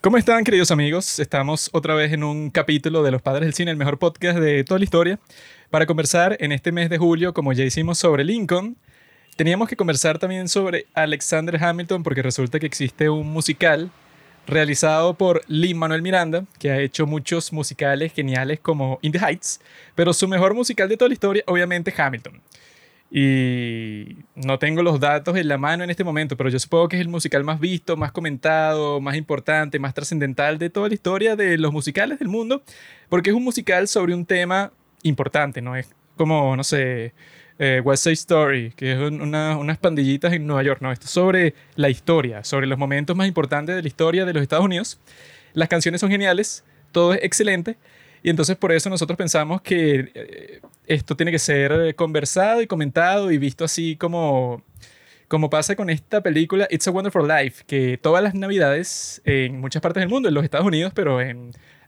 ¿Cómo están, queridos amigos? Estamos otra vez en un capítulo de Los Padres del Cine, el mejor podcast de toda la historia, para conversar en este mes de julio, como ya hicimos sobre Lincoln. Teníamos que conversar también sobre Alexander Hamilton, porque resulta que existe un musical realizado por Lin Manuel Miranda, que ha hecho muchos musicales geniales como In the Heights, pero su mejor musical de toda la historia, obviamente, Hamilton. Y no tengo los datos en la mano en este momento, pero yo supongo que es el musical más visto, más comentado, más importante, más trascendental de toda la historia de los musicales del mundo, porque es un musical sobre un tema importante, ¿no? Es como, no sé, eh, West Side Story, que es unas pandillitas en Nueva York, ¿no? Esto es sobre la historia, sobre los momentos más importantes de la historia de los Estados Unidos. Las canciones son geniales, todo es excelente, y entonces por eso nosotros pensamos que eh, esto tiene que ser conversado y comentado y visto así como, como pasa con esta película It's a Wonderful Life, que todas las navidades en muchas partes del mundo, en los Estados Unidos, pero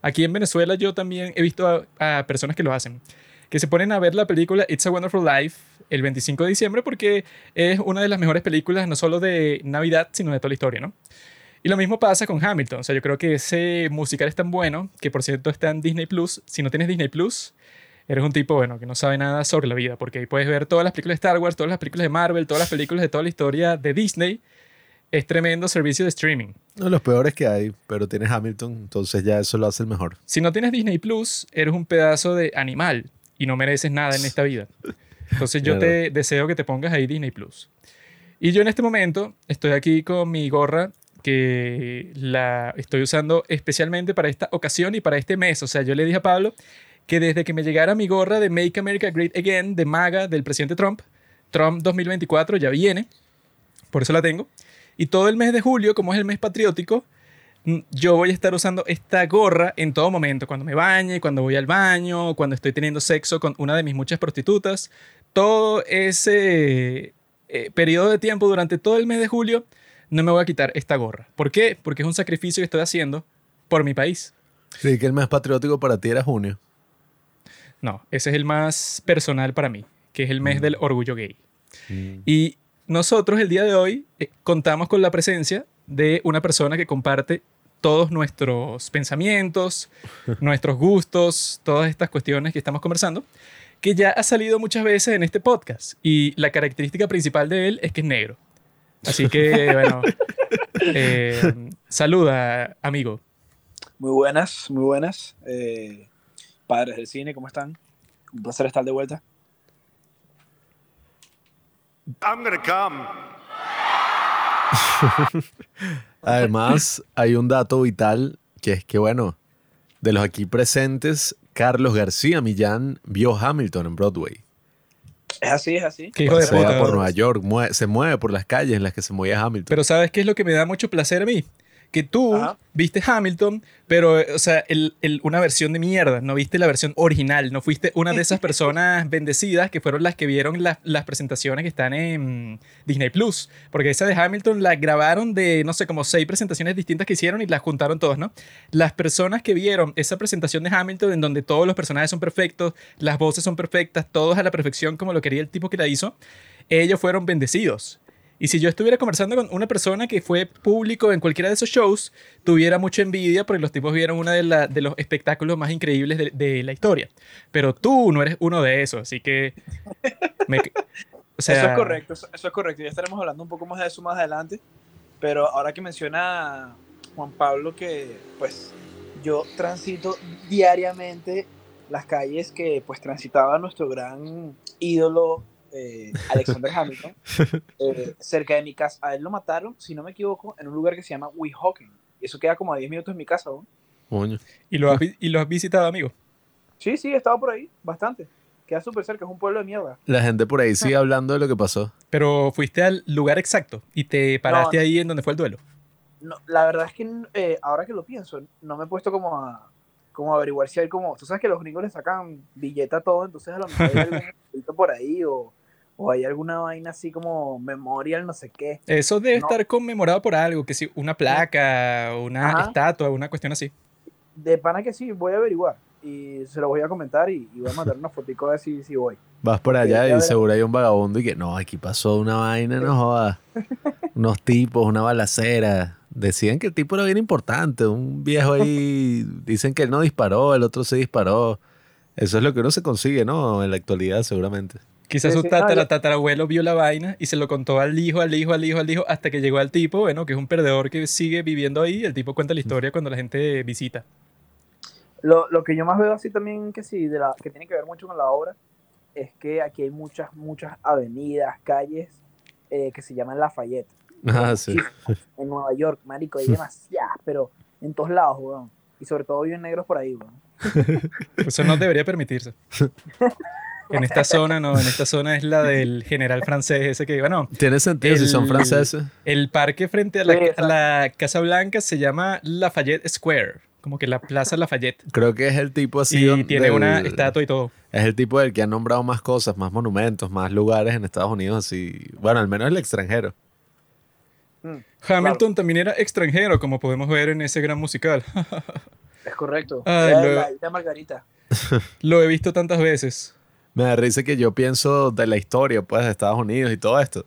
aquí en Venezuela yo también he visto a, personas que lo hacen, que se ponen a ver la película It's a Wonderful Life el 25 de diciembre porque es una de las mejores películas no solo de Navidad, sino de toda la historia, ¿no? Y lo mismo pasa con Hamilton. O sea, yo creo que ese musical es tan bueno que, por cierto, está en Disney Plus. Si no tienes Disney Plus, eres un tipo, bueno, que no sabe nada sobre la vida, porque ahí puedes ver todas las películas de Star Wars, todas las películas de Marvel, todas las películas de toda la historia de Disney. Es tremendo servicio de streaming. No, los peores que hay, pero tienes Hamilton, entonces ya eso lo hace el mejor. Si no tienes Disney Plus, eres un pedazo de animal y no mereces nada en esta vida. Entonces yo te deseo que te pongas ahí Disney Plus. Y yo en este momento estoy aquí con mi gorra que la estoy usando especialmente para esta ocasión y para este mes. O sea, yo le dije a Pablo que desde que me llegara mi gorra de Make America Great Again, de MAGA, del presidente Trump, Trump 2024 ya viene, por eso la tengo. Y todo el mes de julio, como es el mes patriótico, mm, yo voy a estar usando esta gorra en todo momento, cuando me bañe, cuando voy al baño, cuando estoy teniendo sexo con una de mis muchas prostitutas. Todo ese eh, periodo de tiempo durante todo el mes de julio no me voy a quitar esta gorra. ¿Por qué? Porque es un sacrificio que estoy haciendo por mi país. Sí, que el más patriótico para ti era junio. No, ese es el más personal para mí, que es el mes mm. del orgullo gay. Mm. Y nosotros el día de hoy eh, contamos con la presencia de una persona que comparte todos nuestros pensamientos, nuestros gustos, todas estas cuestiones que estamos conversando, que ya ha salido muchas veces en este podcast. Y la característica principal de él es que es negro. Así que, bueno, eh, saluda, amigo. Muy buenas, muy buenas. Eh, padres del cine, ¿cómo están? Un placer estar de vuelta. I'm gonna come. Además, hay un dato vital que es que, bueno, de los aquí presentes, Carlos García Millán vio Hamilton en Broadway. Es así, es así. hijo de puta. por Nueva York, se mueve por las calles en las que se movía Hamilton. Pero ¿sabes qué es lo que me da mucho placer a mí? Que tú viste Hamilton, pero, o sea, el, una versión de mierda, no viste la versión original, no fuiste una de esas personas bendecidas que fueron las que vieron las presentaciones que están en Disney Plus, porque esa de Hamilton la grabaron de, no sé, como seis presentaciones distintas que hicieron y las juntaron todas, ¿no? Las personas que vieron esa presentación de Hamilton en donde todos los personajes son perfectos, las voces son perfectas, todos a la perfección como lo quería el tipo que la hizo, ellos fueron bendecidos. Y si yo estuviera conversando con una persona que fue público en cualquiera de esos shows, tuviera mucha envidia porque los tipos vieron uno de, los espectáculos más increíbles de, la historia. Pero tú no eres uno de esos, así que... eso es correcto, eso, es correcto. Ya estaremos hablando un poco más de eso más adelante. Pero ahora que menciona Juan Pablo que pues yo transito diariamente las calles que pues transitaba nuestro gran ídolo eh, Alexander Hamilton, eh, cerca de mi casa. A él lo mataron, si no me equivoco, en un lugar que se llama Weehawken. Y eso queda como a 10 minutos de mi casa ¿Y lo, has, ¿Y lo has visitado, amigo? Sí, sí, he estado por ahí, bastante. Queda súper cerca, es un pueblo de mierda. La gente por ahí sigue hablando de lo que pasó. Pero fuiste al lugar exacto y te paraste ahí en donde fue el duelo. No, la verdad es que eh, ahora que lo pienso, no me he puesto como a, como averiguar si hay como. Tú sabes que los gringos le sacan billeta a todo, entonces a lo mejor hay algún por ahí o o hay alguna vaina así como memorial, no sé qué. Eso debe estar conmemorado por algo, que si una placa, una estatua, una cuestión así. De pana que sí, voy a averiguar y se lo voy a comentar y, voy a mandar una fotico a ver si, voy. Vas por allá y seguro hay un vagabundo y que no, aquí pasó una vaina, no jodas. Unos tipos, una balacera, decían que el tipo era bien importante. Un viejo ahí, dicen que él no disparó, el otro se disparó. Eso es lo que uno se consigue, ¿no? En la actualidad, seguramente. Quizás su tatara, tatarabuelo vio la vaina y se lo contó al hijo, al hijo, al hijo, al hijo, hasta que llegó al tipo, bueno, que es un perdedor que sigue viviendo ahí. El tipo cuenta la historia cuando la gente visita. Lo, lo que yo más veo así también, que sí, de la, que tiene que ver mucho con la obra, es que aquí hay muchas, muchas avenidas, calles eh, que se llaman Lafayette. Ah, sí. En Nueva York, marico, hay demasiadas, pero en todos lados, weón. Y sobre todo viven negros por ahí, weón. Eso no debería permitirse. En esta zona, no, en esta zona es la del general francés, ese que, bueno. Tiene sentido si son franceses. El parque frente a la, a la Casa Blanca se llama Lafayette Square como que la Plaza Lafayette. Creo que es el tipo así. Y tiene una estatua y todo. Es el tipo del que ha nombrado más cosas, más monumentos, más lugares en Estados Unidos, así. Bueno, al menos el extranjero. Mm, Hamilton también era extranjero, como podemos ver en ese gran musical. es correcto. la, Margarita. lo he visto tantas veces. Me da risa que yo pienso de la historia, pues, de Estados Unidos y todo esto.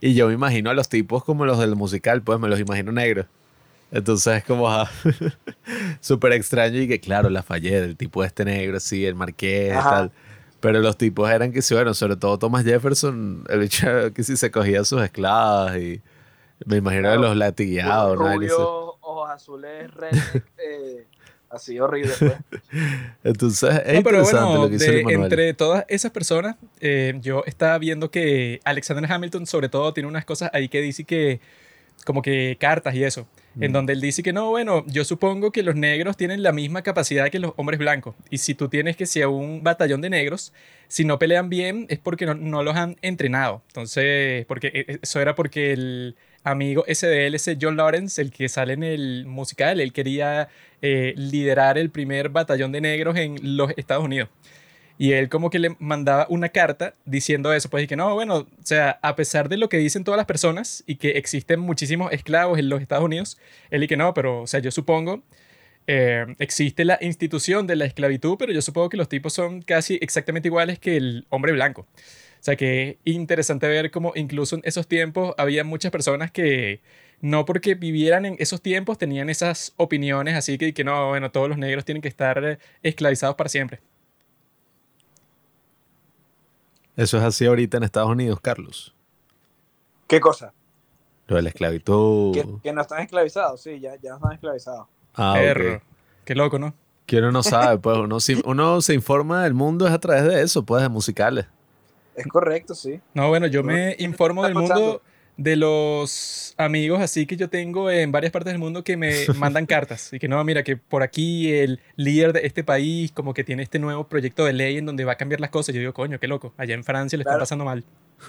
Y yo me imagino a los tipos como los del musical, pues, me los imagino negros. Entonces es como súper extraño y que claro, la fallé, el tipo este negro, sí, el marqués, y tal. Pero los tipos eran que sí, bueno, sobre todo Thomas Jefferson, el hecho que sí se cogía sus esclavas y me imagino de los latigueados, ¿no? ojos azules, red, eh, así horrible. Pues. Entonces es interesante lo que de, Entre todas esas personas, eh, yo estaba viendo que Alexander Hamilton sobre todo tiene unas cosas ahí que dice que como que cartas y eso en mm. donde él dice que no, bueno, yo supongo que los negros tienen la misma capacidad que los hombres blancos. Y si tú tienes que ser un batallón de negros, si no pelean bien es porque no, los han entrenado. Entonces, porque e, e, eso era porque el amigo SDLC John Lawrence, el que sale en el musical, él quería eh, liderar el primer batallón de negros en los Estados Unidos. Y él como que le mandaba una carta diciendo eso, pues y que no, bueno, o sea, a pesar de lo que dicen todas las personas y que existen muchísimos esclavos en los Estados Unidos, él y que no, pero, o sea, yo supongo, eh, existe la institución de la esclavitud, pero yo supongo que los tipos son casi exactamente iguales que el hombre blanco. O sea, que es interesante ver cómo incluso en esos tiempos había muchas personas que no porque vivieran en esos tiempos tenían esas opiniones así que, que no, bueno, todos los negros tienen que estar esclavizados para siempre. Eso es así ahorita en Estados Unidos, Carlos. ¿Qué cosa? Lo de la esclavitud. Que, no están esclavizados, sí, ya, ya no están esclavizados. Ah, Qué loco, ¿no? Que uno no sabe, pues uno, uno se informa del mundo es a través de eso, pues de musicales. Es correcto, sí. No, bueno, yo me informo del mundo de los amigos así que yo tengo en varias partes del mundo que me mandan cartas y que no, mira, que por aquí el líder de este país como que tiene este nuevo proyecto de ley en donde va a cambiar las cosas. Yo digo, coño, qué loco, allá en Francia le está pasando mal.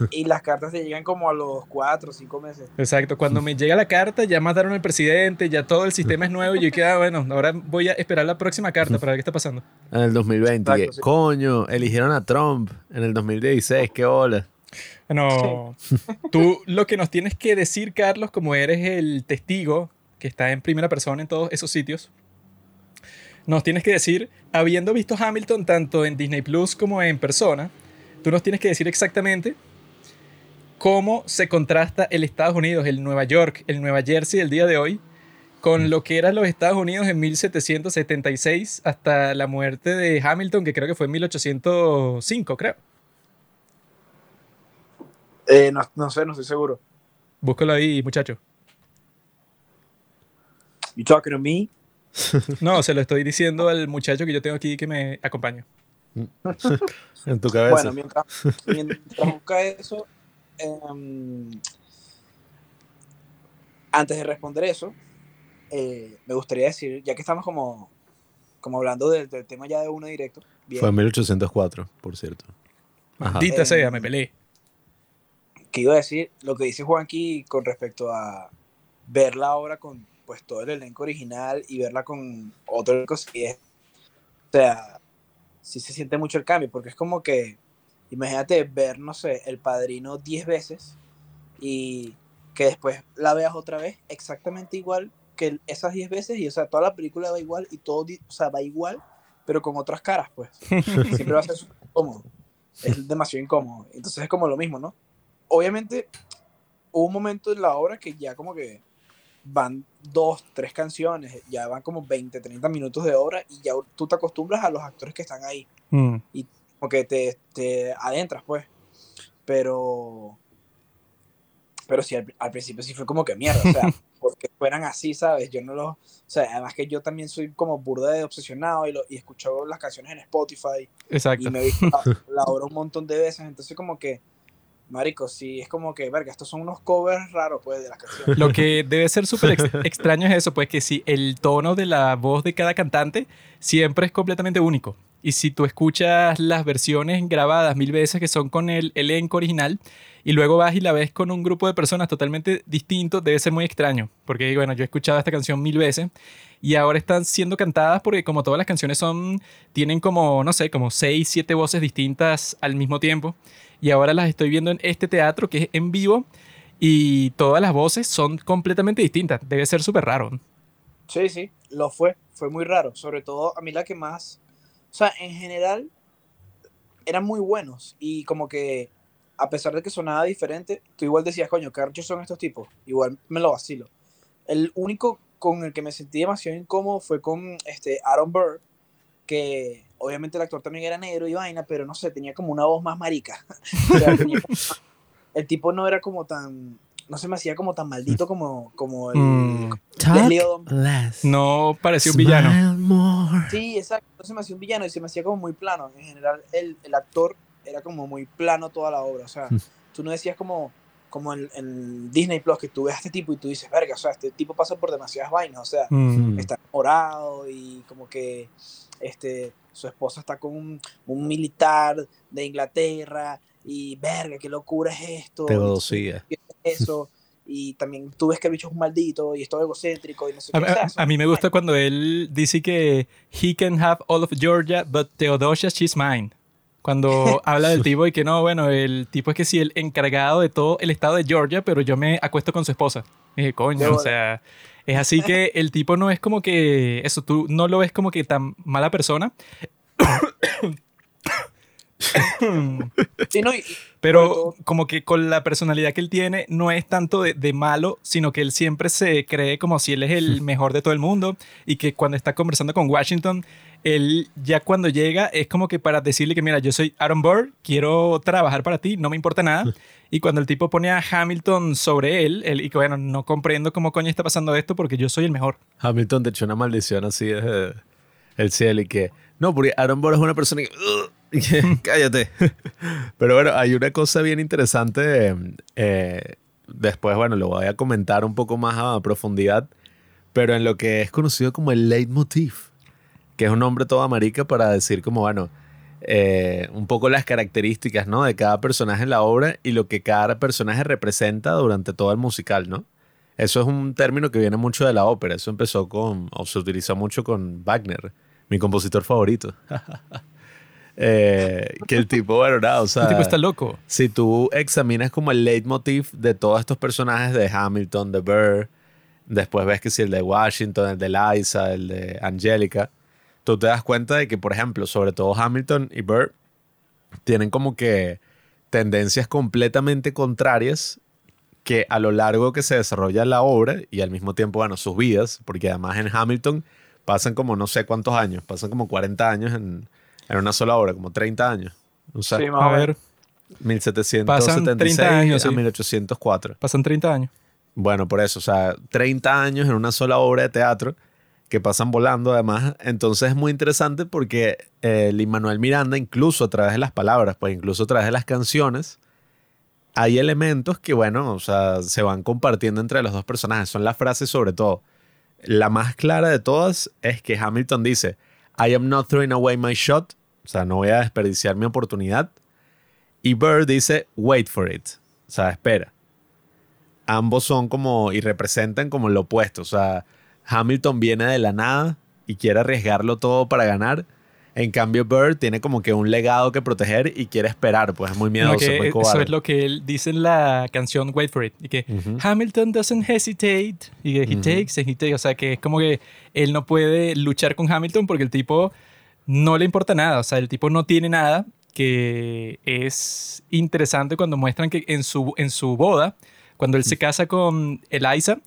Y las cartas te llegan como a los cuatro o cinco meses. Exacto, cuando me llega la carta ya mataron al presidente, ya todo el sistema es nuevo y yo queda, bueno, ahora voy a esperar la próxima carta para ver qué está pasando. En el 2020, coño, eligieron a Trump en el 2016, qué hola. Bueno, tú lo que nos tienes que decir, Carlos, como eres el testigo que está en primera persona en todos esos sitios, nos tienes que decir, habiendo visto Hamilton tanto en Disney Plus como en persona, tú nos tienes que decir exactamente cómo se contrasta el Estados Unidos, el Nueva York, el Nueva Jersey del día de hoy, con lo que eran los Estados Unidos en 1776 hasta la muerte de Hamilton, que creo que fue en 1805, creo. Eh, no, sé, no estoy seguro. Búscalo ahí, muchacho. You talking to me? No, se lo estoy diciendo al muchacho que yo tengo aquí que me acompaña. en tu cabeza. Bueno, mientras, busca eso, em, antes de responder eso, eh, me gustaría decir, ya que estamos como, como hablando del, tema ya de uno directo. Fue en 1804, por cierto. Maldita sea, me peleé que iba a decir lo que dice Juanqui con respecto a ver la obra con pues todo el elenco original y verla con otro elenco sí es, o sea, sí se siente mucho el cambio, porque es como que, imagínate ver, no sé, El Padrino 10 veces y que después la veas otra vez exactamente igual que esas 10 veces y, o sea, toda la película va igual y todo, o sea, va igual, pero con otras caras, pues. Siempre va a ser incómodo. Es demasiado incómodo. Entonces es como lo mismo, ¿no? Obviamente hubo un momento en la obra que ya como que van dos, tres canciones, ya van como 20, 30 minutos de obra y ya tú te acostumbras a los actores que están ahí. Mm. Y como que te, te, adentras, pues. Pero. Pero sí, al, principio sí fue como que mierda, o sea, porque fueran así, ¿sabes? Yo no lo. O sea, además que yo también soy como burda de obsesionado y, lo, y escucho las canciones en Spotify. Exacto. Y me he visto la obra un montón de veces, entonces como que Marico, sí, es como que, verga, estos son unos covers raros, pues, de las canciones. Lo que debe ser súper extraño es eso, pues, que si el tono de la voz de cada cantante siempre es completamente único. Y si tú escuchas las versiones grabadas mil veces que son con el elenco original y luego vas y la ves con un grupo de personas totalmente distintos, debe ser muy extraño. Porque, bueno, yo he escuchado esta canción mil veces y ahora están siendo cantadas porque como todas las canciones son, tienen como, no sé, como seis, siete voces distintas al mismo tiempo y ahora las estoy viendo en este teatro que es en vivo y todas las voces son completamente distintas. Debe ser súper raro. Sí, sí, lo fue. Fue muy raro. Sobre todo a mí la que más... O sea, en general eran muy buenos y como que a pesar de que sonaba diferente, tú igual decías, coño, ¿qué son estos tipos? Igual me lo vacilo. El único con el que me sentí demasiado incómodo fue con este Aaron Burr, que obviamente el actor también era negro y vaina, pero no sé, tenía como una voz más marica. el tipo no era como tan, no se me hacía como tan maldito como, como el... Mm. no parecía un villano. Sí, exacto, no se me hacía un villano y se me hacía como muy plano. En general, el, el actor era como muy plano toda la obra. O sea, mm. tú no decías como, como en, Disney Plus que tú ves a este tipo y tú dices, verga, o sea, este tipo pasa por demasiadas vainas. O sea, mm. está enamorado y como que este, su esposa está con un, un militar de Inglaterra y verga, qué locura es esto. Teodosía. Eso. y también tú ves que el bicho es un maldito y es todo egocéntrico y no sé a, qué. A, mí me gusta cuando él dice que he can have all of Georgia, but Theodosia, she's mine. Cuando habla del tipo y que no, bueno, el tipo es que sí, el encargado de todo el estado de Georgia, pero yo me acuesto con su esposa. Y dije, coño, o sea, es así que el tipo no es como que, eso, tú no lo ves como que tan mala persona. pero como que con la personalidad que él tiene no es tanto de, de, malo, sino que él siempre se cree como si él es el mejor de todo el mundo y que cuando está conversando con Washington, él ya cuando llega es como que para decirle que mira, yo soy Aaron Burr, quiero trabajar para ti, no me importa nada. Y cuando el tipo pone a Hamilton sobre él, él y que bueno, no comprendo cómo coño está pasando esto porque yo soy el mejor. Hamilton te echó una maldición así desde el cielo y que, no, porque Aaron Burr es una persona que, cállate. Pero bueno, hay una cosa bien interesante. Eh, después, bueno, lo voy a comentar un poco más a profundidad, pero en lo que es conocido como el leitmotiv, que es un nombre todo amarica para decir como, bueno, eh, un poco las características ¿no? de cada personaje en la obra y lo que cada personaje representa durante todo el musical, ¿no? Eso es un término que viene mucho de la ópera. Eso empezó con, o se utilizó mucho con Wagner, mi compositor favorito. Eh, que el tipo, bueno, nada, o sea. El tipo está loco. Si tú examinas como el leitmotiv de todos estos personajes de Hamilton, de Burr, después ves que si el de Washington, el de Liza, el de Angelica, tú te das cuenta de que, por ejemplo, sobre todo Hamilton y Burr tienen como que tendencias completamente contrarias que a lo largo que se desarrolla la obra y al mismo tiempo, bueno, sus vidas, porque además en Hamilton pasan como no sé cuántos años, pasan como 40 años en, en una sola obra, como 30 años. O sea, a ver. 1776 años, a 1804. Pasan 30 años. Bueno, por eso, o sea, 30 años en una sola obra de teatro que pasan volando además. Entonces es muy interesante porque el eh, Manuel Miranda, incluso a través de las palabras, pues incluso a través de las canciones, hay elementos que, bueno, o sea, se van compartiendo entre los dos personajes. Son las frases sobre todo. La más clara de todas es que Hamilton dice, I am not throwing away my shot, o sea, no voy a desperdiciar mi oportunidad. Y Bird dice, wait for it, o sea, espera. Ambos son como, y representan como lo opuesto, o sea, Hamilton viene de la nada y quiere arriesgarlo todo para ganar. En cambio, Bird tiene como que un legado que proteger y quiere esperar, pues es muy miedoso, muy Eso es lo que él dice en la canción Wait for It. Y que Hamilton doesn't hesitate. Y que he takes and he takes. O sea, que es como que él no puede luchar con Hamilton porque el tipo no le importa nada. O sea, el tipo no tiene nada. Que es interesante cuando muestran que en su, en su boda, cuando él se casa con Eliza,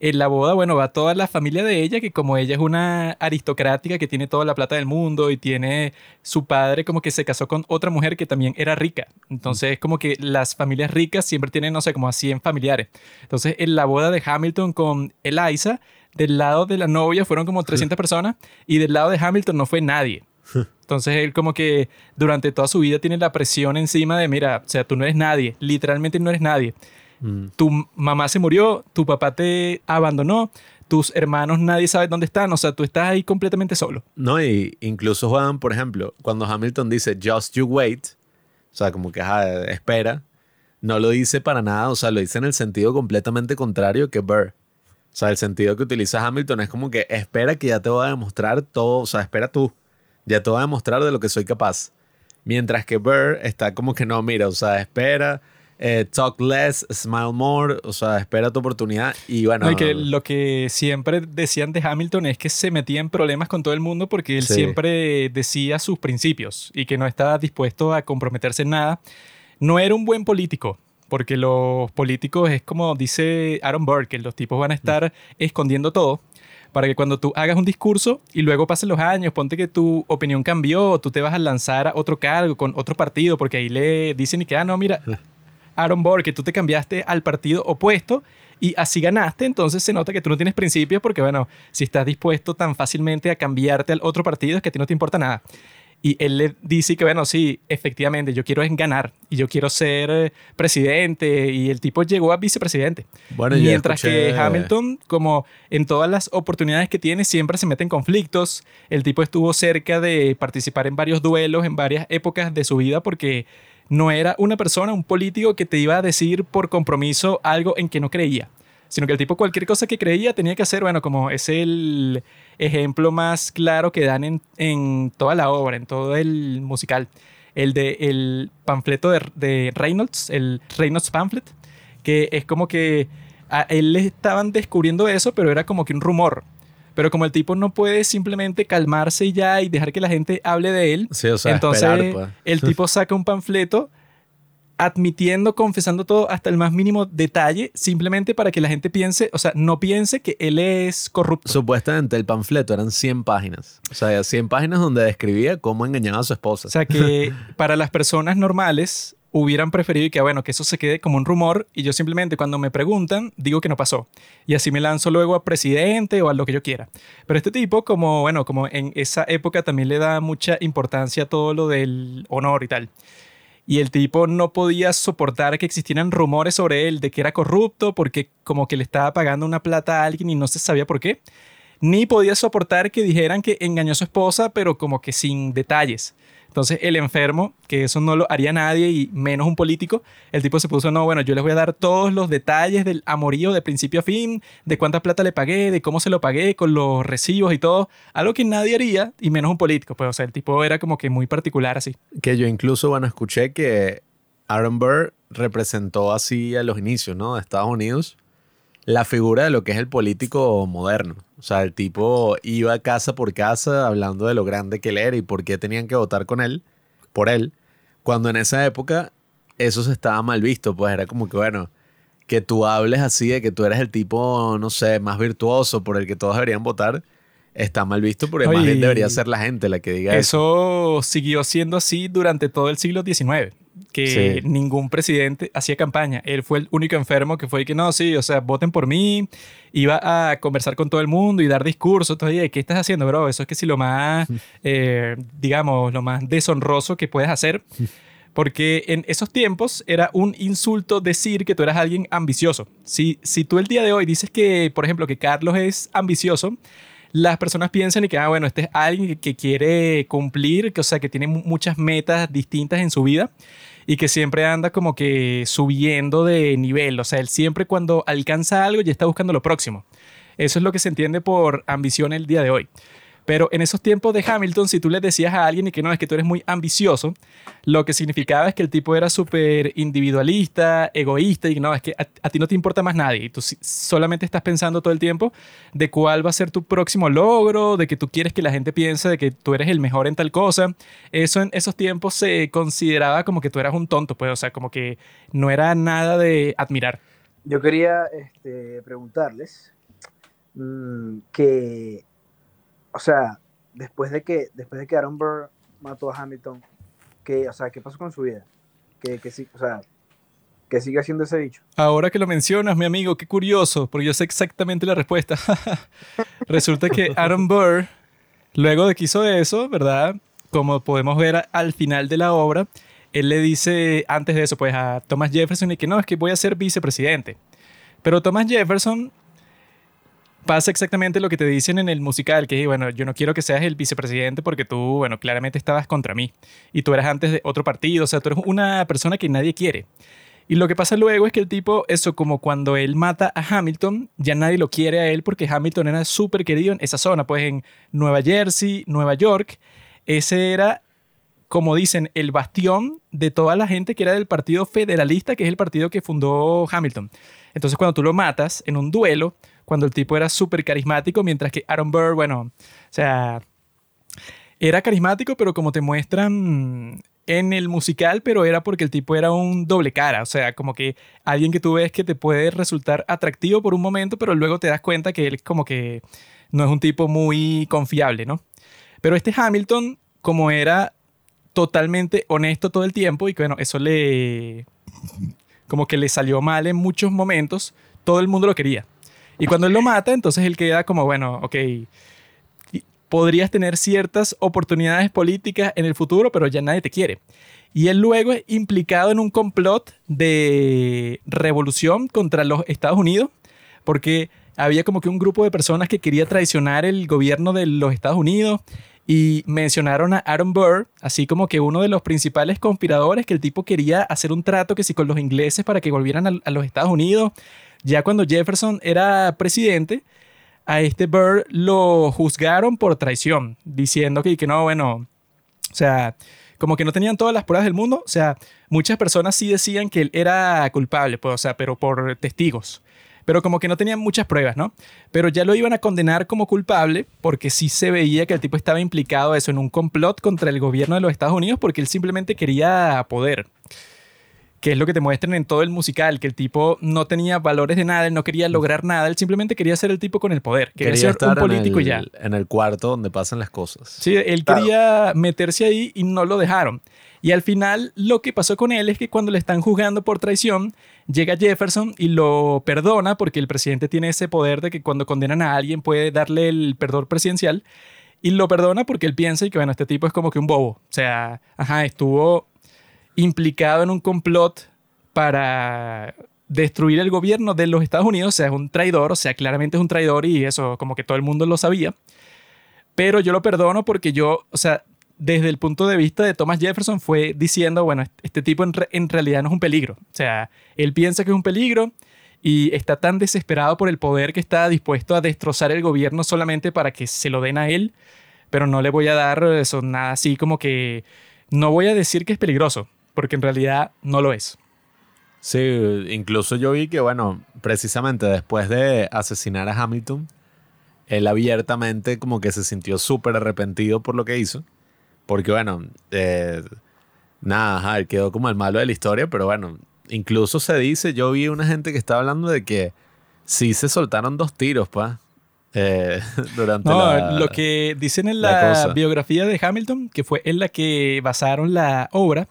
en la boda, bueno, va toda la familia de ella, que como ella es una aristocrática que tiene toda la plata del mundo y tiene su padre como que se casó con otra mujer que también era rica. Entonces, como que las familias ricas siempre tienen, no sé, como a 100 familiares. Entonces, en la boda de Hamilton con Eliza, del lado de la novia fueron como 300 personas y del lado de Hamilton no fue nadie. Entonces él como que durante toda su vida tiene la presión encima de, mira, o sea, tú no eres nadie, literalmente no eres nadie. Mm. Tu mamá se murió, tu papá te abandonó, tus hermanos nadie sabe dónde están, o sea, tú estás ahí completamente solo. No, y incluso Juan, por ejemplo, cuando Hamilton dice just you wait, o sea, como que espera, no lo dice para nada, o sea, lo dice en el sentido completamente contrario que Burr. O sea, el sentido que utiliza Hamilton es como que espera que ya te voy a demostrar todo, o sea, espera tú, ya te voy a demostrar de lo que soy capaz. Mientras que Burr está como que no, mira, o sea, espera, eh, talk less, smile more, o sea, espera tu oportunidad y bueno. que lo que siempre decían de Hamilton es que se metía en problemas con todo el mundo porque él siempre decía sus principios y que no estaba dispuesto a comprometerse en nada. No era un buen político, porque los políticos es como dice Aaron Burr, que los tipos van a estar escondiendo todo para que cuando tú hagas un discurso y luego pasen los años, ponte que tu opinión cambió, tú te vas a lanzar a otro cargo con otro partido, porque ahí le dicen y que, ah, no, mira, Aaron Burr, que tú te cambiaste al partido opuesto y así ganaste, entonces se nota que tú no tienes principios porque, bueno, si estás dispuesto tan fácilmente a cambiarte al otro partido es que a ti no te importa nada. Y él le dice que, bueno, sí, efectivamente, yo quiero ganar y yo quiero ser eh, presidente. Y el tipo llegó a vicepresidente. Bueno, Mientras que Hamilton, como en todas las oportunidades que tiene, siempre se mete en conflictos. El tipo estuvo cerca de participar en varios duelos en varias épocas de su vida porque no era una persona, un político que te iba a decir por compromiso algo en que no creía, sino que el tipo cualquier cosa que creía tenía que hacer, bueno, como es el ejemplo más claro que dan en, toda la obra, en todo el musical, el de el panfleto de, Reynolds, el Reynolds pamphlet, que es como que a él le estaban descubriendo eso, pero era como que un rumor. Pero como el tipo no puede simplemente calmarse ya y dejar que la gente hable de él, entonces pues. el tipo saca un panfleto admitiendo, confesando todo hasta el más mínimo detalle, simplemente para que la gente piense, o sea, no piense que él es corrupto. Supuestamente el panfleto eran 100 páginas. O sea, 100 páginas donde describía cómo engañaba a su esposa. O sea, que para las personas normales, hubieran preferido que, bueno, que eso se quede como un rumor y yo simplemente cuando me preguntan digo que no pasó. Y así me lanzo luego a presidente o a lo que yo quiera. Pero este tipo, como, bueno, como en esa época también le da mucha importancia a todo lo del honor y tal. Y el tipo no podía soportar que existieran rumores sobre él de que era corrupto porque como que le estaba pagando una plata a alguien y no se sabía por qué. Ni podía soportar que dijeran que engañó a su esposa, pero como que sin detalles. Entonces el enfermo, que eso no lo haría nadie y menos un político, el tipo se puso, no, bueno, yo les voy a dar todos los detalles del amorío de principio a fin, de cuánta plata le pagué, de cómo se lo pagué, con los recibos y todo, algo que nadie haría y menos un político. Pues o sea, el tipo era como que muy particular así. Que yo incluso, bueno, escuché que Aaron Burr representó así a los inicios, ¿no? De Estados Unidos la figura de lo que es el político moderno. O sea, el tipo iba casa por casa hablando de lo grande que él era y por qué tenían que votar con él, por él, cuando en esa época eso se estaba mal visto, pues era como que, bueno, que tú hables así de que tú eres el tipo, no sé, más virtuoso por el que todos deberían votar, está mal visto porque más bien debería ser la gente la que diga eso. Eso siguió siendo así durante todo el siglo XIX que ningún presidente hacía campaña. Él fue el único enfermo que fue que no, sí, o sea, voten por mí. Iba a conversar con todo el mundo y dar discursos. Todavía, ¿qué estás haciendo, bro? Eso es que si lo más, eh, digamos, lo más deshonroso que puedes hacer. Porque en esos tiempos era un insulto decir que tú eras alguien ambicioso. Si, si tú el día de hoy dices que, por ejemplo, que Carlos es ambicioso, las personas piensan y que, ah, bueno, este es alguien que, quiere cumplir, que, o sea, que tiene muchas metas distintas en su vida y que siempre anda como que subiendo de nivel. O sea, él siempre cuando alcanza algo ya está buscando lo próximo. Eso es lo que se entiende por ambición el día de hoy. Pero en esos tiempos de Hamilton, si tú le decías a alguien y que no, es que tú eres muy ambicioso, lo que significaba es que el tipo era súper individualista, egoísta y que no, es que a, ti no te importa más nadie. Y tú solamente estás pensando todo el tiempo de cuál va a ser tu próximo logro, de que tú quieres que la gente piense de que tú eres el mejor en tal cosa. Eso en esos tiempos se consideraba como que tú eras un tonto, pues, o sea, como que no era nada de admirar. Yo quería este, preguntarles mm, que, o sea, después de que, después de que Aaron Burr mató a Hamilton, que, o sea, ¿qué pasó con su vida? Que, que o sea, que sigue haciendo ese bicho. Ahora que lo mencionas, mi amigo, qué curioso, porque yo sé exactamente la respuesta. Resulta que Aaron Burr, luego de que hizo eso, ¿verdad? Como podemos ver al final de la obra, él le dice antes de eso, pues a Thomas Jefferson, y que no, es que voy a ser vicepresidente. Pero Thomas Jefferson pasa exactamente lo que te dicen en el musical, que bueno, yo no quiero que seas el vicepresidente porque tú, bueno, claramente estabas contra mí y tú eras antes de otro partido, o sea, tú eres una persona que nadie quiere. Y lo que pasa luego es que el tipo, eso como cuando él mata a Hamilton, ya nadie lo quiere a él porque Hamilton era súper querido en esa zona, pues en Nueva Jersey, Nueva York, ese era, como dicen, el bastión de toda la gente que era del Partido Federalista, que es el partido que fundó Hamilton. Entonces cuando tú lo matas en un duelo, cuando el tipo era súper carismático, mientras que Aaron Burr, bueno, o sea, era carismático, pero como te muestran en el musical, pero era porque el tipo era un doble cara, o sea, como que alguien que tú ves que te puede resultar atractivo por un momento, pero luego te das cuenta que él como que no es un tipo muy confiable, ¿no? Pero este Hamilton, como era totalmente honesto todo el tiempo y que bueno, eso le como que le salió mal en muchos momentos, todo el mundo lo quería. Y cuando él lo mata, entonces él queda como, bueno, ok, podrías tener ciertas oportunidades políticas en el futuro, pero ya nadie te quiere. Y él luego es implicado en un complot de revolución contra los Estados Unidos, porque había como que un grupo de personas que quería traicionar el gobierno de los Estados Unidos y mencionaron a Aaron Burr, así como que uno de los principales conspiradores, que el tipo quería hacer un trato que sí con los ingleses para que volvieran a, a los Estados Unidos. Ya cuando Jefferson era presidente, a este Burr lo juzgaron por traición, diciendo que, que no, bueno, o sea, como que no tenían todas las pruebas del mundo. O sea, muchas personas sí decían que él era culpable, pues, o sea, pero por testigos. Pero como que no tenían muchas pruebas, ¿no? Pero ya lo iban a condenar como culpable porque sí se veía que el tipo estaba implicado eso en un complot contra el gobierno de los Estados Unidos porque él simplemente quería poder que es lo que te muestran en todo el musical, que el tipo no tenía valores de nada, él no quería lograr nada, él simplemente quería ser el tipo con el poder, quería, ser un político ya. En el cuarto donde pasan las cosas. Sí, él quería meterse ahí y no lo dejaron. Y al final lo que pasó con él es que cuando le están juzgando por traición, llega Jefferson y lo perdona porque el presidente tiene ese poder de que cuando condenan a alguien puede darle el perdón presidencial. Y lo perdona porque él piensa y que, bueno, este tipo es como que un bobo. O sea, ajá, estuvo implicado en un complot para destruir el gobierno de los Estados Unidos, o sea, es un traidor, o sea, claramente es un traidor y eso como que todo el mundo lo sabía. Pero yo lo perdono porque yo, o sea, desde el punto de vista de Thomas Jefferson fue diciendo, bueno, este tipo en, en realidad no es un peligro. O sea, él piensa que es un peligro y está tan desesperado por el poder que está dispuesto a destrozar el gobierno solamente para que se lo den a él, pero no le voy a dar eso, nada así como que, no voy a decir que es peligroso, porque en realidad no lo es. Sí, incluso yo vi que, bueno, precisamente después de asesinar a Hamilton, él abiertamente como que se sintió súper arrepentido por lo que hizo. Porque, bueno, eh, nada, él quedó como el malo de la historia, pero bueno, incluso se dice, yo vi una gente que estaba hablando de que sí se soltaron dos tiros, pa. Eh, durante no, lo que dicen en la biografía de Hamilton, que fue en la que basaron la obra,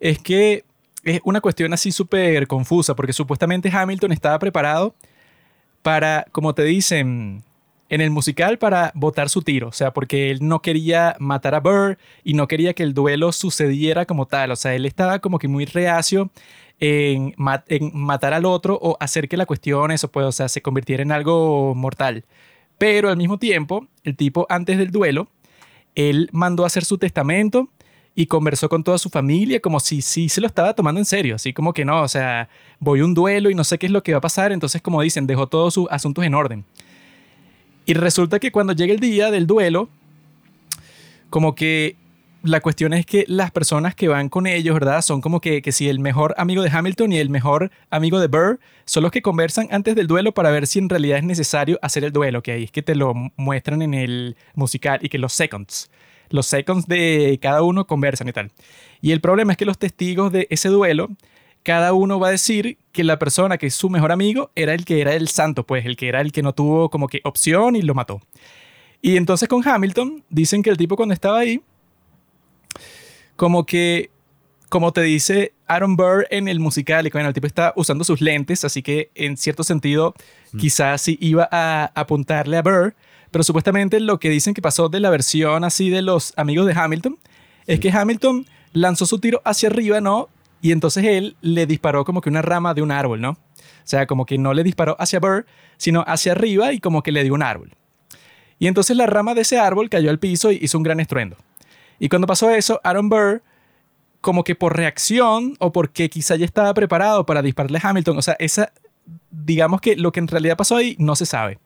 es que es una cuestión así súper confusa, porque supuestamente Hamilton estaba preparado para, como te dicen en el musical, para botar su tiro, o sea, porque él no quería matar a Burr y no quería que el duelo sucediera como tal, o sea, él estaba como que muy reacio en, matar al otro o hacer que la cuestión, eso pues, o sea, se convirtiera en algo mortal. Pero al mismo tiempo, el tipo antes del duelo, él mandó a hacer su testamento y conversó con toda su familia como si sí se lo estaba tomando en serio, así como que no, o sea, voy a un duelo y no sé qué es lo que va a pasar, entonces como dicen, dejó todos sus asuntos en orden. Y resulta que cuando llega el día del duelo, como que la cuestión es que las personas que van con ellos, ¿verdad? Son como que, que si el mejor amigo de Hamilton y el mejor amigo de Burr son los que conversan antes del duelo para ver si en realidad es necesario hacer el duelo, que ahí es que te lo muestran en el musical y que los seconds los seconds de cada uno conversan y tal. Y el problema es que los testigos de ese duelo cada uno va a decir que la persona que es su mejor amigo era el que era el santo, pues el que era el que no tuvo como que opción y lo mató. Y entonces con Hamilton dicen que el tipo cuando estaba ahí, como que, como te dice Aaron Burr en el musical, y bueno, el tipo está usando sus lentes, así que en cierto sentido mm. quizás sí iba a apuntarle a Burr, pero supuestamente lo que dicen que pasó de la versión así de los amigos de Hamilton es que Hamilton lanzó su tiro hacia arriba, ¿no? Y entonces él le disparó como que una rama de un árbol, ¿no? O sea, como que no le disparó hacia Burr, sino hacia arriba y como que le dio un árbol. Y entonces la rama de ese árbol cayó al piso y hizo un gran estruendo. Y cuando pasó eso, Aaron Burr, como que por reacción o porque quizá ya estaba preparado para dispararle a Hamilton, o sea, esa, digamos que lo que en realidad pasó ahí no se sabe.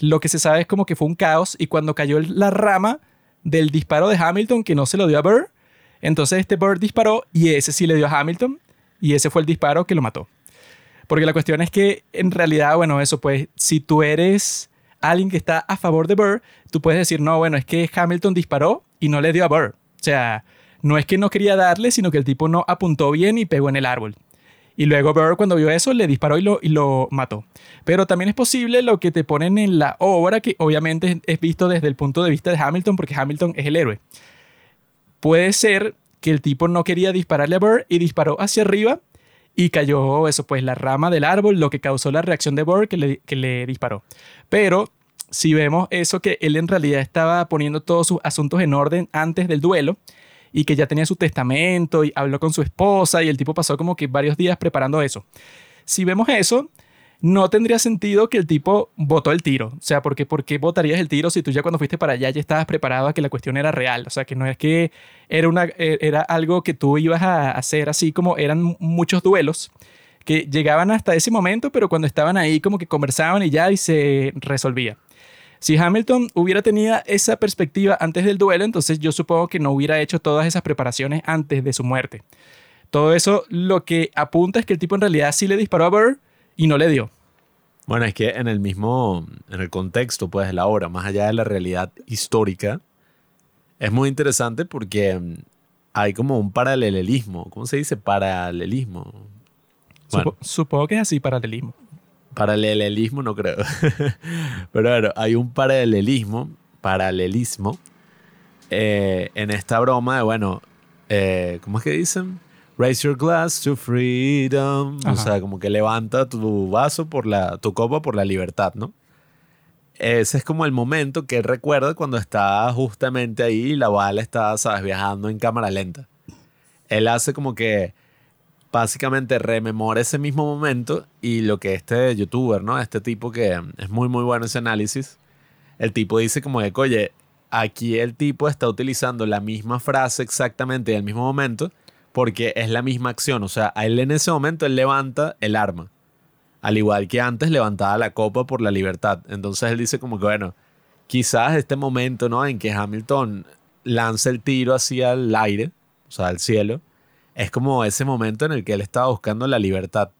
Lo que se sabe es como que fue un caos y cuando cayó la rama del disparo de Hamilton que no se lo dio a Burr, entonces este Bird disparó y ese sí le dio a Hamilton y ese fue el disparo que lo mató. Porque la cuestión es que en realidad, bueno, eso pues, si tú eres alguien que está a favor de Burr, tú puedes decir, no, bueno, es que Hamilton disparó y no le dio a Burr. O sea, no es que no quería darle, sino que el tipo no apuntó bien y pegó en el árbol. Y luego Burr cuando vio eso le disparó y lo, y lo mató. Pero también es posible lo que te ponen en la obra, que obviamente es visto desde el punto de vista de Hamilton, porque Hamilton es el héroe. Puede ser que el tipo no quería dispararle a Burr y disparó hacia arriba y cayó eso, pues la rama del árbol, lo que causó la reacción de Burr que le, que le disparó. Pero si vemos eso que él en realidad estaba poniendo todos sus asuntos en orden antes del duelo y que ya tenía su testamento y habló con su esposa y el tipo pasó como que varios días preparando eso. Si vemos eso, no tendría sentido que el tipo votó el tiro. O sea, porque ¿por qué votarías el tiro si tú ya cuando fuiste para allá ya estabas preparado a que la cuestión era real? O sea, que no es que era, una, e, era algo que tú ibas a hacer así como eran muchos duelos que llegaban hasta ese momento, pero cuando estaban ahí como que conversaban y ya y se resolvía. Si Hamilton hubiera tenido esa perspectiva antes del duelo, entonces yo supongo que no hubiera hecho todas esas preparaciones antes de su muerte. Todo eso lo que apunta es que el tipo en realidad sí le disparó a Burr, y no le dio. Bueno, es que en el mismo, en el contexto, pues, de la obra, más allá de la realidad histórica, es muy interesante porque mm, hay como un paralelismo. ¿Cómo se dice? Paralelismo. supongo que es así, paralelismo. Paralelismo no creo. Pero bueno, hay un paralelismo, paralelismo, eh, en esta broma de, bueno, eh, ¿cómo es que dicen? Raise your glass to freedom. O sea, como que levanta tu vaso por la, tu copa por la libertad, ¿no? Ese es como el momento que él recuerda cuando está justamente ahí y la bala está, sabes, viajando en cámara lenta. Él hace como que básicamente rememora ese mismo momento y lo que este youtuber, ¿no? Este tipo que es muy, muy bueno ese análisis. El tipo dice como que, oye, aquí el tipo está utilizando la misma frase exactamente en el mismo momento porque es la misma acción. O sea, a él en ese momento él levanta el arma. Al igual que antes levantaba la copa por la libertad. Entonces él dice como que, bueno, quizás este momento, ¿no? En que Hamilton lanza el tiro hacia el aire, o sea, al cielo, es como ese momento en el que él estaba buscando la libertad.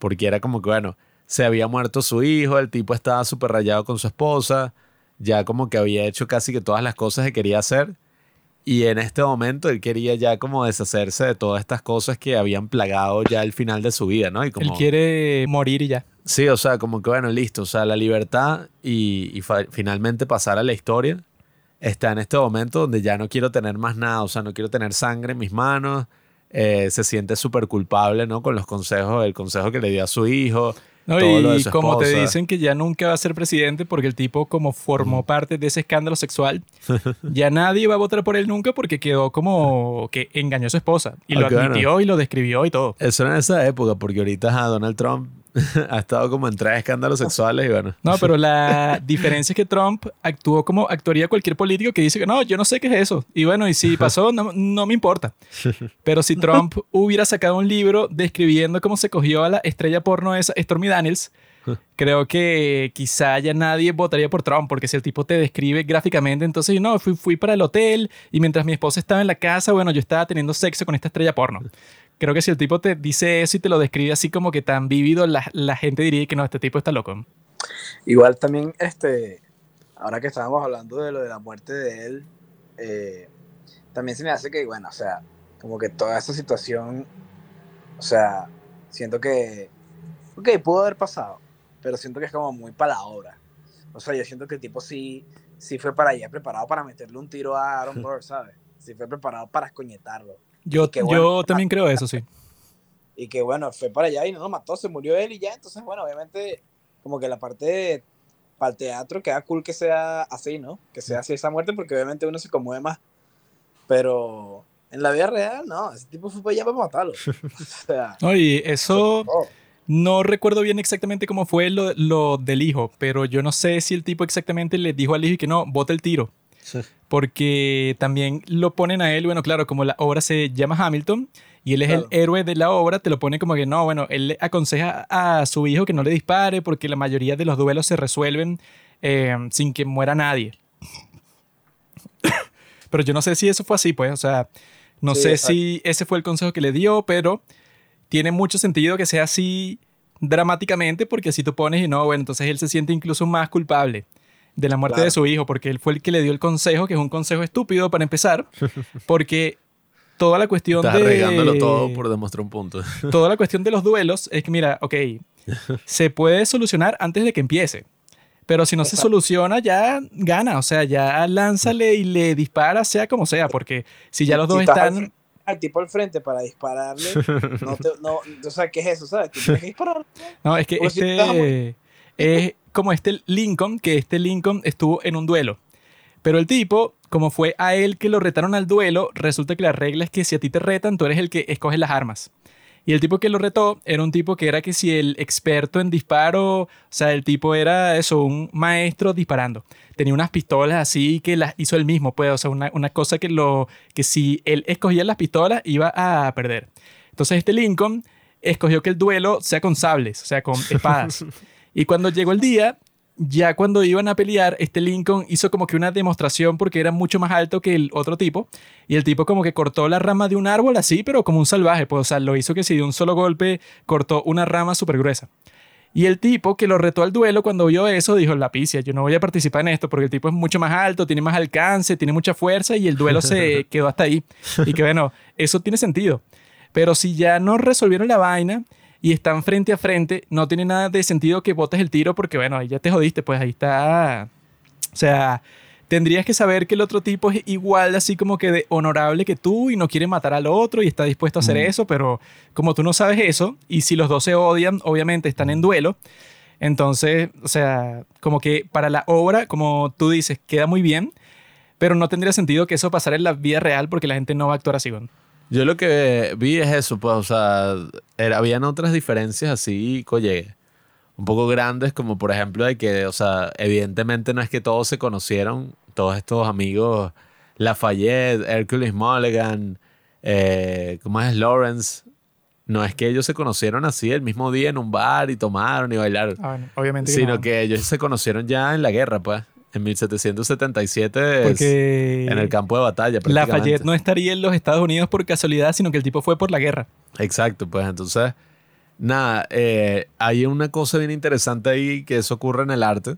Porque era como que, bueno, se había muerto su hijo, el tipo estaba súper rayado con su esposa, ya como que había hecho casi que todas las cosas que quería hacer y en este momento él quería ya como deshacerse de todas estas cosas que habían plagado ya el final de su vida, ¿no? Y como, él quiere morir y ya. Sí, o sea, como que bueno, listo, o sea, la libertad y, finalmente pasar a la historia está en este momento donde ya no quiero tener más nada, o sea, no quiero tener sangre en mis manos, eh, se siente súper culpable, ¿no? Con los consejos, el consejo que le dio a su hijo, no, y como te dicen que ya nunca va a ser presidente porque el tipo como formó parte de ese escándalo sexual, ya nadie va a votar por él nunca porque quedó como que engañó a su esposa y lo admitió y lo describió y todo. Eso era en esa época porque ahorita a Donald Trump ha estado como en tres escándalos sexuales y bueno. No, pero la diferencia es que Trump actuó como actuaría cualquier político que dice que no, yo no sé qué es eso. Y bueno, y si pasó, no, no me importa. Pero si Trump hubiera sacado un libro describiendo cómo se cogió a la estrella porno esa, Stormy Daniels, creo que quizá ya nadie votaría por Trump, porque si el tipo te describe gráficamente, entonces yo no, fui, fui para el hotel y mientras mi esposa estaba en la casa, bueno, yo estaba teniendo sexo con esta estrella porno creo que si el tipo te dice eso y te lo describe así como que tan vívido, la, la gente diría que no, este tipo está loco. Igual también, este, ahora que estábamos hablando de lo de la muerte de él, eh, también se me hace que, bueno, o sea, como que toda esa situación, o sea, Siento que, ok, pudo haber pasado, pero siento que es como muy para la obra. O sea, yo siento que el tipo sí, sí fue para allá preparado para meterle un tiro a Aaron Burr, ¿sabes? Sí fue preparado para escoñetarlo. Yo, yo también creo eso, sí. Y que bueno, fue para allá y no lo mató, se murió él y ya. Entonces, bueno, obviamente, como que la parte para el teatro queda cool que sea así, ¿no? Que sea así esa muerte, porque obviamente uno se conmueve más. Pero en la vida real, no, ese tipo fue para allá para matarlo. o sea, eso. No recuerdo bien exactamente cómo fue lo, lo, del hijo, pero yo no sé si el tipo exactamente le dijo al hijo que no, bote el tiro. Porque también lo ponen a él, bueno, claro, como la obra se llama Hamilton y él es el héroe de la obra, te lo pone como que no, bueno, él le aconseja a su hijo que no le dispare porque la mayoría de los duelos se resuelven eh, sin que muera nadie. pero yo no sé si eso fue así, pues, o sea, no sé si ese fue el consejo que le dio, pero tiene mucho sentido que sea así dramáticamente porque así tú pones y no, bueno, entonces él se siente incluso más culpable de la muerte de su hijo porque él fue el que le dio el consejo, que es un consejo estúpido para empezar, porque toda la cuestión Estás de... todo por demostrar un punto. toda la cuestión de los duelos es que, mira, ok, se puede solucionar antes de que empiece. Pero si no se soluciona, ya gana. O sea, ya lánzale y le dispara, sea como sea, porque si ya los dos están al tipo al frente para dispararle, no, te, no o sea, ¿qué es eso? ¿Sabes? tienes que disparar. No, es que este es como este Lincoln, que este Lincoln estuvo en un duelo. Pero el tipo, como fue a él que lo retaron al duelo, resulta que la regla es que si a ti te retan, tú eres el que escoge las armas. Y el tipo que lo retó era un tipo que era que si el experto en disparo, o sea, el tipo era eso, un maestro disparando. Tenía unas pistolas así que las hizo él mismo, pues, o sea, una, una cosa que, lo, que si él escogía las pistolas iba a perder. Entonces este Lincoln escogió que el duelo sea con sables, o sea, con espadas. Y cuando llegó el día, ya cuando iban a pelear, este Lincoln hizo como que una demostración porque era mucho más alto que el otro tipo. Y el tipo como que cortó la rama de un árbol así, pero como un salvaje. Pues, o sea, lo hizo que si de un solo golpe cortó una rama súper gruesa. Y el tipo que lo retó al duelo cuando vio eso dijo, la picia, yo no voy a participar en esto porque el tipo es mucho más alto, tiene más alcance, tiene mucha fuerza y el duelo se quedó hasta ahí. Y que bueno, eso tiene sentido. Pero si ya no resolvieron la vaina y están frente a frente, no tiene nada de sentido que botes el tiro porque, bueno, ahí ya te jodiste, pues ahí está. O sea, tendrías que saber que el otro tipo es igual, así como que de honorable que tú y no quiere matar al otro y está dispuesto a hacer eso, pero como tú no sabes eso, y si los dos se odian, obviamente están en duelo. Entonces, o sea, como que para la obra, como tú dices, queda muy bien, pero no tendría sentido que eso pasara en la vida real porque la gente no va a actuar así. Yo lo que vi es eso, pues, o sea, era, habían otras diferencias así, coye, un poco grandes, como por ejemplo de que, o sea, evidentemente no es que todos se conocieron, todos estos amigos, Lafayette, Hercules Mulligan, eh, ¿cómo es Lawrence? No es que ellos se conocieron así el mismo día en un bar y tomaron y bailaron. Ah, obviamente. Sino que ellos se conocieron ya en la guerra, pues en 1777 en el campo de batalla. Lafayette no estaría en los Estados Unidos por casualidad, sino que el tipo fue por la guerra. Exacto, pues entonces, nada, eh, hay una cosa bien interesante ahí que eso ocurre en el arte,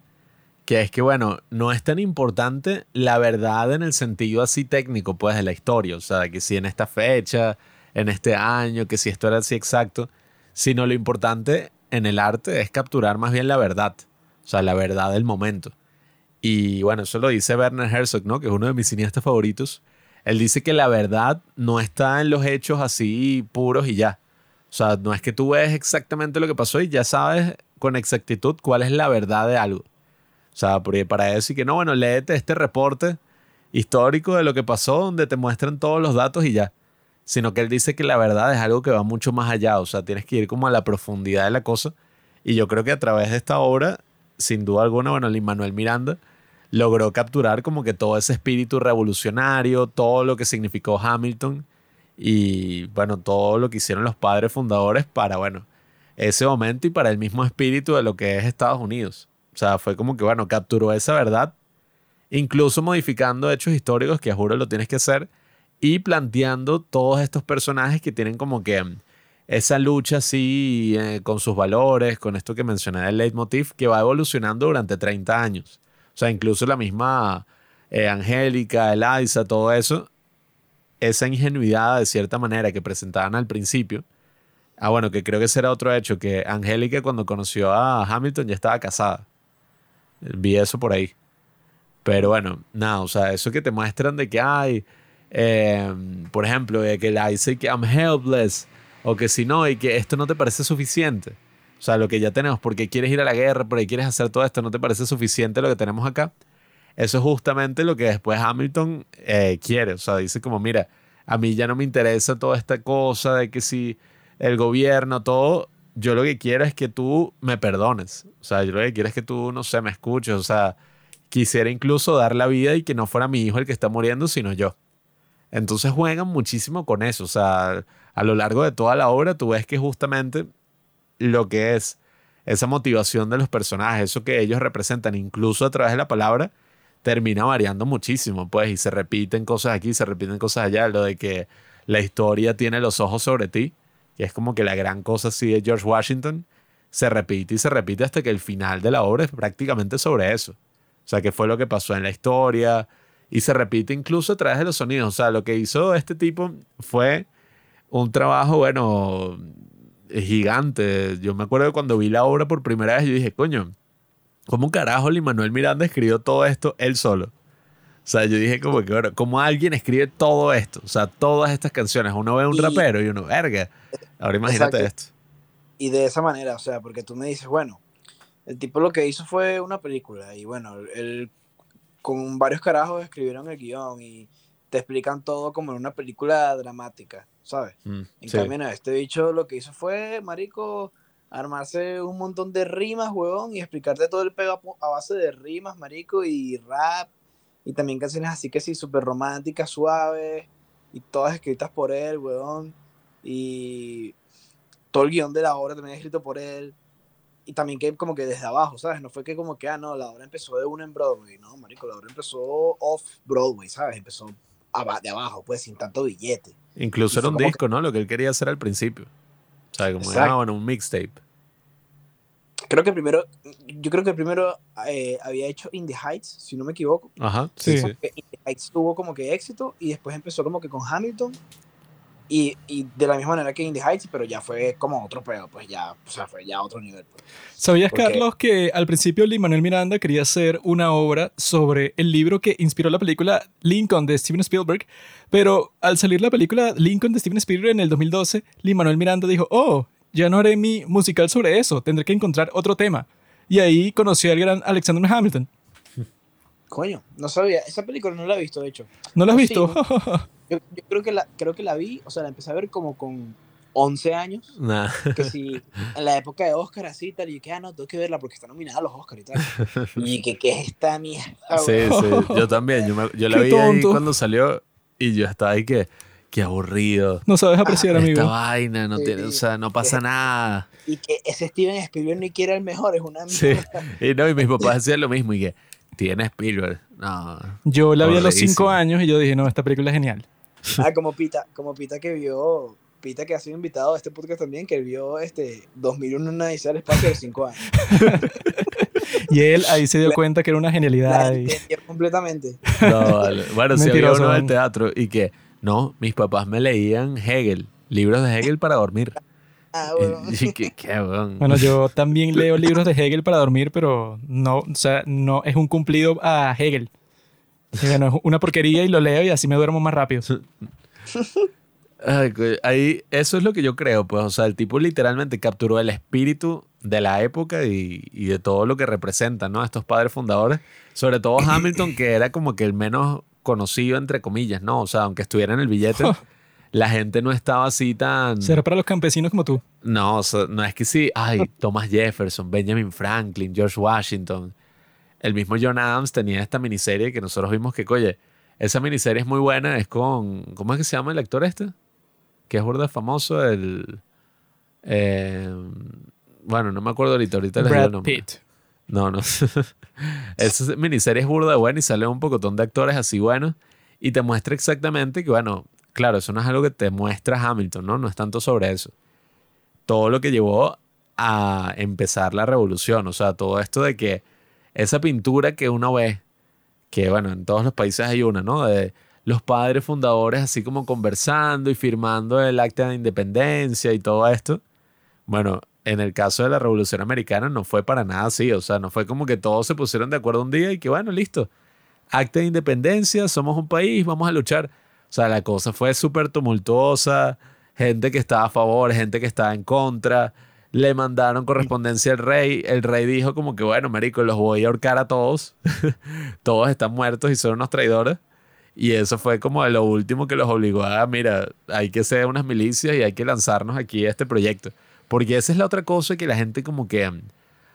que es que, bueno, no es tan importante la verdad en el sentido así técnico, pues, de la historia, o sea, que si en esta fecha, en este año, que si esto era así exacto, sino lo importante en el arte es capturar más bien la verdad, o sea, la verdad del momento. Y bueno, eso lo dice Werner Herzog, ¿no? Que es uno de mis cineastas favoritos. Él dice que la verdad no está en los hechos así puros y ya. O sea, no es que tú ves exactamente lo que pasó y ya sabes con exactitud cuál es la verdad de algo. O sea, para decir que no, bueno, léete este reporte histórico de lo que pasó donde te muestran todos los datos y ya. Sino que él dice que la verdad es algo que va mucho más allá. O sea, tienes que ir como a la profundidad de la cosa. Y yo creo que a través de esta obra, sin duda alguna, bueno, el Manuel Miranda logró capturar como que todo ese espíritu revolucionario, todo lo que significó Hamilton y bueno, todo lo que hicieron los padres fundadores para, bueno, ese momento y para el mismo espíritu de lo que es Estados Unidos. O sea, fue como que, bueno, capturó esa verdad, incluso modificando hechos históricos que a juro lo tienes que hacer y planteando todos estos personajes que tienen como que esa lucha así eh, con sus valores, con esto que mencioné del leitmotiv, que va evolucionando durante 30 años. O sea, incluso la misma eh, Angélica, Eliza, todo eso, esa ingenuidad de cierta manera que presentaban al principio, Ah, bueno, que creo que ese era otro hecho, que Angélica cuando conoció a Hamilton ya estaba casada. Vi eso por ahí. Pero bueno, nada, o sea, eso que te muestran de que hay, em, por ejemplo, de que la dice que I'm helpless, o que si no, y que esto no te parece suficiente. O sea, lo que ya tenemos, porque quieres ir a la guerra, porque quieres hacer todo esto, no te parece suficiente lo que tenemos acá. Eso es justamente lo que después Hamilton eh, quiere. O sea, dice como, mira, a mí ya no me interesa toda esta cosa de que si el gobierno, todo, yo lo que quiero es que tú me perdones. O sea, yo lo que quiero es que tú, no sé, me escuches. O sea, quisiera incluso dar la vida y que no fuera mi hijo el que está muriendo, sino yo. Entonces juegan muchísimo con eso. O sea, a lo largo de toda la obra tú ves que justamente lo que es esa motivación de los personajes, eso que ellos representan, incluso a través de la palabra, termina variando muchísimo, pues, y se repiten cosas aquí, se repiten cosas allá, lo de que la historia tiene los ojos sobre ti que es como que la gran cosa así de George Washington, se repite y se repite hasta que el final de la obra es prácticamente sobre eso. O sea, que fue lo que pasó en la historia y se repite incluso a través de los sonidos. O sea, lo que hizo este tipo fue un trabajo, bueno, gigante. Yo me acuerdo que cuando vi la obra por primera vez, yo dije, coño, ¿cómo carajo Manuel Miranda escribió todo esto él solo? O sea, yo dije como que, bueno, ¿cómo alguien escribe todo esto? O sea, todas estas canciones. Uno ve un rapero y uno, verga. Ahora imagínate esto. Y de esa manera, o sea, porque tú me dices, bueno, el tipo lo que hizo fue una película y bueno, él con varios carajos escribieron el guion y te explican todo como en una película dramática, ¿sabes? Mm, en cambio, este bicho lo que hizo fue, marico, armarse un montón de rimas, huevón, y explicarte todo el pego a base de rimas, marico, y rap y también canciones así que sí, súper románticas, suaves, y todas escritas por él, weón. Y todo el guion de la obra también escrito por él. Y también que como que desde abajo, ¿sabes? No fue que como que, ah, no, la obra empezó de una en Broadway, no, marico, la obra empezó off Broadway, ¿sabes? Empezó de abajo, pues, sin tanto billete. Incluso era un disco, ¿no? Lo que él quería hacer al principio. O sea, como, ah, bueno, un mixtape creo que primero, yo creo que primero eh, había hecho In the Heights, si no me equivoco. Ajá, sí. sí. In the Heights tuvo como que éxito y después empezó como que con Hamilton y, y, de la misma manera que In the Heights, pero ya fue como otro pedo, pues ya, o sea, fue ya otro nivel. Pues. ¿Sabías, Carlos, que al principio Lin Manuel Miranda quería hacer una obra sobre el libro que inspiró la película Lincoln de Steven Spielberg? Pero al salir la película Lincoln de Steven Spielberg en el 2012, Lin Manuel Miranda dijo, oh, ya no haré mi musical sobre eso, tendré que encontrar otro tema. Y ahí conocí al gran Alexander Hamilton. Coño, no sabía. Esa película no la he visto, de hecho. ¿No la has visto? yo, creo, que la, creo que la vi, o sea, la empecé a ver como con 11 años. Nah. Que si en la época de Oscar así tal, y yo que, ah, no, tengo que verla porque está nominada a los Oscar y tal. Y que, ¿qué es esta mierda? Sí, sí, yo también. Yo, yo la vi ahí cuando salió y yo estaba ahí que Qué aburrido. No sabes apreciar, ah, amigo. Esta vaina, no tiene, o sea, no pasa nada. Y que ese Steven Spielberg ni quiera el mejor, es una Sí. Y no, y mis papás decían lo mismo y que tiene Spielberg. No. Yo la vi a los cinco años y yo dije, no, esta película es genial. Ah, como Pita, como Pita que vio, Pita que ha sido invitado a este podcast también, que vio este 2001 una dice al espacio de cinco años. y él ahí se dio cuenta que era una genialidad. y... completamente. No, vale. Bueno, si había uno del teatro y que no, mis papás me leían Hegel, libros de Hegel para dormir. Ah, bueno. qué, bueno. yo también leo libros de Hegel para dormir, pero no, o sea, no es un cumplido a Hegel. Bueno, es una porquería y lo leo y así me duermo más rápido. ahí, eso es lo que yo creo, pues, o sea, el tipo literalmente capturó el espíritu de la época y, y, de todo lo que representan, ¿no? Estos padres fundadores, sobre todo Hamilton, que era como que el menos conocido, entre comillas, ¿no? O sea, aunque estuviera en el billete, la gente no estaba así tan... ¿Será para los campesinos como tú? No, no es que sí, ay, Thomas Jefferson, Benjamin Franklin, George Washington. El mismo John Adams tenía esta miniserie que nosotros vimos que, oye, esa miniserie es muy buena, es con... ¿Cómo es que se llama el actor este? Que es burda famoso, el... Eh, bueno, no me acuerdo ahorita, ahorita les digo el nombre. Pitt. No, no. Esa miniserie es burda buena y sale un pocotón de actores así buenos y te muestra exactamente que, bueno, claro, eso no es algo que te muestra Hamilton, ¿no? No es tanto sobre eso. Todo lo que llevó a empezar la revolución, o sea, todo esto de que esa pintura que uno ve, que bueno, en todos los países hay una, ¿no? De los padres fundadores así como conversando y firmando el acta de independencia y todo esto Bueno, en el caso de la Revolución Americana no fue para nada así, o sea, no fue como que todos se pusieron de acuerdo un día y que bueno, listo, acta de independencia, somos un país, vamos a luchar. O sea, la cosa fue súper tumultuosa, gente que estaba a favor, gente que estaba en contra, le mandaron correspondencia al rey, el rey dijo como que bueno, marico, los voy a ahorcar a todos, todos están muertos y son unos traidores. Y eso fue como lo último que los obligó a, mira, hay que ser unas milicias y hay que lanzarnos aquí a este proyecto. Porque esa es la otra cosa que la gente como que mm,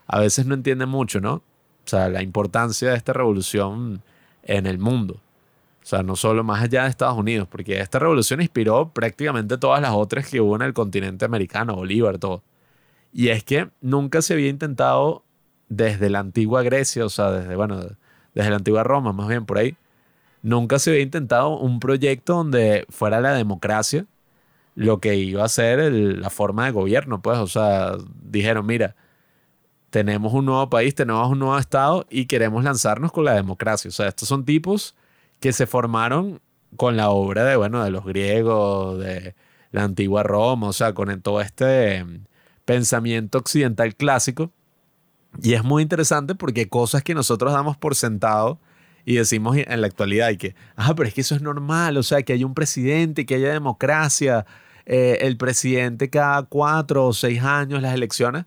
a veces no entiende mucho, ¿no? O sea, la importancia de esta revolución en el mundo. O sea, no solo más allá de Estados Unidos, porque esta revolución inspiró prácticamente todas las otras que hubo en el continente americano, Bolívar, todo. Y es que nunca se había intentado desde la antigua Grecia, o sea, desde, bueno, desde la antigua Roma, más bien por ahí, nunca se había intentado un proyecto donde fuera la democracia lo que iba a ser la forma de gobierno, pues, o sea, dijeron, mira, tenemos un nuevo país, tenemos un nuevo Estado y queremos lanzarnos con la democracia. O sea, estos son tipos que se formaron con la obra de, bueno, de los griegos, de la antigua Roma, o sea, con todo este em, pensamiento occidental clásico. Y es muy interesante porque cosas que nosotros damos por sentado y decimos en la actualidad y que, ah, pero es que eso es normal, o sea, que haya un presidente, que haya democracia, eh, el presidente cada cuatro o seis años las elecciones,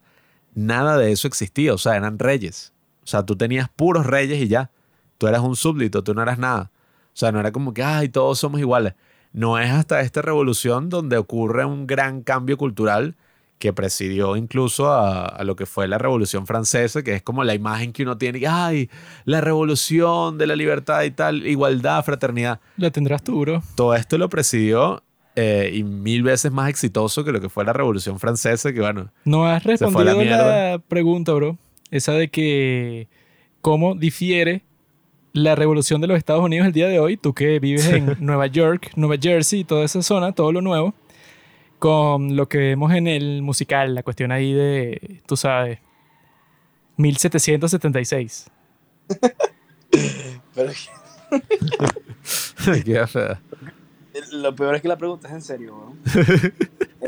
nada de eso existía, o sea, eran reyes. O sea, tú tenías puros reyes y ya. Tú eras un súbdito, tú no eras nada. O sea, no era como que, ay, todos somos iguales. No es hasta esta revolución donde ocurre un gran cambio cultural que presidió incluso a, lo que fue la Revolución Francesa, que es como la imagen que uno tiene, ay, la revolución de la libertad y tal, igualdad, fraternidad. La tendrás tú, bro. Todo esto lo presidió eh, y mil veces más exitoso que lo que fue la Revolución Francesa, que bueno. No has respondido la, la pregunta, bro. Esa de que cómo difiere la revolución de los Estados Unidos el día de hoy, tú que vives en Nueva York, Nueva Jersey, toda esa zona, todo lo nuevo, con lo que vemos en el musical, la cuestión ahí de, tú sabes, 1776. Pero... Qué fea lo peor es que la pregunta es en serio.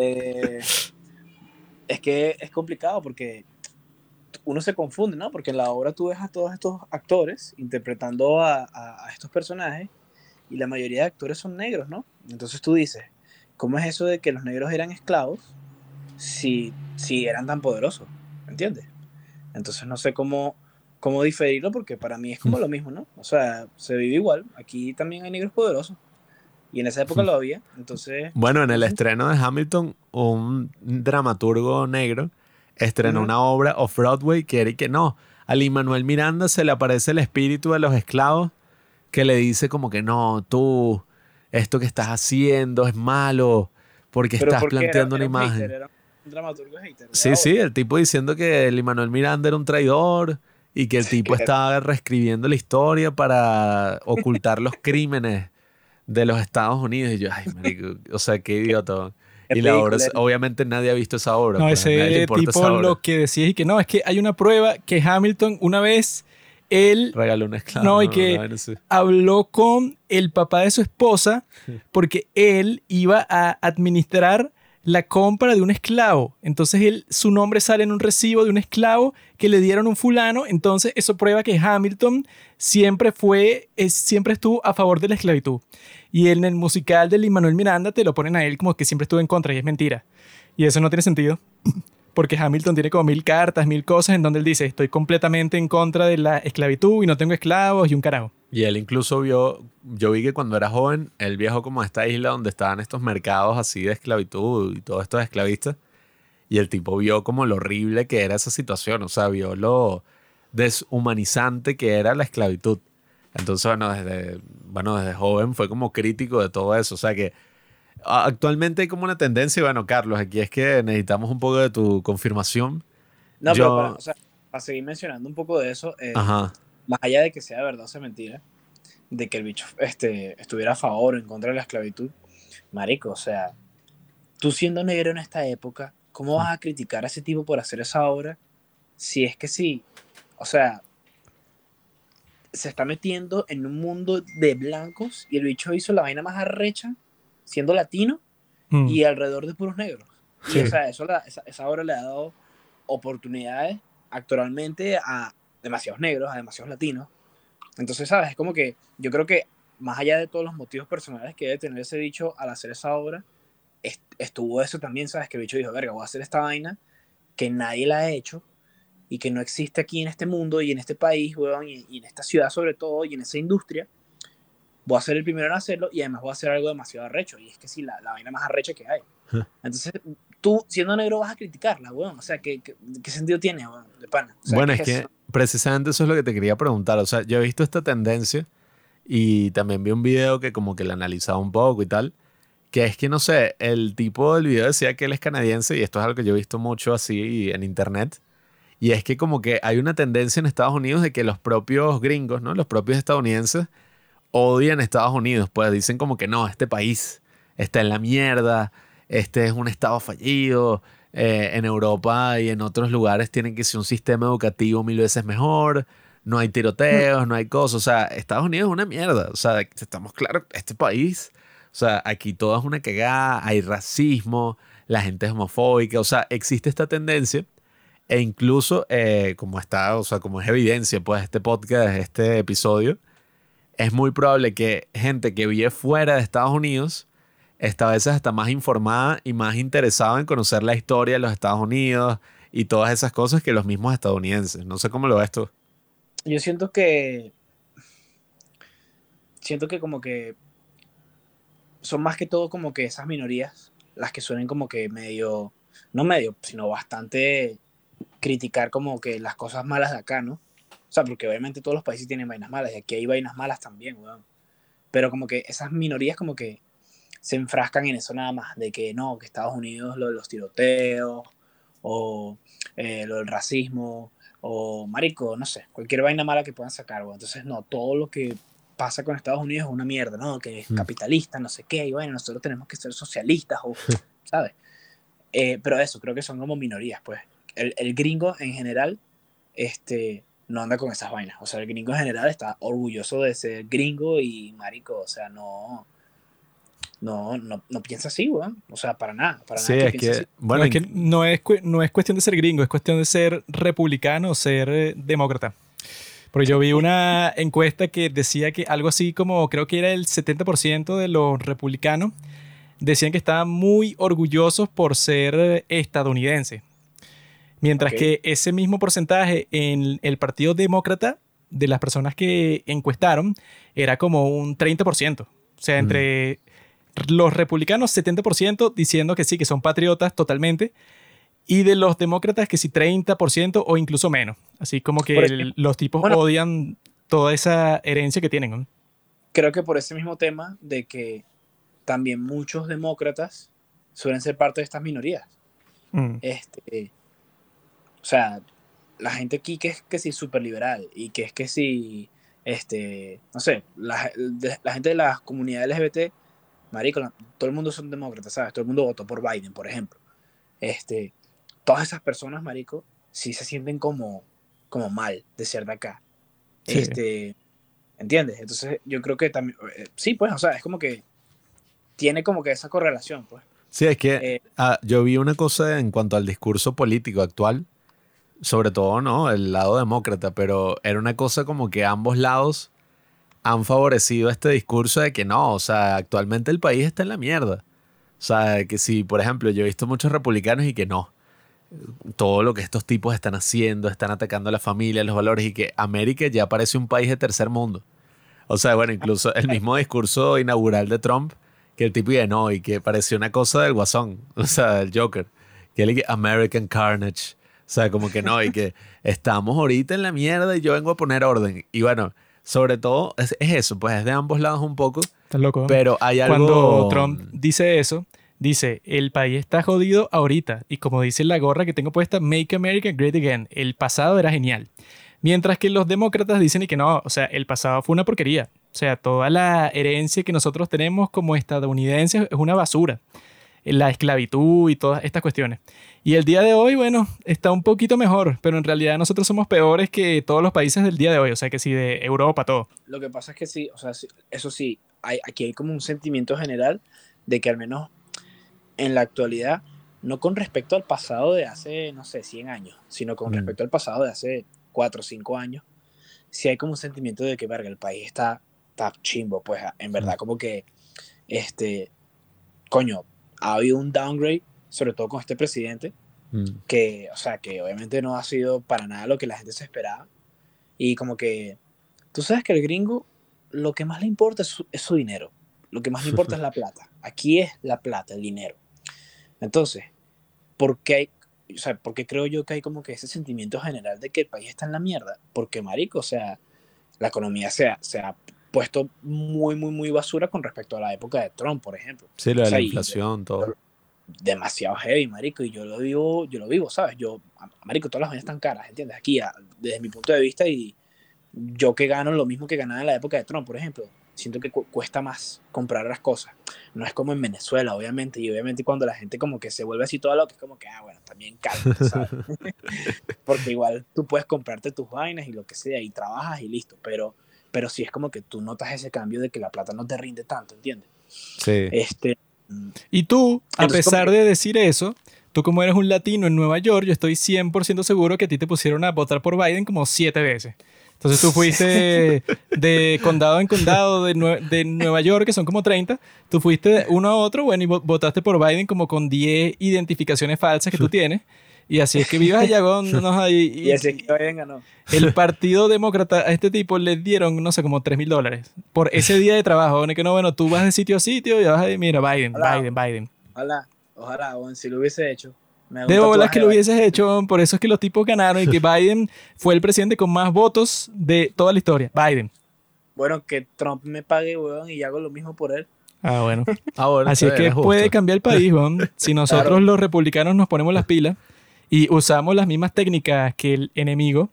Eh, es que es complicado porque uno se confunde, ¿no? Porque en la obra tú ves a todos estos actores interpretando a, estos personajes y la mayoría de actores son negros, ¿no? Entonces tú dices, ¿cómo es eso de que los negros eran esclavos si, si eran tan poderosos? ¿Entiendes? Entonces no sé cómo, cómo diferirlo porque para mí es como lo mismo, ¿no? O sea, se vive igual. Aquí también hay negros poderosos. Y en esa época lo había, entonces... Bueno, en el estreno de Hamilton, un dramaturgo negro estrenó una obra off-Broadway que era y que no, a Manuel Miranda se le aparece el espíritu de los esclavos que le dice como que no, tú, esto que estás haciendo es malo porque estás planteando una imagen. un dramaturgo hater, sí, sí, el tipo diciendo que el Manuel Miranda era un traidor y que el tipo estaba reescribiendo la historia para ocultar los crímenes de los Estados Unidos. Y yo, ay, marico, o sea, qué idiota. Y la obra, obviamente nadie ha visto esa obra. No, pues, ese tipo lo que decía y que no, es que hay una prueba que Hamilton una vez él regaló un esclavo. No, y que habló con el papá de su esposa porque él iba a administrar la compra de un esclavo. Entonces él, su nombre sale en un recibo de un esclavo que le dieron un fulano. Entonces eso prueba que Hamilton siempre fue, siempre estuvo a favor de la esclavitud. Y en el musical de Lin Manuel Miranda te lo ponen a él como que siempre estuvo en contra y es mentira. Y eso no tiene sentido. Porque Hamilton tiene como mil cartas, mil cosas en donde él dice, estoy completamente en contra de la esclavitud y no tengo esclavos y un carajo. Y él incluso vio, yo vi que cuando era joven, él viajó como a esta isla donde estaban estos mercados así de esclavitud y todos estos esclavistas. Y el tipo vio como lo horrible que era esa situación, o sea, vio lo deshumanizante que era la esclavitud. Entonces, bueno, desde, bueno, desde joven fue como crítico de todo eso. O sea que actualmente hay como una tendencia, y bueno, Carlos, aquí es que necesitamos un poco de tu confirmación. No, pero para, o sea, para, seguir mencionando un poco de eso, eh, más allá de que sea verdad o sea mentira, de que el bicho este, estuviera a favor o en contra de la esclavitud, marico, o sea, tú siendo negro en esta época, ¿cómo vas a criticar a ese tipo por hacer esa obra? Si es que sí, o sea, se está metiendo en un mundo de blancos y el bicho hizo la vaina más arrecha siendo latino mm. y alrededor de puros negros. Sí. o sea, eso esa, esa obra le ha dado oportunidades actualmente a demasiados negros, a demasiados latinos. Entonces, ¿sabes? Es como que yo creo que más allá de todos los motivos personales que debe tener ese dicho al hacer esa obra, estuvo eso también, ¿sabes? Que el bicho dijo, verga, voy a hacer esta vaina que nadie la ha hecho y que no existe aquí en este mundo y en este país, weón, y, en esta ciudad sobre todo, y en esa industria. Voy a ser el primero en hacerlo y además voy a hacer algo demasiado arrecho. Y es que sí, la, la vaina más arrecha que hay. Entonces, tú siendo negro vas a criticarla, weón. O sea, ¿qué, qué, sentido tiene, weón? De pana. bueno, es, que precisamente eso es lo que te quería preguntar. O sea, yo he visto esta tendencia y también vi un video que como que la analizaba un poco y tal. Que es que, no sé, el tipo del video decía que él es canadiense y esto es algo que yo he visto mucho así en internet. Y es que como que hay una tendencia en Estados Unidos de que los propios gringos, ¿no? Los propios estadounidenses odian Estados Unidos. Pues dicen como que no, este país está en la mierda, este es un estado fallido, eh, en Europa y en otros lugares tienen que ser un sistema educativo mil veces mejor, no hay tiroteos, no hay cosas, o sea, Estados Unidos es una mierda, o sea, estamos claros, este país, o sea, aquí todo es una cagada, hay racismo, la gente es homofóbica, o sea, existe esta tendencia e incluso eh, como está, o sea, como es evidencia, pues este podcast, este episodio, es muy probable que gente que vive fuera de Estados Unidos esta vez está más informada y más interesada en conocer la historia de los Estados Unidos y todas esas cosas que los mismos estadounidenses. No sé cómo lo ves tú. Yo siento que. Siento que como que. Son más que todo como que esas minorías las que suelen como que medio. No medio, sino bastante criticar como que las cosas malas de acá, ¿no? O sea, porque obviamente todos los países tienen vainas malas y aquí hay vainas malas también, weón. Pero como que esas minorías como que se enfrascan en eso nada más, de que no, que Estados Unidos lo de los tiroteos, o eh, lo del racismo, o marico, no sé, cualquier vaina mala que puedan sacar, entonces no, todo lo que pasa con Estados Unidos es una mierda, ¿no? Que es hmm. capitalista, no sé qué, y bueno, nosotros tenemos que ser socialistas, o, ¿sabes? Eh, pero eso, creo que son como minorías, pues. El, el, gringo en general, este, no anda con esas vainas. O sea, el gringo en general está orgulloso de ser gringo y marico, o sea, no, no, no, no piensa así, weón. O sea, para nada. Para sí, es que, bueno, es que no es, no es cuestión de ser gringo, es cuestión de ser republicano o ser eh, demócrata. Porque yo vi una encuesta que decía que algo así como, creo que era el 70% de los republicanos, decían que estaban muy orgullosos por ser estadounidenses. Mientras que ese mismo porcentaje en el Partido Demócrata, de las personas que encuestaron, era como un 30%. O sea, entre los republicanos 70% diciendo que sí, que son patriotas totalmente, y de los demócratas que sí 30% o incluso menos. Así como que los tipos odian toda esa herencia que tienen. Creo que por ese mismo tema de que también muchos demócratas suelen ser parte de estas minorías. Mm. Este, o sea, la gente aquí que es que sí súper liberal y que es que sí, este, no sé, la, la gente de las comunidades LGBT marico, todo el mundo son demócratas, ¿sabes? Todo el mundo votó por Biden, por ejemplo. Este, todas esas personas, marico, sí se sienten como, como mal de ser de acá. Este, ¿entiendes? Entonces yo creo que también, eh, sí, pues, o sea, es como que tiene como que esa correlación, pues. Sí, es que eh, ah, yo vi una cosa en cuanto al discurso político actual, sobre todo, ¿no? El lado demócrata, pero era una cosa como que ambos lados han favorecido este discurso de que no, o sea, actualmente el país está en la mierda. O sea, que si, por ejemplo, yo he visto muchos republicanos y que no. Todo lo que estos tipos están haciendo, están atacando a la familia, los valores y que América ya parece un país de tercer mundo. O sea, bueno, incluso el mismo discurso inaugural de Trump, que el tipo ya no, y que pareció una cosa del guasón, o sea, del Joker, que él American Carnage. O sea, como que no, y que estamos ahorita en la mierda y yo vengo a poner orden. Y bueno, sobre todo, es, eso, pues es de ambos lados un poco. Estás loco. Pero hay algo. Cuando Trump dice eso, dice: el país está jodido ahorita. Y como dice la gorra que tengo puesta, Make America Great Again. El pasado era genial. Mientras que los demócratas dicen y que no, o sea, el pasado fue una porquería. O sea, toda la herencia que nosotros tenemos como estadounidenses es una basura la esclavitud y todas estas cuestiones. Y el día de hoy, bueno, está un poquito mejor, pero en realidad nosotros somos peores que todos los países del día de hoy, o sea que sí, de Europa, todo. Lo que pasa es que sí, o sea, eso sí, hay, aquí hay como un sentimiento general de que al menos en la actualidad no con respecto al pasado de hace, no sé, 100 años, sino con mm. respecto al pasado de hace 4 o 5 años, sí hay como un sentimiento de que, verga, el país está, está chimbo, pues en verdad como que, este, coño, ha habido un downgrade, sobre todo con este presidente, mm. que, o sea, que obviamente no ha sido para nada lo que la gente se esperaba. Y como que, tú sabes que el gringo, lo que más le importa es su, dinero, lo que más le importa es la plata. Aquí es la plata, el dinero. Entonces, ¿por qué hay, o sea, porque creo yo que hay como que ese sentimiento general de que el país está en la mierda? Porque, marico, o sea, la economía se ha, se ha puesto muy, muy, muy basura con respecto a la época de Trump, por ejemplo. Sí, la, inflación, todo. Demasiado heavy, marico, y yo lo vivo, yo lo vivo, ¿sabes? Yo, marico, todas las vainas están caras, ¿entiendes? Aquí, desde mi punto de vista, y yo que gano lo mismo que ganaba en la época de Trump, por ejemplo, siento que cuesta más comprar las cosas. No es como en Venezuela, obviamente, y obviamente cuando la gente como que se vuelve así todo lo que es como que, ah, bueno, también caro, ¿sabes? Porque igual tú puedes comprarte tus vainas y lo que sea, y trabajas y listo, pero, pero sí es como que tú notas ese cambio de que la plata no te rinde tanto, ¿entiendes? Sí. Este, y tú, a pesar de decir eso, tú como eres un latino en Nueva York, yo estoy 100% seguro que a ti te pusieron a votar por Biden como siete veces. Entonces tú fuiste de condado en condado de, de, Nueva York, que son como 30. Tú fuiste uno a otro, bueno, y votaste por Biden como con 10 identificaciones falsas que tú tienes. Y así es que vivas allá con... No, y, y, así es que Biden ganó. El Partido Demócrata a este tipo le dieron, no sé, como 3 mil dólares por ese día de trabajo. que no, bueno, tú vas de sitio a sitio y vas a mira, Biden, Biden, Biden. Ojalá, ojalá, si lo hubiese hecho. De bolas que lo hubieses hecho, por eso es que los tipos ganaron y que Biden fue el presidente con más votos de toda la historia. Biden. Bueno, que Trump me pague, weón, y hago lo mismo por él. Ah, bueno. Así es que puede cambiar el país, weón. Si nosotros los republicanos nos ponemos las pilas y usamos las mismas técnicas que el enemigo,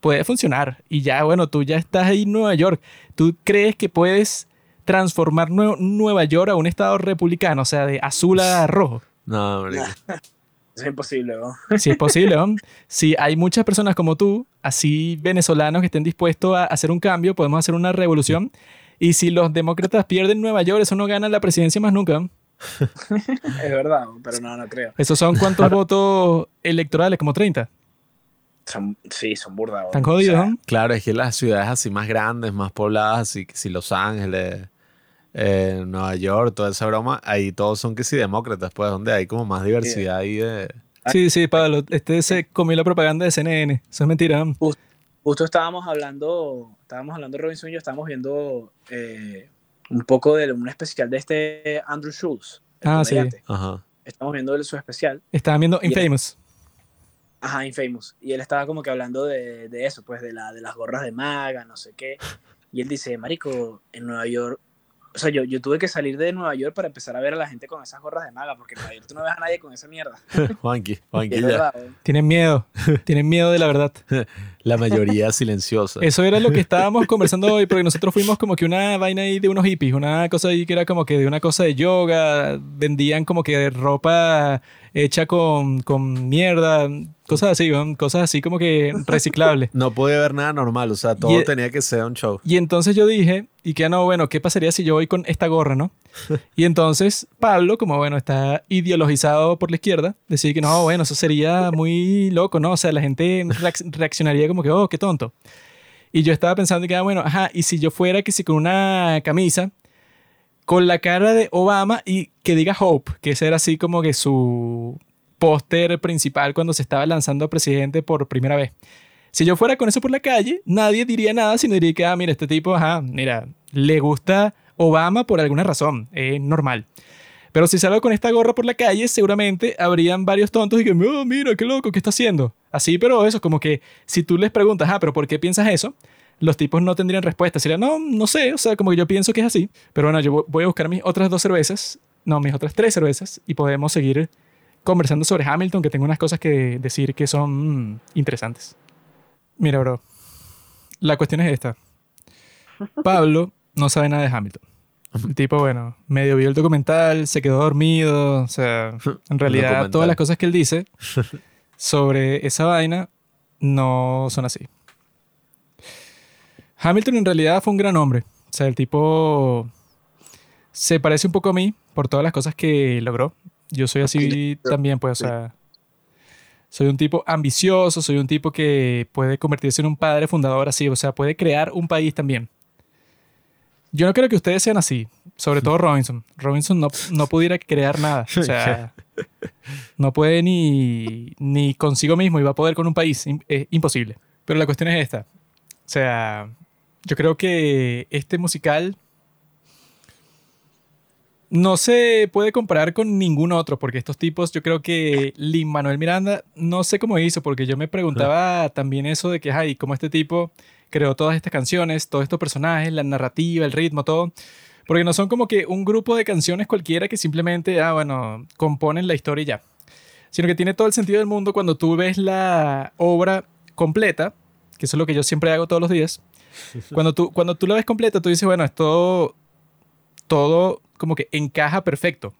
puede funcionar. Y ya, bueno, tú ya estás ahí en Nueva York. ¿Tú crees que puedes transformar Nueva York a un estado republicano, o sea, de azul a rojo? No, no. Es imposible, ¿no? Sí, es posible, ¿no? Si hay muchas personas como tú, así venezolanos que estén dispuestos a hacer un cambio, podemos hacer una revolución. Y si los demócratas pierden Nueva York, eso no gana la presidencia más nunca. Es verdad, pero no, no creo. ¿Esos son cuántos votos electorales? ¿Como 30? sí, son burdados. ¿Están jodidos? Claro, es que las ciudades así más grandes, más pobladas, así si Los Ángeles, eh, Nueva York, toda esa broma, ahí todos son que sí demócratas, pues, donde hay como más diversidad ahí de... Sí, sí, Pablo, este se comió la propaganda de CNN, eso es mentira. Justo, estábamos hablando, estábamos hablando de Robinson y yo, estábamos viendo eh, un poco de un especial de este Andrew Schultz. Ah, sí. Ajá. Estamos viendo su especial. Estaban viendo Infamous. ajá, Infamous. Y él estaba como que hablando de, de eso, pues, de, la, de las gorras de maga, no sé qué. Y él dice, Marico, en Nueva York o sea, yo, yo tuve que salir de Nueva York para empezar a ver a la gente con esas gorras de maga, porque en Nueva York tú no ves a nadie con esa mierda. Juanqui, Juanqui ya. Tienen miedo, tienen miedo de la verdad. la mayoría silenciosa. Eso era lo que estábamos conversando hoy, porque nosotros fuimos como que una vaina ahí de unos hippies, una cosa ahí que era como que de una cosa de yoga, vendían como que ropa hecha con, con mierda, cosas así, cosas así como que reciclables. no podía haber nada normal, o sea, todo e tenía que ser un show. Y entonces yo dije, y que no, bueno, ¿qué pasaría si yo voy con esta gorra, no? y entonces Pablo, como bueno, está ideologizado por la izquierda, decía que no, bueno, eso sería muy loco, ¿no? O sea, la gente reaccionaría como que, oh, qué tonto. Y yo estaba pensando que, ah, bueno, ajá, y si yo fuera que si con una camisa con la cara de Obama y que diga Hope, que ese era así como que su póster principal cuando se estaba lanzando a presidente por primera vez. Si yo fuera con eso por la calle, nadie diría nada, sino diría que, ah, mira, este tipo, ajá, mira, le gusta Obama por alguna razón, es normal. Pero si salgo con esta gorra por la calle, seguramente habrían varios tontos y que, oh, mira, qué loco, ¿qué está haciendo? Así, pero eso, como que si tú les preguntas, ah, pero ¿por qué piensas eso? Los tipos no tendrían respuesta. Serían, no, no sé, o sea, como que yo pienso que es así. Pero bueno, yo voy a buscar mis otras dos cervezas, no, mis otras tres cervezas, y podemos seguir conversando sobre Hamilton, que tengo unas cosas que decir que son mm, interesantes. Mira, bro, la cuestión es esta. Pablo no sabe nada de Hamilton. El tipo, bueno, medio vio el documental, se quedó dormido, o sea, en realidad todas las cosas que él dice sobre esa vaina no son así. Hamilton en realidad fue un gran hombre, o sea, el tipo se parece un poco a mí por todas las cosas que logró. Yo soy así también, pues, o sea, soy un tipo ambicioso, soy un tipo que puede convertirse en un padre fundador así, o sea, puede crear un país también. Yo no creo que ustedes sean así, sobre todo Robinson. Robinson no, no pudiera crear nada, o sea, no puede ni, ni consigo mismo y va a poder con un país, es imposible. Pero la cuestión es esta, o sea, yo creo que este musical no se puede comparar con ningún otro, porque estos tipos, yo creo que Lin Manuel Miranda, no sé cómo hizo, porque yo me preguntaba también eso de que, ay, cómo este tipo creó todas estas canciones, todos estos personajes, la narrativa, el ritmo, todo. Porque no son como que un grupo de canciones cualquiera que simplemente, ah, bueno, componen la historia y ya. Sino que tiene todo el sentido del mundo cuando tú ves la obra completa, que eso es lo que yo siempre hago todos los días. Cuando tú, cuando tú la ves completa, tú dices, bueno, esto todo como que encaja perfecto.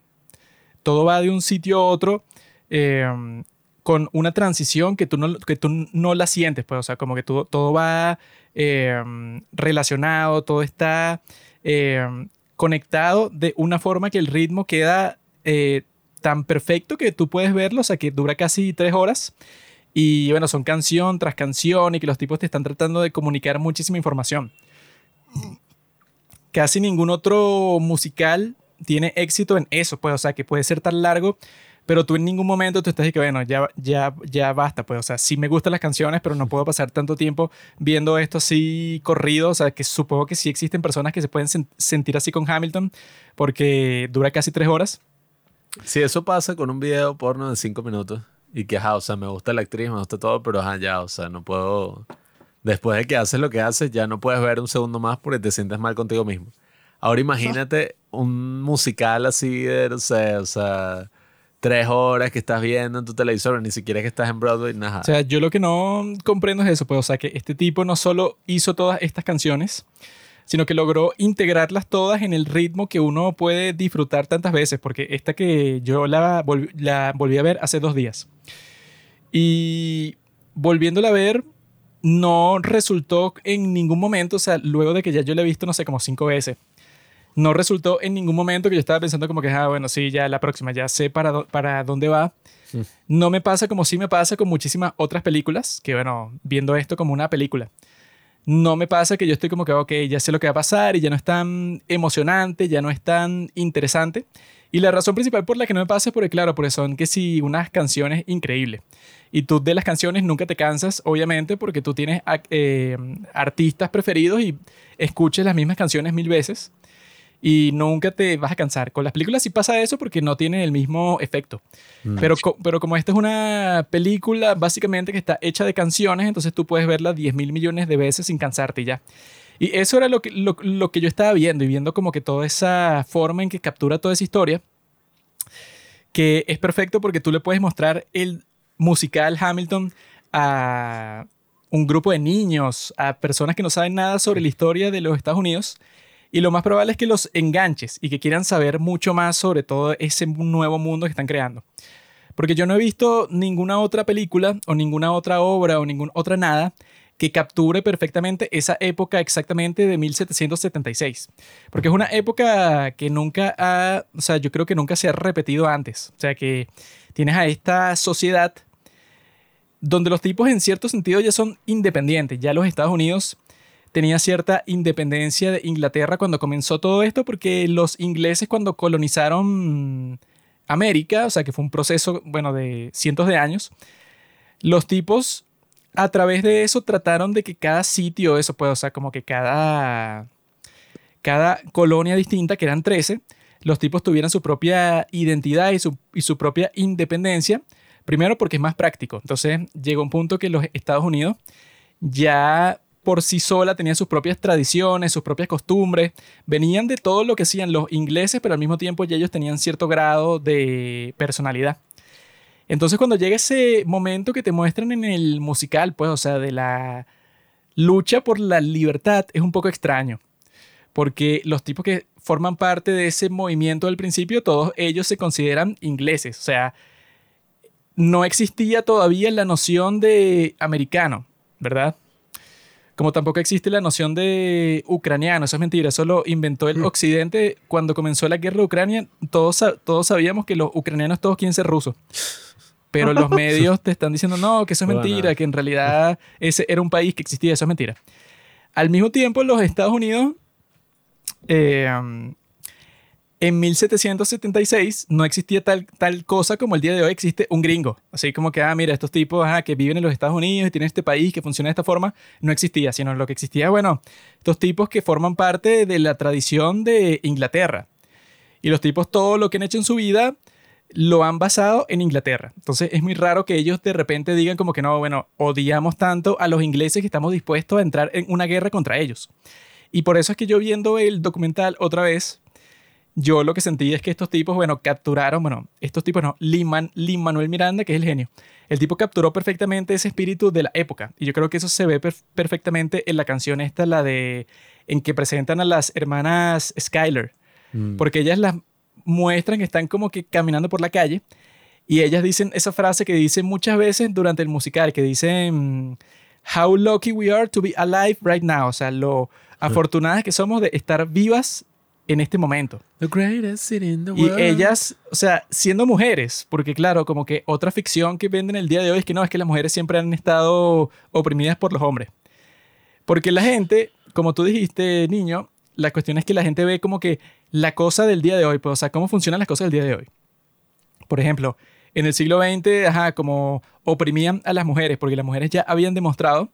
Todo va de un sitio a otro em, con una transición que tú no, que tú no la sientes, pues, o sea, como que todo va em, relacionado, todo está em, conectado de una forma que el ritmo queda eh, tan perfecto que tú puedes verlo, o sea, que dura casi tres horas. Y bueno, son canción tras canción y que los tipos te están tratando de comunicar muchísima información casi ningún otro musical tiene éxito en eso, pues, o sea, que puede ser tan largo, pero tú en ningún momento tú estás que, bueno, ya, ya, ya basta, pues, o sea, sí me gustan las canciones, pero no puedo pasar tanto tiempo viendo esto así corrido, o sea, que supongo que sí existen personas que se pueden sentir así con Hamilton, porque dura casi tres horas. Si eso pasa con un video porno de cinco minutos y que, ajá, o sea, me gusta la actriz, me gusta todo, pero ajá, ya, o sea, no puedo Después de que haces lo que haces, ya no puedes ver un segundo más porque te sientes mal contigo mismo. Ahora imagínate un musical así de, no o sea, tres horas que estás viendo en tu televisor, ni siquiera que estás en Broadway, nada. O sea, yo lo que no comprendo es eso, pues, o sea, que este tipo no solo hizo todas estas canciones, sino que logró integrarlas todas en el ritmo que uno puede disfrutar tantas veces, porque esta que yo la volví a ver hace dos días. Y volviéndola a ver, no resultó en ningún momento, o sea, luego de que ya yo la he visto, no sé, como cinco veces, no resultó en ningún momento que yo estaba pensando como que, ah, bueno, sí, ya la próxima, ya sé para, para dónde va. No me pasa como sí me pasa con muchísimas otras películas, que bueno, viendo esto como una película. No me pasa que yo estoy como que, ok, ya sé lo que va a pasar y ya no es tan emocionante, ya no es tan interesante. Y la razón principal por la que no me pasa es porque, claro, porque son que si unas canciones increíbles. Y tú de las canciones nunca te cansas, obviamente, porque tú tienes eh, artistas preferidos y escuches las mismas canciones mil veces y nunca te vas a cansar. Con las películas sí pasa eso porque no tienen el mismo efecto. Mm. Pero, pero como esta es una película básicamente que está hecha de canciones, entonces tú puedes verla 10 mil millones de veces sin cansarte ya. Y eso era lo que, lo, lo que yo estaba viendo y viendo como que toda esa forma en que captura toda esa historia, que es perfecto porque tú le puedes mostrar el musical Hamilton a un grupo de niños, a personas que no saben nada sobre la historia de los Estados Unidos. Y lo más probable es que los enganches y que quieran saber mucho más sobre todo ese nuevo mundo que están creando. Porque yo no he visto ninguna otra película o ninguna otra obra o ninguna otra nada que capture perfectamente esa época exactamente de 1776. Porque es una época que nunca ha, o sea, yo creo que nunca se ha repetido antes. O sea, que tienes a esta sociedad donde los tipos en cierto sentido ya son independientes. Ya los Estados Unidos tenía cierta independencia de Inglaterra cuando comenzó todo esto, porque los ingleses cuando colonizaron América, o sea que fue un proceso, bueno, de cientos de años, los tipos a través de eso trataron de que cada sitio, eso puede, o sea, como que cada, cada colonia distinta, que eran 13, los tipos tuvieran su propia identidad y su, y su propia independencia Primero porque es más práctico. Entonces llegó un punto que los Estados Unidos ya por sí sola tenían sus propias tradiciones, sus propias costumbres, venían de todo lo que hacían los ingleses, pero al mismo tiempo ya ellos tenían cierto grado de personalidad. Entonces cuando llega ese momento que te muestran en el musical, pues, o sea, de la lucha por la libertad, es un poco extraño, porque los tipos que forman parte de ese movimiento al principio, todos ellos se consideran ingleses, o sea, no existía todavía la noción de americano, ¿verdad? como tampoco existe la noción de ucraniano, eso es mentira, eso lo inventó el mm. occidente cuando comenzó la guerra de Ucrania, todos, todos sabíamos que los ucranianos todos quieren ser rusos. Pero los medios te están diciendo, no, que eso es mentira, que en realidad ese era un país que existía, eso es mentira. Al mismo tiempo, los Estados Unidos eh, en 1776 no existía tal, tal cosa como el día de hoy existe un gringo. Así como que, ah, mira, estos tipos que viven en los Estados Unidos y tienen este país que funciona de esta forma, no existía, sino lo que existía, bueno, estos tipos que forman parte de la tradición de Inglaterra. Y los tipos todo lo que han hecho en su vida lo han basado en Inglaterra. Entonces es muy raro que ellos de repente digan como que no, bueno, odiamos tanto a los ingleses que estamos dispuestos a entrar en una guerra contra ellos. Y por eso es que yo viendo el documental otra vez, yo lo que sentí es que estos tipos, bueno, capturaron, bueno, estos tipos no, Lin, Manuel Miranda, que es el genio. El tipo capturó perfectamente ese espíritu de la época. Y yo creo que eso se ve perfectamente en la canción esta, la de, en que presentan a las hermanas Skyler. Mm. Porque ellas las muestran que están como que caminando por la calle. Y ellas dicen esa frase que dicen muchas veces durante el musical, que dicen, How lucky we are to be alive right now. O sea, lo afortunadas que somos de estar vivas en este momento. Y ellas, o sea, siendo mujeres, porque claro, como que otra ficción que venden el día de hoy es que no, es que las mujeres siempre han estado oprimidas por los hombres. Porque la gente, como tú dijiste, niño, la cuestión es que la gente ve como que la cosa del día de hoy, pues, o sea, cómo funcionan las cosas del día de hoy. Por ejemplo, en el siglo XX, ajá, como oprimían a las mujeres, porque las mujeres ya habían demostrado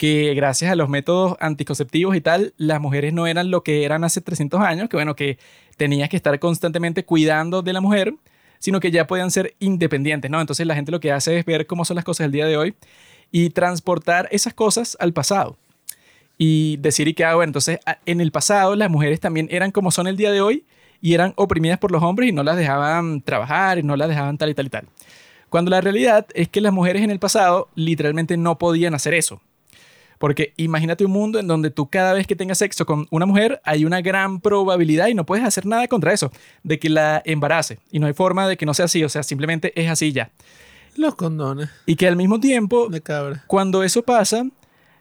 que gracias a los métodos anticonceptivos y tal, las mujeres no eran lo que eran hace 300 años, que bueno, que tenías que estar constantemente cuidando de la mujer, sino que ya podían ser independientes, ¿no? Entonces la gente lo que hace es ver cómo son las cosas del día de hoy y transportar esas cosas al pasado. Y decir y que, ah, bueno, entonces en el pasado las mujeres también eran como son el día de hoy y eran oprimidas por los hombres y no las dejaban trabajar y no las dejaban tal y tal y tal. Cuando la realidad es que las mujeres en el pasado literalmente no podían hacer eso. Porque imagínate un mundo en donde tú cada vez que tengas sexo con una mujer hay una gran probabilidad y no puedes hacer nada contra eso, de que la embarace. Y no hay forma de que no sea así, o sea, simplemente es así ya. Los condones. Y que al mismo tiempo, de cabra. cuando eso pasa,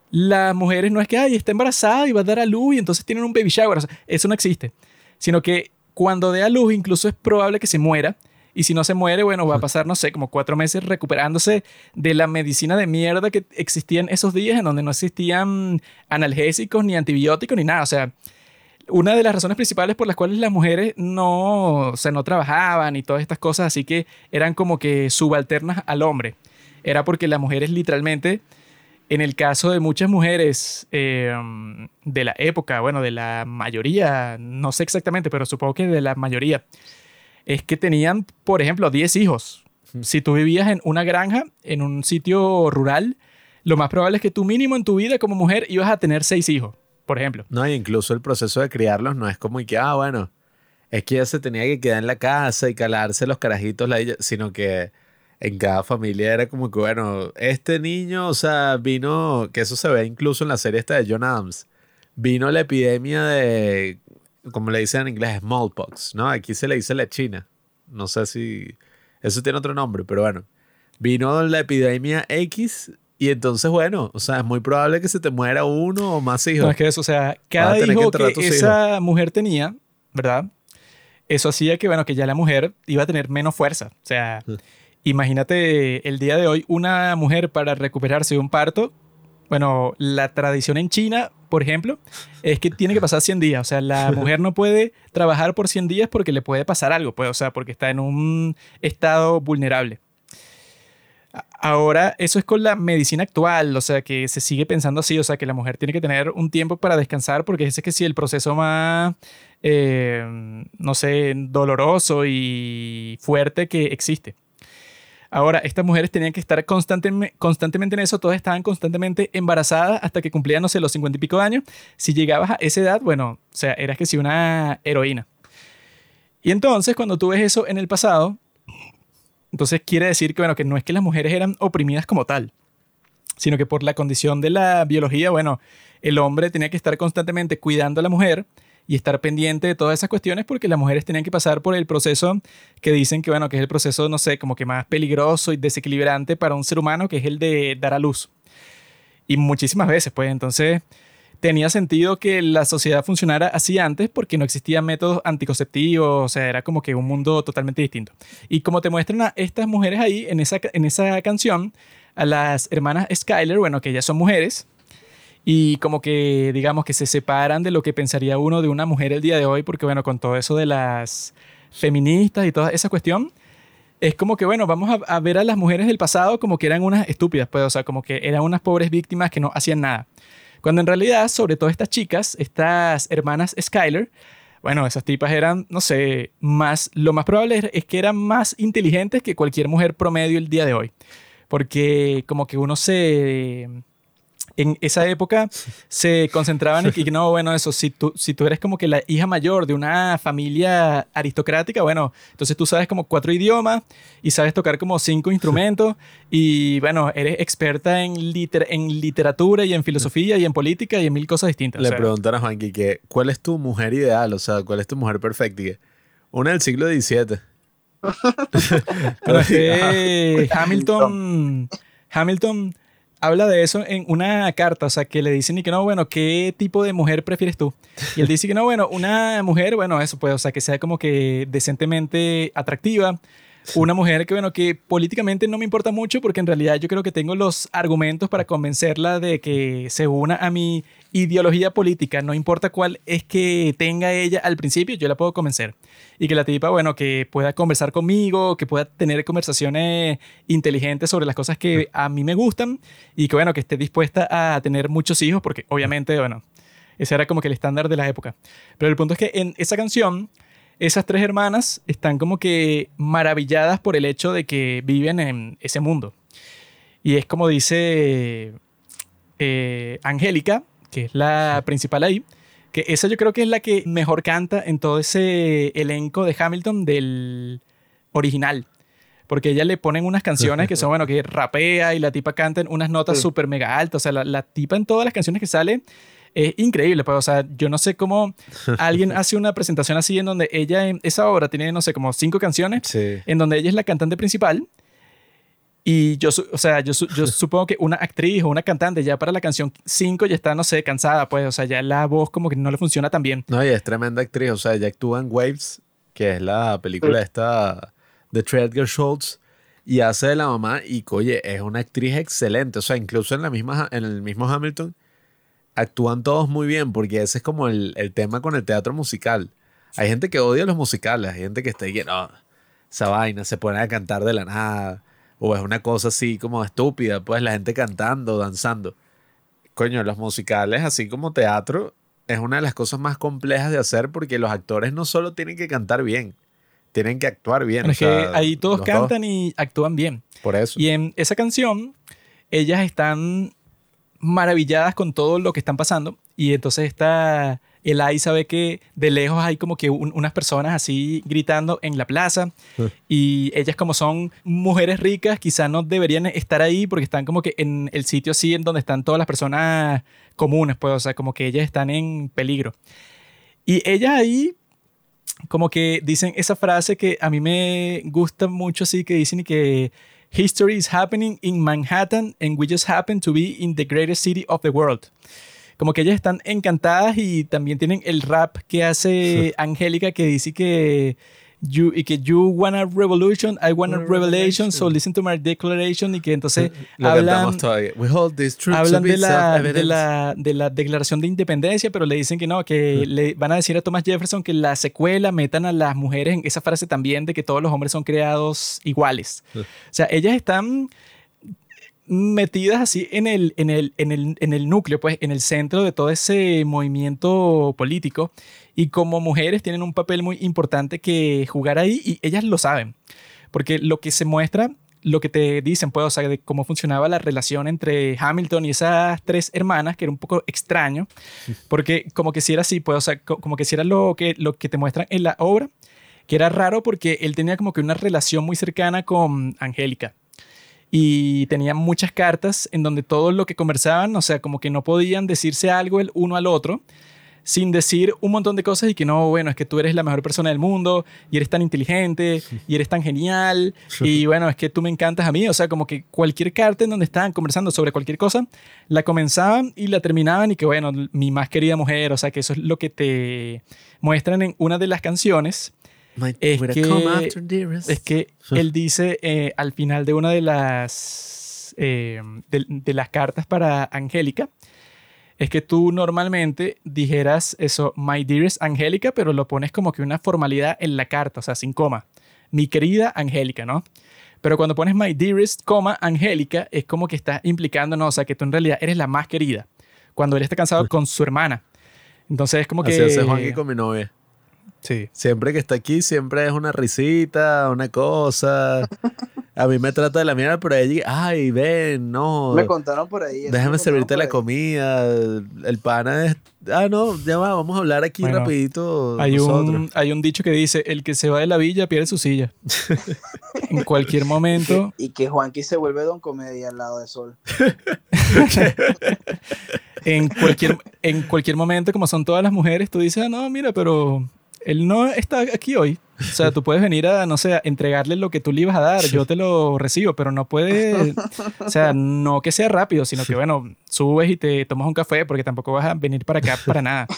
las mujeres no es que, ay, está embarazada y va a dar a luz y entonces tienen un baby shower. eso no existe. Sino que cuando dé a luz incluso es probable que se muera y si no se muere, bueno, va a pasar, no sé, como cuatro meses recuperándose de la medicina de mierda que existía en esos días en donde no existían analgésicos, ni antibióticos, ni nada. O sea, una de las razones principales por las cuales las mujeres no, o sea, no trabajaban y todas estas cosas, así que eran como que subalternas al hombre, era porque las mujeres literalmente, en el caso de muchas mujeres eh, de la época, bueno, de la mayoría, no sé exactamente, pero supongo que de la mayoría, es que tenían, por ejemplo, 10 hijos. Si tú vivías en una granja, en un sitio rural, lo más probable es que tú mínimo en tu vida como mujer ibas a tener 6 hijos, por ejemplo. No, incluso el proceso de criarlos no es como que, ah, bueno, es que ella se tenía que quedar en la casa y calarse los carajitos, sino que en cada familia era como que, bueno, este niño, o sea, vino, que eso se ve incluso en la serie esta de John Adams, vino la epidemia de como le dicen en inglés, smallpox, ¿no? Aquí se le dice la china. No sé si eso tiene otro nombre, pero bueno. Vino la epidemia X y entonces, bueno, o sea, es muy probable que se te muera uno o más hijos. No, es que eso, o sea, cada hijo que, esa mujer tenía, ¿verdad? Eso hacía que, bueno, que ya la mujer iba a tener menos fuerza. O sea, imagínate el día de hoy, una mujer para recuperarse de un parto bueno, la tradición en China, por ejemplo, es que tiene que pasar 100 días. O sea, la mujer no puede trabajar por 100 días porque le puede pasar algo, pues, o sea, porque está en un estado vulnerable. Ahora, eso es con la medicina actual, o sea, que se sigue pensando así, o sea, que la mujer tiene que tener un tiempo para descansar porque ese es que sí, el proceso más, eh, no sé, doloroso y fuerte que existe. Ahora, estas mujeres tenían que estar constantemente, en eso, todas estaban constantemente embarazadas hasta que cumplían, no sé, los cincuenta y pico de años. Si llegabas a esa edad, bueno, o sea, eras que sí una heroína. Y entonces, cuando tú ves eso en el pasado, entonces quiere decir que, bueno, que no es que las mujeres eran oprimidas como tal, sino que por la condición de la biología, bueno, el hombre tenía que estar constantemente cuidando a la mujer y estar pendiente de todas esas cuestiones porque las mujeres tenían que pasar por el proceso que dicen que, bueno, que es el proceso, no sé, como que más peligroso y desequilibrante para un ser humano, que es el de dar a luz. y muchísimas veces, pues entonces tenía sentido que la sociedad funcionara así antes porque no existían métodos anticonceptivos, o sea, era como que un mundo totalmente distinto. Y como te muestran a estas mujeres ahí en esa, en esa canción, a las hermanas Skyler, bueno, que ellas son mujeres, y como que digamos que se separan de lo que pensaría uno de una mujer el día de hoy, porque bueno, con todo eso de las feministas y toda esa cuestión, es como que, bueno, vamos a, ver a las mujeres del pasado como que eran unas estúpidas, pues, o sea, como que eran unas pobres víctimas que no hacían nada. Cuando en realidad, sobre todo estas chicas, estas hermanas Skyler, bueno, esas tipas eran, no sé, más, lo más probable es que eran más inteligentes que cualquier mujer promedio el día de hoy. Porque como que uno se, en esa época se concentraban en que, no, bueno, eso, si tú, si tú eres como que la hija mayor de una familia aristocrática, bueno, entonces tú sabes como cuatro idiomas y sabes tocar como cinco instrumentos y, bueno, eres experta en, en literatura y en filosofía y en política y en mil cosas distintas. Le preguntaron a Juanqui que, ¿cuál es tu mujer ideal? O sea, ¿cuál es tu mujer perfecta? Una del siglo XVII. Pero es que Hamilton... Hamilton habla de eso en una carta, o sea, que le dicen y que no, bueno, ¿qué tipo de mujer prefieres tú? Y él dice que no, bueno, una mujer, bueno, eso pues, o sea, que sea como que decentemente atractiva, una mujer que, bueno, que políticamente no me importa mucho porque en realidad yo creo que tengo los argumentos para convencerla de que se una a mi ideología política, no importa cuál es que tenga ella al principio, yo la puedo convencer. Y que la tipa, bueno, que pueda conversar conmigo, que pueda tener conversaciones inteligentes sobre las cosas que a mí me gustan y que, bueno, que esté dispuesta a tener muchos hijos porque obviamente, bueno, ese era como que el estándar de la época. Pero el punto es que en esa canción esas tres hermanas están como que maravilladas por el hecho de que viven en ese mundo. Y es como dice eh, Angélica, que es la principal ahí, que esa yo creo que es la que mejor canta en todo ese elenco de Hamilton del original. Porque ella le ponen unas canciones que son, bueno, que rapea y la tipa canta en unas notas súper mega altas. O sea, la, la, tipa en todas las canciones que sale es increíble, pues, o sea, yo no sé cómo alguien hace una presentación así en donde ella, en esa obra tiene, no sé, como cinco canciones, en donde ella es la cantante principal. Y yo, o sea, yo, yo supongo que una actriz o una cantante ya para la canción 5 ya está, no sé, cansada, pues, o sea, ya la voz como que no le funciona tan bien. No, y es tremenda actriz, o sea, ella actúa en Waves, que es la película esta de Edgar Schultz, y hace de la mamá, y oye, es una actriz excelente, o sea, incluso en, la misma, en el mismo Hamilton, actúan todos muy bien, porque ese es como el, tema con el teatro musical. Hay gente que odia los musicales, hay gente que está ahí no, esa vaina se pone a cantar de la nada, o es una cosa así como estúpida, pues la gente cantando, danzando. Coño, los musicales, así como teatro, es una de las cosas más complejas de hacer porque los actores no solo tienen que cantar bien, tienen que actuar bien. Es que ahí todos cantan y actúan bien. Por eso. Y en esa canción, ellas están maravilladas con todo lo que están pasando. Y entonces está ahí sabe que de lejos hay como que unas personas así gritando en la plaza. Y ellas como son mujeres ricas quizás no deberían estar ahí porque están como que en el sitio así en donde están todas las personas comunes pues o sea como que ellas están en peligro. Y ellas ahí como que dicen esa frase que a mí me gusta mucho así que dicen que History is happening in Manhattan and we just happen to be in the greatest city of the world. Como que ellas están encantadas y también tienen el rap que hace Angélica que dice que you, y que you want a revolution, I want a revelation, so listen to my declaration y que entonces hablan, hablan de, la, de, la, de la declaración de independencia, pero le dicen que no, que le van a decir a Thomas Jefferson que la secuela metan a las mujeres en esa frase también de que todos los hombres son creados iguales. O sea, ellas están metidas así en el, en el, en el, en el núcleo, pues en el centro de todo ese movimiento político y como mujeres tienen un papel muy importante que jugar ahí y ellas lo saben, porque lo que se muestra, lo que te dicen, pues, o sea, de cómo funcionaba la relación entre Hamilton y esas tres hermanas, que era un poco extraño, porque como que si era así, pues, o sea, como que si era lo que, lo que te muestran en la obra, que era raro porque él tenía como que una relación muy cercana con Angélica y tenían muchas cartas en donde todo lo que conversaban, o sea, como que no podían decirse algo el uno al otro sin decir un montón de cosas y que no, bueno, es que tú eres la mejor persona del mundo y eres tan inteligente y eres tan genial y bueno, es que tú me encantas a mí. O sea, como que cualquier carta en donde estaban conversando sobre cualquier cosa, la comenzaban y la terminaban y que bueno, mi más querida mujer, o sea, que eso es lo que te muestran en una de las canciones. Es que, es que, él dice eh, al final de una de las, eh, de las cartas para Angélica, es que tú normalmente dijeras eso, my dearest Angélica, pero lo pones como que una formalidad en la carta, o sea, sin coma. Mi querida Angélica, ¿no? Pero cuando pones my dearest, coma, Angélica, es como que está implicando, no, o sea, que tú en realidad eres la más querida. Cuando él está cansado con su hermana. Entonces es como que... Así hace Juanqui con mi novia. Sí. Siempre que está aquí, siempre es una risita, una cosa. A mí me trata de la mierda, pero allí, ay, ven, no. Me contaron por ahí. Déjame servirte la comida. El pana es. Ah, no, ya va, vamos a hablar aquí rapidito. Hay un, hay un dicho que dice: el que se va de la villa pierde su silla. en cualquier momento. Y que, Juanqui se vuelve Don Comedia al lado de Sol. en, cualquier, en cualquier momento, como son todas las mujeres, tú dices, ah, no, mira, pero él no está aquí hoy. O sea, tú puedes venir a, no sé, entregarle lo que tú le ibas a dar, yo te lo recibo, pero no puede, o sea, no que sea rápido, sino que, bueno, subes y te tomas un café porque tampoco vas a venir para acá para nada.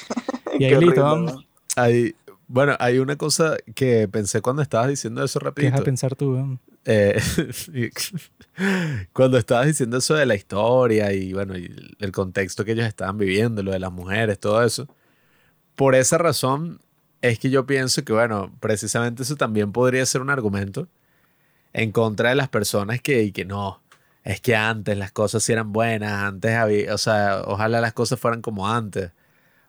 Y ahí listo. Hay, bueno, hay una cosa que pensé cuando estabas diciendo eso rápido. ¿Qué vas a pensar tú? Eh, cuando estabas diciendo eso de la historia y, bueno, y el contexto que ellos estaban viviendo, lo de las mujeres, todo eso, por esa razón es que yo pienso que, bueno, precisamente eso también podría ser un argumento en contra de las personas que, que no, es que antes las cosas eran buenas, antes o sea, ojalá las cosas fueran como antes.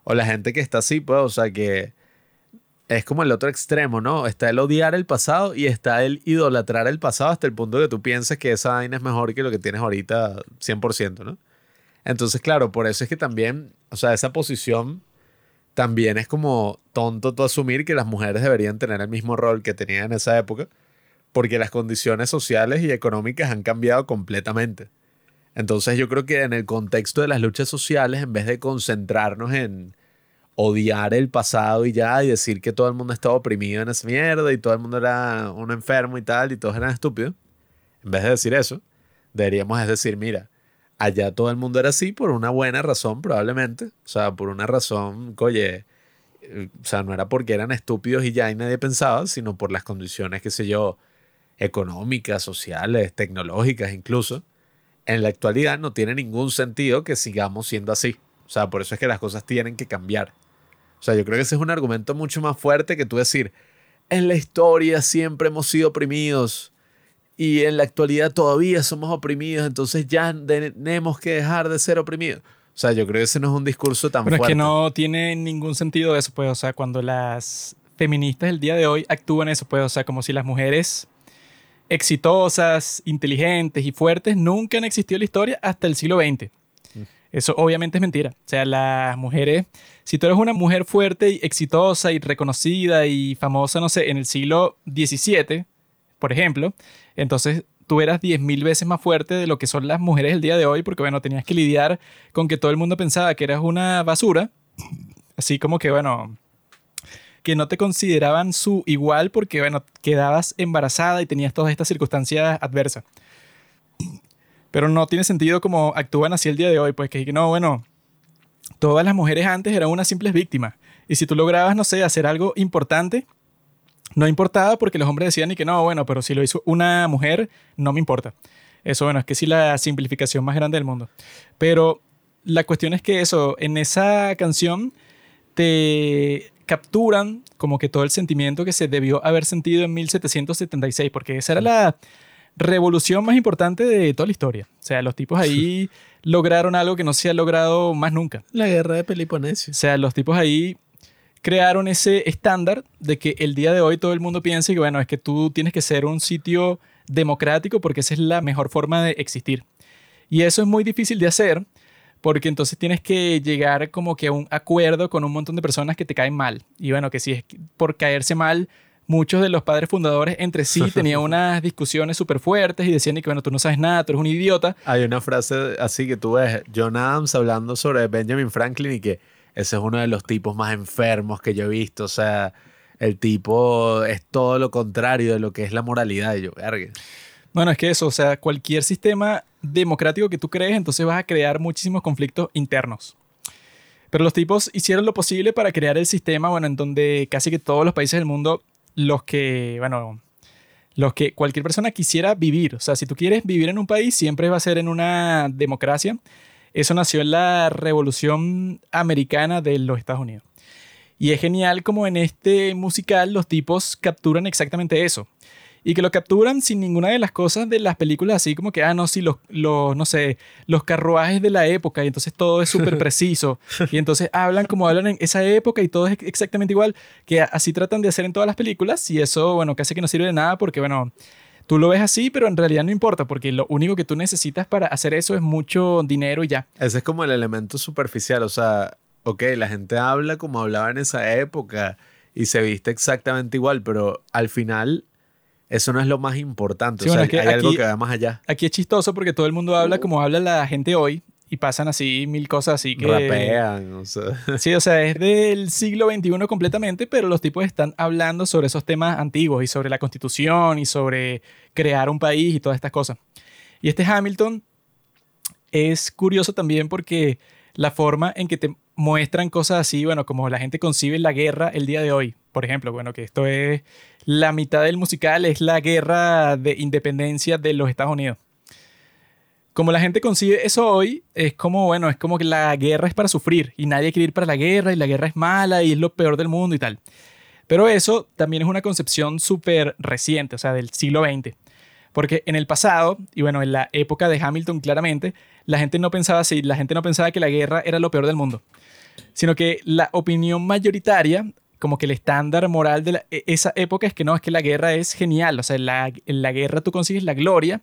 O la gente que está así, pues, o sea, que es como el otro extremo, ¿no? Está el odiar el pasado y está el idolatrar el pasado hasta el punto que tú piensas que esa vaina es mejor que lo que tienes ahorita 100%, ¿no? Entonces, claro, por eso es que también, o sea, esa posición también es como tonto tú asumir que las mujeres deberían tener el mismo rol que tenían en esa época, porque las condiciones sociales y económicas han cambiado completamente. Entonces yo creo que en el contexto de las luchas sociales, en vez de concentrarnos en odiar el pasado y ya, y decir que todo el mundo estaba oprimido en esa mierda y todo el mundo era un enfermo y tal, y todos eran estúpidos, en vez de decir eso, deberíamos decir, mira, allá todo el mundo era así por una buena razón, probablemente. O sea, por una razón, oye, eh, o sea, no era porque eran estúpidos y ya y nadie pensaba, sino por las condiciones, qué sé yo, económicas, sociales, tecnológicas incluso. En la actualidad no tiene ningún sentido que sigamos siendo así. O sea, por eso es que las cosas tienen que cambiar. O sea, yo creo que ese es un argumento mucho más fuerte que tú decir, en la historia siempre hemos sido oprimidos y en la actualidad todavía somos oprimidos, entonces ya tenemos que dejar de ser oprimidos. O sea, yo creo que ese no es un discurso tan Pero fuerte. es que no tiene ningún sentido eso, pues. O sea, cuando las feministas del día de hoy actúan eso, pues. O sea, como si las mujeres exitosas, inteligentes y fuertes nunca han existido en la historia hasta el siglo XX. Mm. Eso obviamente es mentira. O sea, las mujeres, si tú eres una mujer fuerte y exitosa y reconocida y famosa, no sé, en el siglo XVII, por ejemplo, entonces tú eras 10.000 veces más fuerte de lo que son las mujeres el día de hoy, porque bueno, tenías que lidiar con que todo el mundo pensaba que eras una basura, así como que bueno, que no te consideraban su igual porque bueno, quedabas embarazada y tenías todas estas circunstancias adversas. Pero no tiene sentido como actúan así el día de hoy, pues que no, bueno, todas las mujeres antes eran unas simples víctimas. Y si tú lograbas, no sé, hacer algo importante, no importaba porque los hombres decían y que no, bueno, pero si lo hizo una mujer, no me importa. Eso, bueno, es que sí la simplificación más grande del mundo. Pero la cuestión es que eso, en esa canción te capturan como que todo el sentimiento que se debió haber sentido en 1776, porque esa era la revolución más importante de toda la historia. O sea, los tipos ahí lograron algo que no se ha logrado más nunca. La guerra de Peloponeso. O sea, los tipos ahí crearon ese estándar de que el día de hoy todo el mundo piensa que, bueno, es que tú tienes que ser un sitio democrático porque esa es la mejor forma de existir. Y eso es muy difícil de hacer porque entonces tienes que llegar como que a un acuerdo con un montón de personas que te caen mal. Y bueno, que si es por caerse mal, muchos de los padres fundadores entre sí tenían unas discusiones súper fuertes y decían que, bueno, tú no sabes nada, tú eres un idiota. Hay una frase así que tú ves, John Adams hablando sobre Benjamin Franklin y que ese es uno de los tipos más enfermos que yo he visto. O sea, el tipo es todo lo contrario de lo que es la moralidad. Y yo, verga. Bueno, es que eso, o sea, cualquier sistema democrático que tú crees, entonces vas a crear muchísimos conflictos internos. Pero los tipos hicieron lo posible para crear el sistema, bueno, en donde casi que todos los países del mundo, los que, bueno, los que cualquier persona quisiera vivir, o sea, si tú quieres vivir en un país, siempre va a ser en una democracia. Eso nació en la Revolución Americana de los Estados Unidos. Y es genial como en este musical los tipos capturan exactamente eso y que lo capturan sin ninguna de las cosas de las películas, así como que, ah, no, sí, los, los no sé, los carruajes de la época, y entonces todo es súper preciso, y entonces hablan como hablan en esa época y todo es exactamente igual, que así tratan de hacer en todas las películas, y eso, bueno, casi que no sirve de nada porque, bueno, tú lo ves así, pero en realidad no importa, porque lo único que tú necesitas para hacer eso es mucho dinero y ya. Ese es como el elemento superficial, o sea, ok, la gente habla como hablaba en esa época y se viste exactamente igual, pero al final eso no es lo más importante. o sea, hay algo que va más allá. Aquí es chistoso porque todo el mundo habla como habla la gente hoy y pasan así mil cosas así que... Rapean, o sea. Sí, o sea, es del siglo XXI completamente, pero los tipos están hablando sobre esos temas antiguos y sobre la constitución y sobre crear un país y todas estas cosas. Y este Hamilton es curioso también porque la forma en que te muestran cosas así, bueno, como la gente concibe la guerra el día de hoy. Por ejemplo, bueno, que esto es la mitad del musical, es la guerra de independencia de los Estados Unidos. Como la gente concibe eso hoy, es como, bueno, es como que la guerra es para sufrir y nadie quiere ir para la guerra y la guerra es mala y es lo peor del mundo y tal. Pero eso también es una concepción súper reciente, o sea, del siglo XX. Porque en el pasado, y bueno, en la época de Hamilton claramente, la gente no pensaba así, la gente no pensaba que la guerra era lo peor del mundo, sino que la opinión mayoritaria como que el estándar moral de e, esa época es que no, es que la guerra es genial, o sea, en la guerra tú consigues la gloria.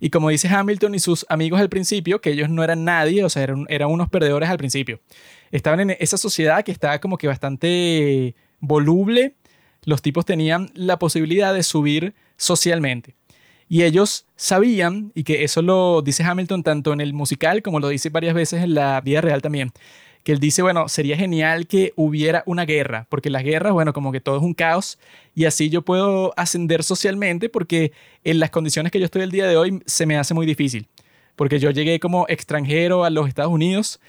Y como dice Hamilton y sus amigos al principio, que ellos no eran nadie, o sea, eran, unos perdedores al principio. Estaban en esa sociedad que estaba como que bastante voluble. Los tipos tenían la posibilidad de subir socialmente. Y ellos sabían, y que eso lo dice Hamilton tanto en el musical como lo dice varias veces en la vida real también, que él dice, bueno, sería genial que hubiera una guerra, porque las guerras, bueno, como que todo es un caos y así yo puedo ascender socialmente porque en las condiciones que yo estoy el día de hoy se me hace muy difícil, porque yo llegué como extranjero a los Estados Unidos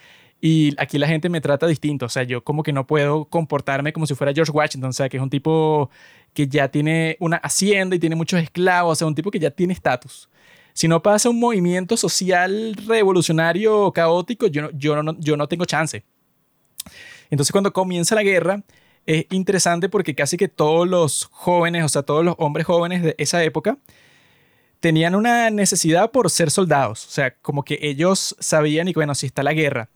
y aquí la gente me trata distinto, o sea, yo como que no puedo comportarme como si fuera George Washington, o sea, que es un tipo que ya tiene una hacienda y tiene muchos esclavos, o sea, un tipo que ya tiene estatus. Si no pasa un movimiento social revolucionario caótico, yo no, tengo chance. Entonces cuando comienza la guerra, es interesante porque casi que todos los jóvenes, o sea, todos los hombres jóvenes de esa época, tenían una necesidad por ser soldados. O sea, como que ellos sabían y bueno, si está la guerra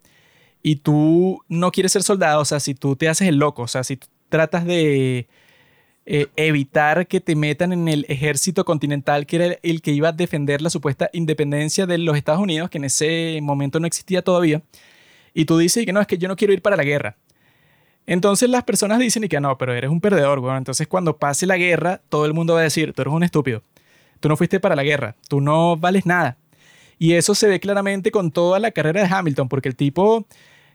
y tú no quieres ser soldado, o sea, si tú te haces el loco, o sea, si tú tratas de eh, evitar que te metan en el ejército continental, que era el que iba a defender la supuesta independencia de los Estados Unidos, que en ese momento no existía todavía, y tú dices que no, es que yo no quiero ir para la guerra. Entonces las personas dicen y que no, pero eres un perdedor, bueno, entonces cuando pase la guerra, todo el mundo va a decir, tú eres un estúpido, tú no fuiste para la guerra, tú no vales nada. Y eso se ve claramente con toda la carrera de Hamilton, porque el tipo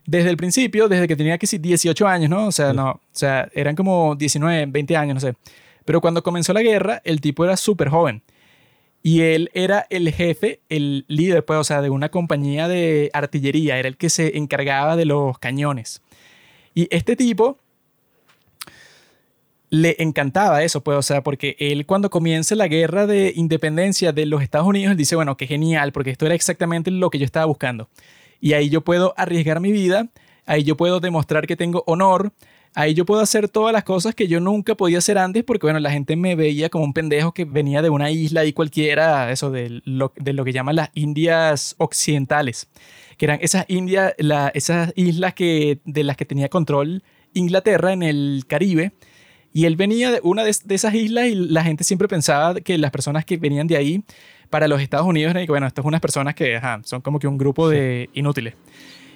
desde el principio, desde que tenía que 18 años, ¿no? O sea, no, o sea, eran como 19, 20 años, no sé. Pero cuando comenzó la guerra, el tipo era súper joven. Y él era el jefe, el líder, pues, o sea, de una compañía de artillería, era el que se encargaba de los cañones. Y este tipo le encantaba eso, pues, o sea, porque él cuando comienza la guerra de independencia de los Estados Unidos, él dice, bueno, qué genial, porque esto era exactamente lo que yo estaba buscando. Y ahí yo puedo arriesgar mi vida, ahí yo puedo demostrar que tengo honor, ahí yo puedo hacer todas las cosas que yo nunca podía hacer antes porque, bueno, la gente me veía como un pendejo que venía de una isla y cualquiera, eso de lo, de lo que llaman las Indias Occidentales, que eran esas, Indias, esas islas que, de las que tenía control Inglaterra en el Caribe. Y él venía de una de, de esas islas y la gente siempre pensaba que las personas que venían de ahí para los Estados Unidos bueno, estas son unas personas que son como que un grupo de inútiles.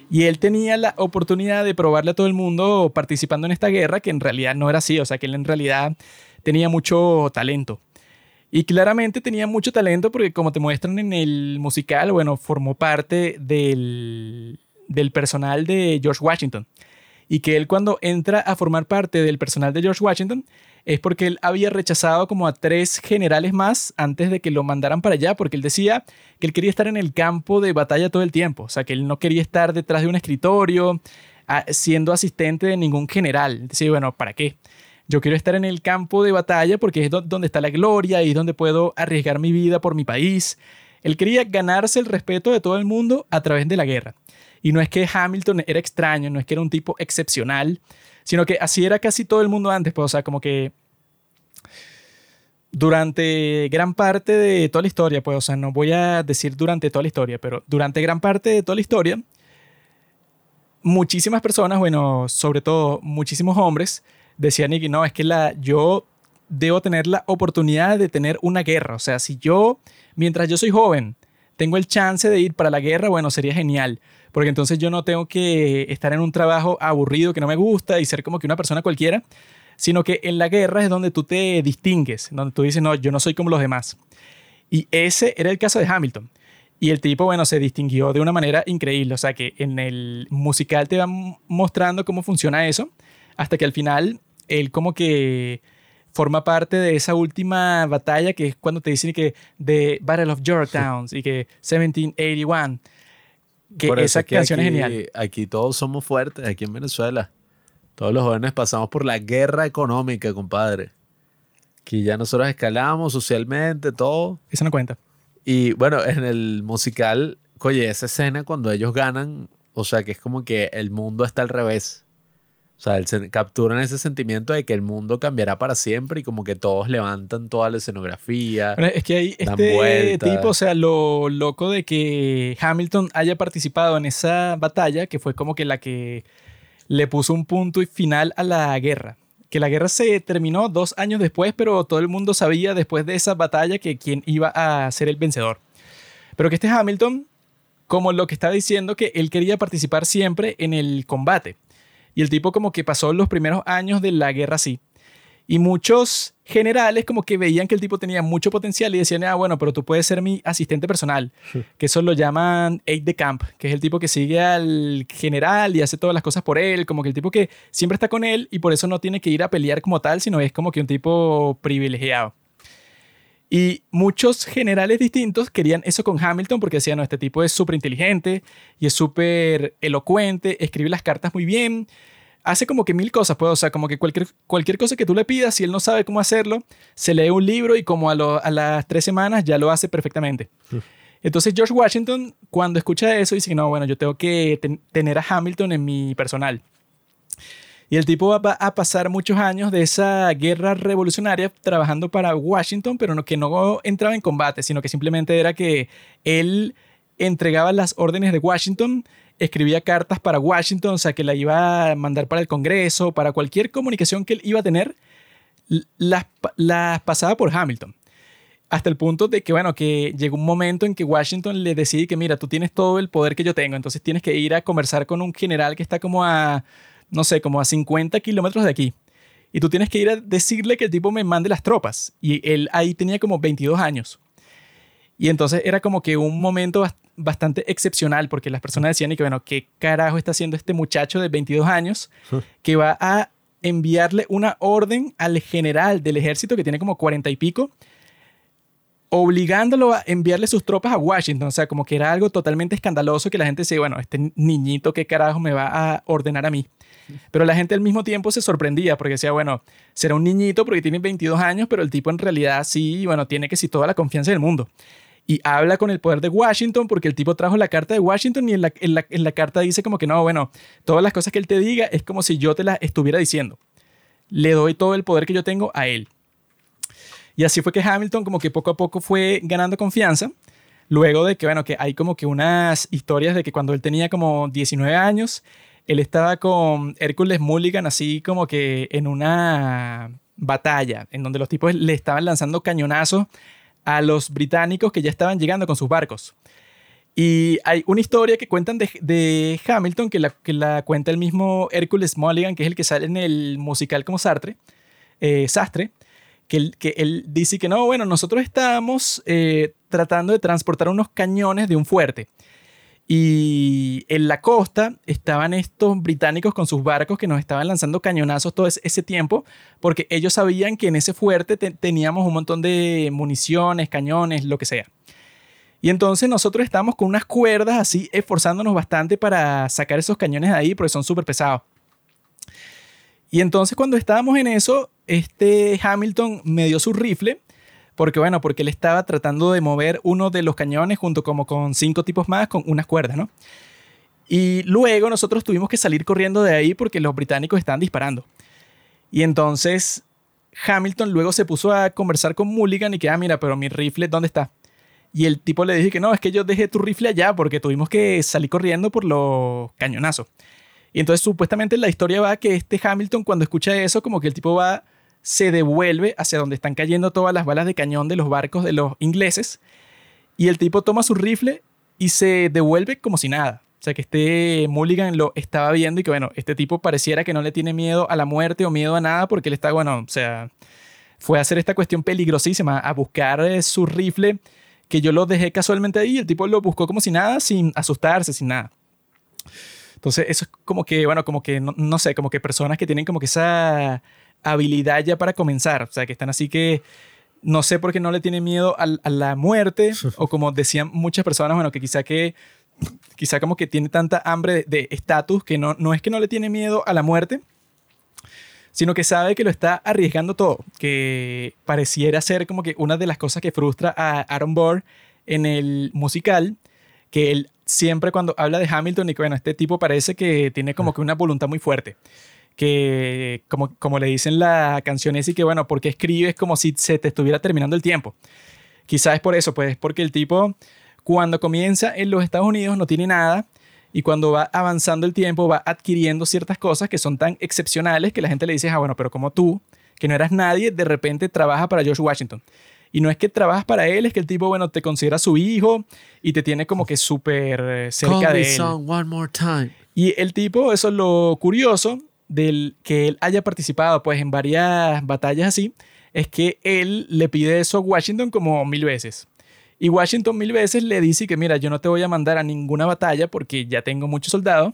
Y él tenía la oportunidad de probarle a todo el mundo participando en esta guerra, que en realidad no era así, o sea, que él en realidad tenía mucho talento. Y claramente tenía mucho talento porque como te muestran en el musical, bueno, formó parte del, del personal de George Washington. y que él cuando entra a formar parte del personal de George Washington es porque él había rechazado como a tres generales más antes de que lo mandaran para allá, porque él decía que él quería estar en el campo de batalla todo el tiempo, o sea, que él no quería estar detrás de un escritorio siendo asistente de ningún general. Decía, bueno, ¿para qué? Yo quiero estar en el campo de batalla porque es donde está la gloria y es donde puedo arriesgar mi vida por mi país. Él quería ganarse el respeto de todo el mundo a través de la guerra. Y no es que Hamilton era extraño, no es que era un tipo excepcional, sino que así era casi todo el mundo antes, pues, o sea, como que durante gran parte de toda la historia, pues, o sea, no voy a decir durante toda la historia, pero durante gran parte de toda la historia, muchísimas personas, bueno, sobre todo muchísimos hombres, decían que no, es que la, yo debo tener la oportunidad de tener una guerra. O sea, si yo, mientras yo soy joven, tengo el chance de ir para la guerra, bueno, sería genial. Porque entonces yo no tengo que estar en un trabajo aburrido que no me gusta y ser como que una persona cualquiera, sino que en la guerra es donde tú te distingues, donde tú dices, no, yo no soy como los demás. Y ese era el caso de Hamilton. Y el tipo, bueno, se distinguió de una manera increíble. O sea que en el musical te va mostrando cómo funciona eso, hasta que al final él como que forma parte de esa última batalla que es cuando te dicen que The Battle of Yorktown y que 1781. Que esa canción es genial. Aquí todos somos fuertes, aquí en Venezuela. Todos los jóvenes pasamos por la guerra económica, compadre. Que ya nosotros escalamos socialmente, todo. Eso no cuenta. Y bueno, en el musical, oye, esa escena cuando ellos ganan, o sea, que es como que el mundo está al revés. O sea, capturan ese sentimiento de que el mundo cambiará para siempre y como que todos levantan toda la escenografía. es que hay este tipo, o sea, lo loco de que Hamilton haya participado en esa batalla, que fue como que la que le puso un punto y final a la guerra. Que la guerra se terminó dos años después, pero todo el mundo sabía después de esa batalla que quién iba a ser el vencedor. Pero que este Hamilton, como lo que estaba diciendo, que él quería participar siempre en el combate. Y el tipo como que pasó los primeros años de la guerra así. Y muchos generales como que veían que el tipo tenía mucho potencial y decían, ah, bueno, pero tú puedes ser mi asistente personal. Que eso lo llaman aide de camp, que es el tipo que sigue al general y hace todas las cosas por él, como que el tipo que siempre está con él y por eso no tiene que ir a pelear como tal, sino es como que un tipo privilegiado. Y muchos generales distintos querían eso con Hamilton porque decían, no, este tipo es súper inteligente y es súper elocuente, escribe las cartas muy bien, hace como que mil cosas, pues, o sea, como que cualquier, cualquier cosa que tú le pidas, si él no sabe cómo hacerlo, se lee un libro y como a, a las tres semanas ya lo hace perfectamente. Entonces George Washington, cuando escucha eso, dice, no, bueno, yo tengo que tener a Hamilton en mi personal. Y el tipo va a pasar muchos años de esa guerra revolucionaria trabajando para Washington, pero que no entraba en combate, sino que simplemente era que él entregaba las órdenes de Washington, escribía cartas para Washington, o sea, que la iba a mandar para el Congreso, para cualquier comunicación que él iba a tener, las, las pasaba por Hamilton. Hasta el punto de que, bueno, que llegó un momento en que Washington le decide que, mira, tú tienes todo el poder que yo tengo, entonces tienes que ir a conversar con un general que está como a no sé, como a 50 kilómetros de aquí. Y tú tienes que ir a decirle que el tipo me mande las tropas. Y él ahí tenía como 22 años. Y entonces era como que un momento bastante excepcional porque las personas decían y que, bueno, ¿qué carajo está haciendo este muchacho de 22 años que va a enviarle una orden al general del ejército que tiene como 40 y pico? obligándolo a enviarle sus tropas a Washington. O sea, como que era algo totalmente escandaloso que la gente decía, bueno, este niñito, ¿qué carajo me va a ordenar a mí? Pero la gente al mismo tiempo se sorprendía porque decía, bueno, será un niñito porque tiene 22 años, pero el tipo en realidad sí, bueno, tiene que sí toda la confianza del mundo. Y habla con el poder de Washington porque el tipo trajo la carta de Washington y en la, en la carta dice como que no, bueno, todas las cosas que él te diga es como si yo te las estuviera diciendo. Le doy todo el poder que yo tengo a él. Y así fue que Hamilton como que poco a poco fue ganando confianza. Luego de que, bueno, que hay como que unas historias de que cuando él tenía como 19 años, él estaba con Hércules Mulligan así como que en una batalla en donde los tipos le estaban lanzando cañonazos a los británicos que ya estaban llegando con sus barcos. Y hay una historia que cuentan de, Hamilton, que la, que la, cuenta el mismo Hércules Mulligan, que es el que sale en el musical como Sartre, eh, Sastre, que él, que él dice que no, bueno, nosotros estábamos eh, tratando de transportar unos cañones de un fuerte Y en la costa estaban estos británicos con sus barcos que nos estaban lanzando cañonazos todo ese tiempo, porque ellos sabían que en ese fuerte teníamos un montón de municiones, cañones, lo que sea. Y entonces nosotros estábamos con unas cuerdas así, esforzándonos bastante para sacar esos cañones de ahí, porque son súper pesados. Y entonces cuando estábamos en eso, este Hamilton me dio su rifle porque bueno, porque él estaba tratando de mover uno de los cañones junto como con cinco tipos más con unas cuerdas, ¿no? Y luego nosotros tuvimos que salir corriendo de ahí porque los británicos estaban disparando. Y entonces Hamilton luego se puso a conversar con Mulligan y que, ah, mira, pero mi rifle, ¿dónde está? Y el tipo le dije que no, es que yo dejé tu rifle allá porque tuvimos que salir corriendo por los cañonazos. Y entonces supuestamente la historia va que este Hamilton cuando escucha eso, como que el tipo va se devuelve hacia donde están cayendo todas las balas de cañón de los barcos de los ingleses y el tipo toma su rifle y se devuelve como si nada. O sea, que este Mulligan lo estaba viendo y que, bueno, este tipo pareciera que no le tiene miedo a la muerte o miedo a nada porque él está, bueno, o sea, fue a hacer esta cuestión peligrosísima, a buscar eh, su rifle que yo lo dejé casualmente ahí y el tipo lo buscó como si nada, sin asustarse, sin nada. Entonces, eso es como que, bueno, como que, no, no sé, como que personas que tienen como que esa habilidad ya para comenzar. O sea, que están así que no sé por qué no le tiene miedo a, la muerte o como decían muchas personas, bueno, que quizá que quizá como que tiene tanta hambre de estatus que no, no es que no le tiene miedo a la muerte, sino que sabe que lo está arriesgando todo, que pareciera ser como que una de las cosas que frustra a Aaron Burr en el musical, que él siempre cuando habla de Hamilton y que bueno, este tipo parece que tiene como que una voluntad muy fuerte que como, como le dicen la canción es y que bueno, porque escribes como si se te estuviera terminando el tiempo. Quizás es por eso, pues porque el tipo cuando comienza en los Estados Unidos no tiene nada y cuando va avanzando el tiempo va adquiriendo ciertas cosas que son tan excepcionales que la gente le dice, ah, bueno, pero como tú, que no eras nadie, de repente trabaja para George Washington. Y no es que trabajas para él, es que el tipo, bueno, te considera su hijo y te tiene como que súper eh, cerca de él. Y el tipo, eso es lo curioso, del que él haya participado pues en varias batallas así, es que él le pide eso a Washington como mil veces. Y Washington mil veces le dice que mira, yo no te voy a mandar a ninguna batalla porque ya tengo muchos soldados.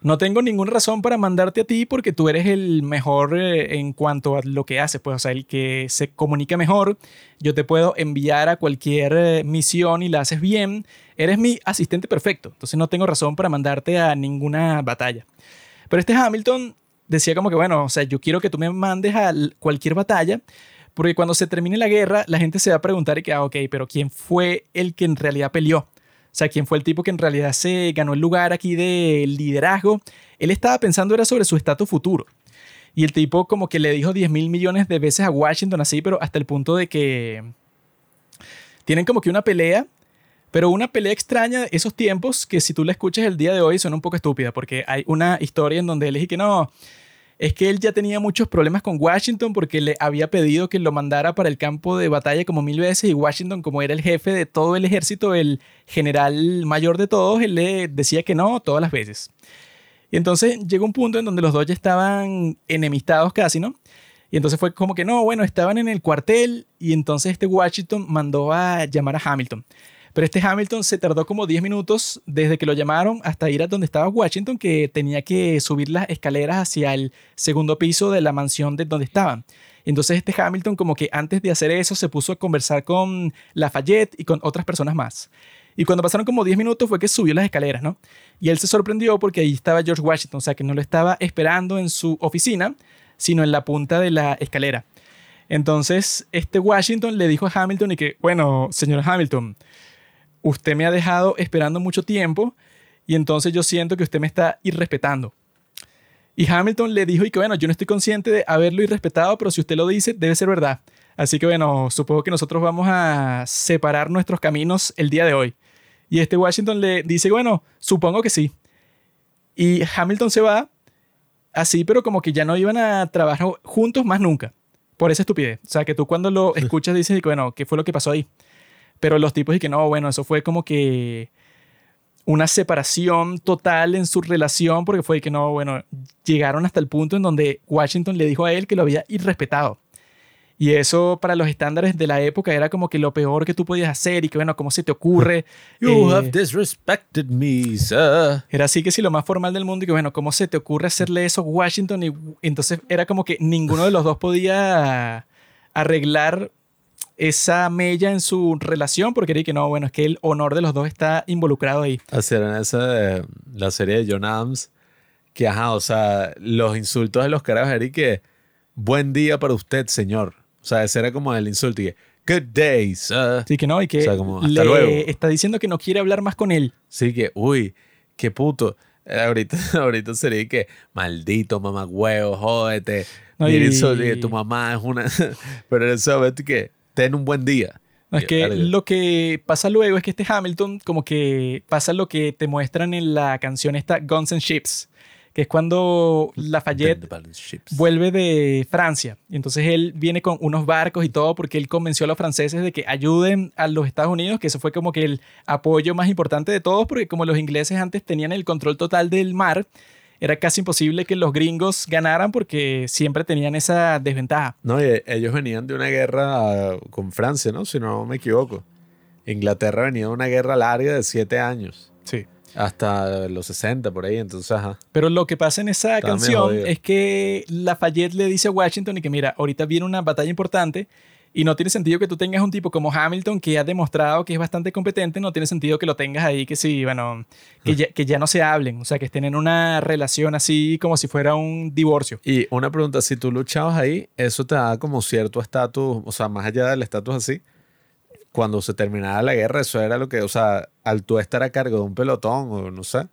No tengo ninguna razón para mandarte a ti porque tú eres el mejor eh, en cuanto a lo que haces, pues, o sea, el que se comunica mejor. Yo te puedo enviar a cualquier eh, misión y la haces bien. Eres mi asistente perfecto, entonces no tengo razón para mandarte a ninguna batalla. Pero este Hamilton decía como que, bueno, o sea, yo quiero que tú me mandes a cualquier batalla, porque cuando se termine la guerra, la gente se va a preguntar y que, ah, ok, pero ¿quién fue el que en realidad peleó? O sea, ¿quién fue el tipo que en realidad se ganó el lugar aquí de liderazgo? Él estaba pensando era sobre su estatus futuro. Y el tipo como que le dijo 10 mil millones de veces a Washington así, pero hasta el punto de que tienen como que una pelea pero una pelea extraña de esos tiempos que si tú la escuchas el día de hoy son un poco estúpida porque hay una historia en donde él dice que no, es que él ya tenía muchos problemas con Washington porque le había pedido que lo mandara para el campo de batalla como mil veces y Washington como era el jefe de todo el ejército, el general mayor de todos, él le decía que no todas las veces. Y entonces llegó un punto en donde los dos ya estaban enemistados casi, ¿no? Y entonces fue como que no, bueno, estaban en el cuartel y entonces este Washington mandó a llamar a Hamilton. Pero este Hamilton se tardó como 10 minutos desde que lo llamaron hasta ir a donde estaba Washington, que tenía que subir las escaleras hacia el segundo piso de la mansión de donde estaban. Entonces este Hamilton como que antes de hacer eso se puso a conversar con Lafayette y con otras personas más. Y cuando pasaron como 10 minutos fue que subió las escaleras, ¿no? Y él se sorprendió porque ahí estaba George Washington, o sea que no lo estaba esperando en su oficina, sino en la punta de la escalera. Entonces, este Washington le dijo a Hamilton y que, bueno, señor Hamilton, usted me ha dejado esperando mucho tiempo y entonces yo siento que usted me está irrespetando. Y Hamilton le dijo y que bueno, yo no estoy consciente de haberlo irrespetado, pero si usted lo dice, debe ser verdad. Así que bueno, supongo que nosotros vamos a separar nuestros caminos el día de hoy. Y este Washington le dice, bueno, supongo que sí. Y Hamilton se va así, pero como que ya no iban a trabajar juntos más nunca. Por esa estupidez. O sea, que tú cuando lo escuchas dices, bueno, ¿qué fue lo que pasó ahí? Pero los tipos y que no, bueno, eso fue como que una separación total en su relación porque fue que no, bueno, llegaron hasta el punto en donde Washington le dijo a él que lo había irrespetado. Y eso para los estándares de la época era como que lo peor que tú podías hacer y que bueno, ¿cómo se te ocurre? You have disrespected me, sir. Era así que sí, lo más formal del mundo y que bueno, ¿cómo se te ocurre hacerle eso a Washington? Y entonces era como que ninguno de los dos podía arreglar esa mella en su relación porque era que no, bueno, es que el honor de los dos está involucrado ahí. Así era en esa de, la serie de John Adams, que ajá, o sea, los insultos de los carajos era que buen día para usted, señor. O sea, ese era como el insulto y que good day, sir. Sí, que no, y que le está diciendo que no quiere hablar más con él. Sí, que, uy, qué puto. Eh, ahorita, ahorita sería que maldito mamagüeo, jódete. No, y... tu mamá es una. Pero en ese momento que ten un buen día. es que lo que pasa luego es que este Hamilton, como que pasa lo que te muestran en la canción esta Guns and Ships, que es cuando Lafayette vuelve de Francia. Y entonces él viene con unos barcos y todo porque él convenció a los franceses de que ayuden a los Estados Unidos, que eso fue como que el apoyo más importante de todos, porque como los ingleses antes tenían el control total del mar, era casi imposible que los gringos ganaran porque siempre tenían esa desventaja. No, y ellos venían de una guerra con Francia, ¿no? Si no me equivoco. Inglaterra venía de una guerra larga de siete años. Sí. Hasta los 60 por ahí, entonces, ajá. Pero lo que pasa en esa canción es que Lafayette le dice a Washington y que mira, ahorita viene una batalla importante y no tiene sentido que tú tengas un tipo como Hamilton que ha demostrado que es bastante competente, no tiene sentido que lo tengas ahí, que sí, bueno, que ya, que ya no se hablen, o sea, que estén en una relación así como si fuera un divorcio. Y una pregunta, si tú luchabas ahí, eso te da como cierto estatus, o sea, más allá del estatus así, cuando se terminaba la guerra, eso era lo que, o sea, al tú estar a cargo de un pelotón o no sé,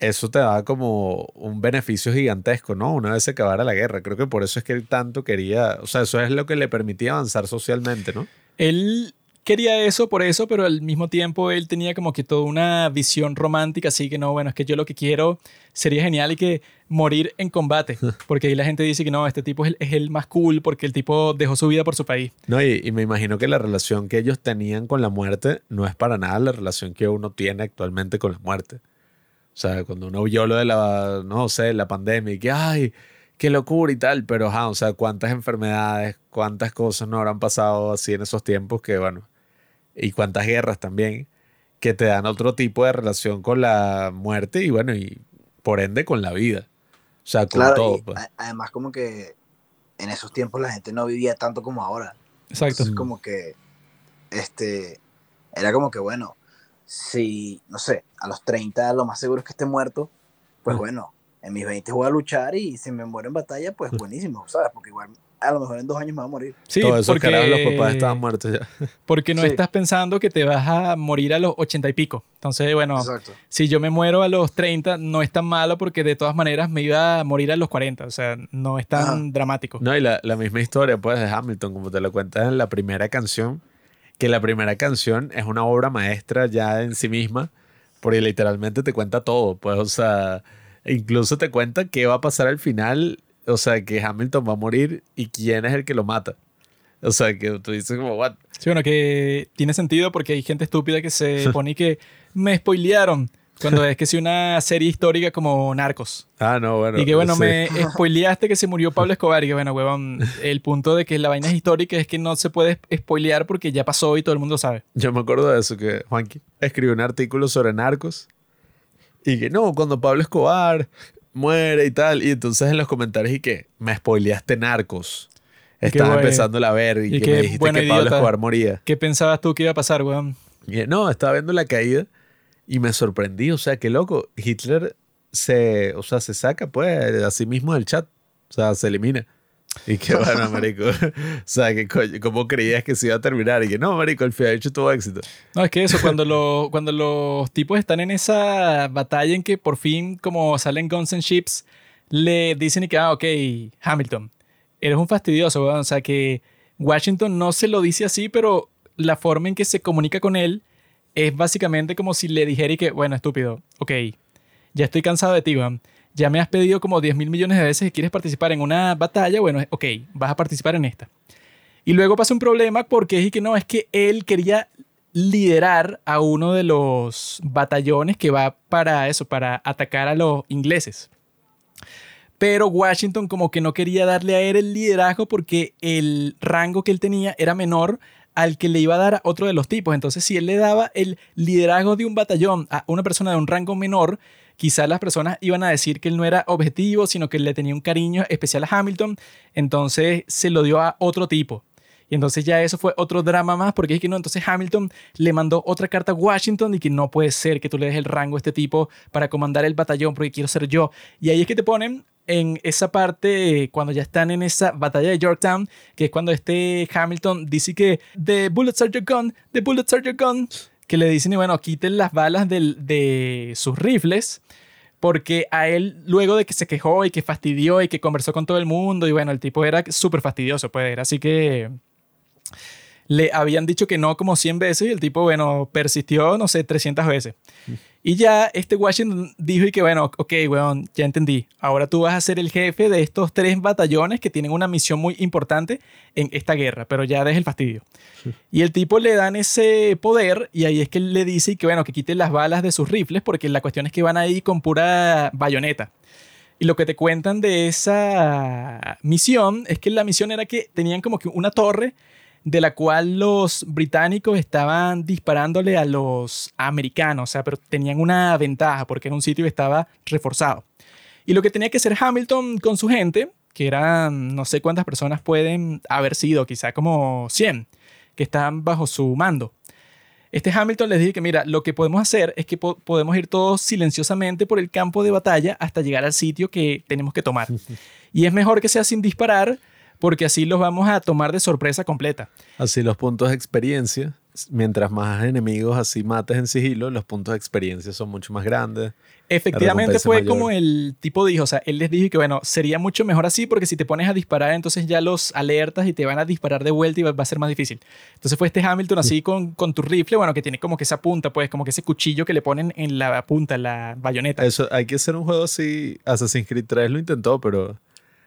eso te da como un beneficio gigantesco, ¿no? Una vez se acabara la guerra. Creo que por eso es que él tanto quería, o sea, eso es lo que le permitía avanzar socialmente, ¿no? Él quería eso por eso, pero al mismo tiempo él tenía como que toda una visión romántica, así que no, bueno, es que yo lo que quiero sería genial y que morir en combate, porque ahí la gente dice que no, este tipo es el, más cool porque el tipo dejó su vida por su país. No, y, y, me imagino que la relación que ellos tenían con la muerte no es para nada la relación que uno tiene actualmente con la muerte. O sea, cuando uno oyó lo de la, no sé, la pandemia y que, ay, qué locura y tal, pero, ajá, o sea, cuántas enfermedades, cuántas cosas no habrán pasado así en esos tiempos que, bueno, y cuántas guerras también, que te dan otro tipo de relación con la muerte y, bueno, y por ende con la vida. O sea, con todo. Pues. Además, como que en esos tiempos la gente no vivía tanto como ahora. Exacto. Es como que, este, era como que, bueno, si, no sé, a los 30 lo más seguro es que esté muerto, pues bueno, en mis 20 voy a luchar y si me muero en batalla, pues buenísimo, ¿sabes? Porque igual a lo mejor en dos años me voy a morir. Sí, porque los papás estaban muertos ya. Porque no estás pensando que te vas a morir a los 80 y pico. Entonces, bueno, si yo me muero a los 30, no es tan malo porque de todas maneras me iba a morir a los 40. O sea, no es tan dramático. No, y la, la misma historia, pues, de Hamilton, como te lo cuentas en la primera canción que la primera canción es una obra maestra ya en sí misma, porque literalmente te cuenta todo, pues, o sea, incluso te cuenta qué va a pasar al final, o sea, que Hamilton va a morir y quién es el que lo mata. O sea, que tú dices como, what? Sí, bueno, que tiene sentido porque hay gente estúpida que se pone que me spoilearon. Cuando es que si una serie histórica como Narcos. Ah, no, bueno. Y que bueno, me spoileaste que se murió Pablo Escobar. Y que bueno, huevón, el punto de que la vaina es histórica es que no se puede spoilear porque ya pasó y todo el mundo sabe. Yo me acuerdo de eso, que Juanqui escribió un artículo sobre Narcos. Y que no, cuando Pablo Escobar muere y tal. Y entonces en los comentarios y que me spoileaste Narcos. Estaba empezando a ver y, que, me dijiste que Pablo Escobar moría. ¿Qué pensabas tú que iba a pasar, weón? no, estaba viendo la caída y me sorprendí, o sea, qué loco. Hitler se, o sea, se saca pues a sí mismo del chat, o sea, se elimina. Y qué bueno, marico. o sea, que ¿cómo creías que se iba a terminar? Y que no, marico, el de hecho tuvo éxito. No, es que eso, cuando, lo, cuando los tipos están en esa batalla en que por fin, como salen Guns and Ships, le dicen y que, ah, ok, Hamilton, eres un fastidioso, O sea, que Washington no se lo dice así, pero la forma en que se comunica con él es básicamente como si le dijera y que, bueno, estúpido, ok, ya estoy cansado de ti, Ya me has pedido como 10 mil millones de veces que quieres participar en una batalla, bueno, ok, vas a participar en esta. Y luego pasa un problema porque es que no, es que él quería liderar a uno de los batallones que va para eso, para atacar a los ingleses. pero Washington como que no quería darle a él el liderazgo porque el rango que él tenía era menor al que le iba a dar a otro de los tipos. Entonces, si él le daba el liderazgo de un batallón a una persona de un rango menor, quizás las personas iban a decir que él no era objetivo, sino que le tenía un cariño especial a Hamilton. Entonces, se lo dio a otro tipo. Y entonces ya eso fue otro drama más, porque es que no, entonces Hamilton le mandó otra carta a Washington y que no puede ser que tú le des el rango a este tipo para comandar el batallón, porque quiero ser yo. Y ahí es que te ponen en esa parte, cuando ya están en esa batalla de Yorktown, que es cuando este Hamilton dice que The bullets are your gun, the bullets are your gun, que le dicen, y bueno, quiten las balas de sus rifles porque a él, luego de que se quejó y que fastidió y que conversó con todo el mundo, y bueno, el tipo era súper fastidioso, pues era así que le habían dicho que no como 100 veces y el tipo, bueno, persistió, no sé, 300 veces. Y ya este Washington dijo y que, bueno, ok, weón, ya entendí. Ahora tú vas a ser el jefe de estos tres batallones que tienen una misión muy importante en esta guerra, pero ya deja el fastidio. Y el tipo le dan ese poder y ahí es que le dice que, bueno, que quite las balas de sus rifles porque la cuestión es que van ahí con pura bayoneta. Y lo que te cuentan de esa misión es que la misión era que tenían como que una torre de la cual los británicos estaban disparándole a los americanos, o sea, pero tenían una ventaja porque en un sitio estaba reforzado. Y lo que tenía que hacer Hamilton con su gente, que eran no sé cuántas personas pueden haber sido, quizá como 100, que estaban bajo su mando. Este Hamilton les dice que, mira, lo que podemos hacer es que podemos ir todos silenciosamente por el campo de batalla hasta llegar al sitio que tenemos que tomar. y es mejor que sea sin disparar porque así los vamos a tomar de sorpresa completa. Así los puntos de experiencia, mientras más enemigos así mates en sigilo, los puntos de experiencia son mucho más grandes. Efectivamente fue como el tipo dijo, o sea, él les dijo que bueno, sería mucho mejor así porque si te pones a disparar entonces ya los alertas y te van a disparar de vuelta y va, a ser más difícil. Entonces fue este Hamilton así con, con tu rifle, bueno, que tiene como que esa punta, pues como que ese cuchillo que le ponen en la punta, la bayoneta. Eso, hay que hacer un juego así, Assassin's Creed 3 lo intentó, pero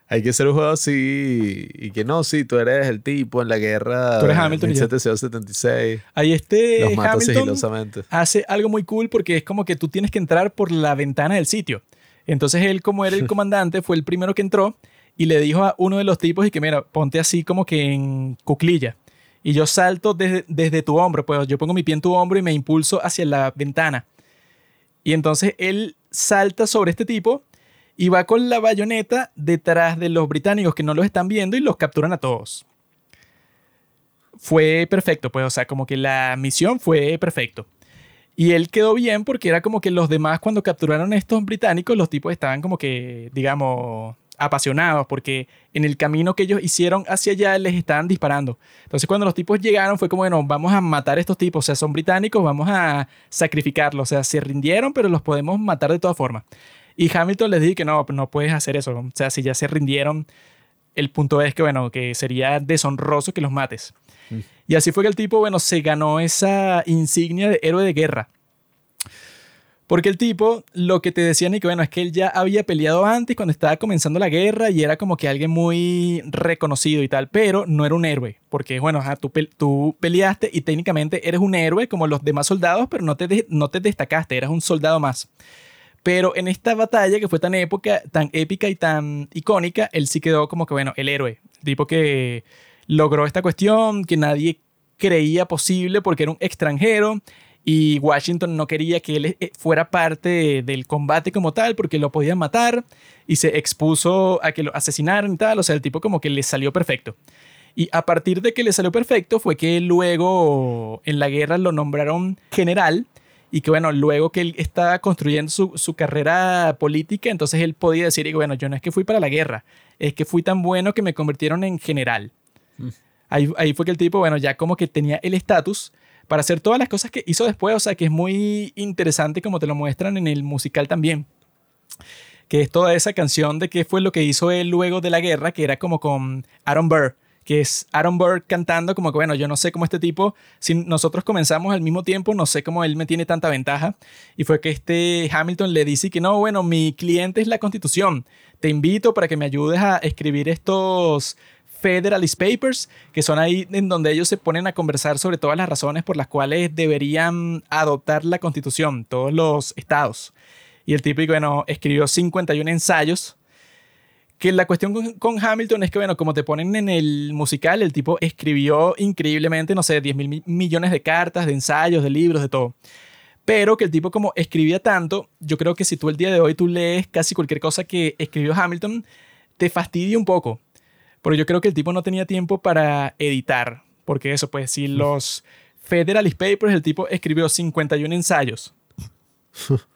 hay que ser un juego así y que no, sí, tú eres el tipo en la guerra. Tú eres Hamilton. 1776. Ahí este los Hamilton hace algo muy cool porque es como que tú tienes que entrar por la ventana del sitio. Entonces él, como era el comandante, fue el primero que entró y le dijo a uno de los tipos y que mira, ponte así como que en cuclilla. Y yo salto desde, desde tu hombro, pues yo pongo mi pie en tu hombro y me impulso hacia la ventana. Y entonces él salta sobre este tipo y va con la bayoneta detrás de los británicos que no los están viendo y los capturan a todos. Fue perfecto, pues, o sea, como que la misión fue perfecto. Y él quedó bien porque era como que los demás cuando capturaron a estos británicos, los tipos estaban como que, digamos, apasionados porque en el camino que ellos hicieron hacia allá les estaban disparando. Entonces cuando los tipos llegaron fue como, bueno, vamos a matar a estos tipos, o sea, son británicos, vamos a sacrificarlos, o sea, se rindieron, pero los podemos matar de todas formas. Y Hamilton les dijo que no, no puedes hacer eso. O sea, si ya se rindieron, el punto es que, bueno, que sería deshonroso que los mates. Mm. Y así fue que el tipo, bueno, se ganó esa insignia de héroe de guerra. Porque el tipo, lo que te decían y que bueno, es que él ya había peleado antes cuando estaba comenzando la guerra y era como que alguien muy reconocido y tal, pero no era un héroe. Porque bueno, tú, tú peleaste y técnicamente eres un héroe como los demás soldados, pero no te, no te destacaste, eras un soldado más. Pero en esta batalla que fue tan época, tan épica y tan icónica, él sí quedó como que, bueno, el héroe. tipo que logró esta cuestión que nadie creía posible porque era un extranjero y Washington no quería que él eh, fuera parte del combate como tal porque lo podían matar y se expuso a que lo asesinaran y tal. O sea, el tipo como que le salió perfecto. Y a partir de que le salió perfecto fue que luego en la guerra lo nombraron general y que bueno, luego que él estaba construyendo su, su, carrera política, entonces él podía decir, y bueno, yo no es que fui para la guerra, es que fui tan bueno que me convirtieron en general. Mm. Ahí, ahí fue que el tipo, bueno, ya como que tenía el estatus para hacer todas las cosas que hizo después, o sea, que es muy interesante como te lo muestran en el musical también que es toda esa canción de qué fue lo que hizo él luego de la guerra, que era como con Aaron Burr, que es Aaron Burr cantando como que, bueno, yo no sé cómo este tipo, si nosotros comenzamos al mismo tiempo, no sé cómo él me tiene tanta ventaja. Y fue que este Hamilton le dice que no, bueno, mi cliente es la constitución. Te invito para que me ayudes a escribir estos Federalist Papers, que son ahí en donde ellos se ponen a conversar sobre todas las razones por las cuales deberían adoptar la constitución, todos los estados. Y el tipo, bueno, escribió 51 ensayos que la cuestión con, Hamilton es que, bueno, como te ponen en el musical, el tipo escribió increíblemente, no sé, 10 mil millones de cartas, de ensayos, de libros, de todo. Pero que el tipo como escribía tanto, yo creo que si tú el día de hoy tú lees casi cualquier cosa que escribió Hamilton, te fastidia un poco. Pero yo creo que el tipo no tenía tiempo para editar. Porque eso, pues, si los Federalist Papers, el tipo escribió 51 ensayos.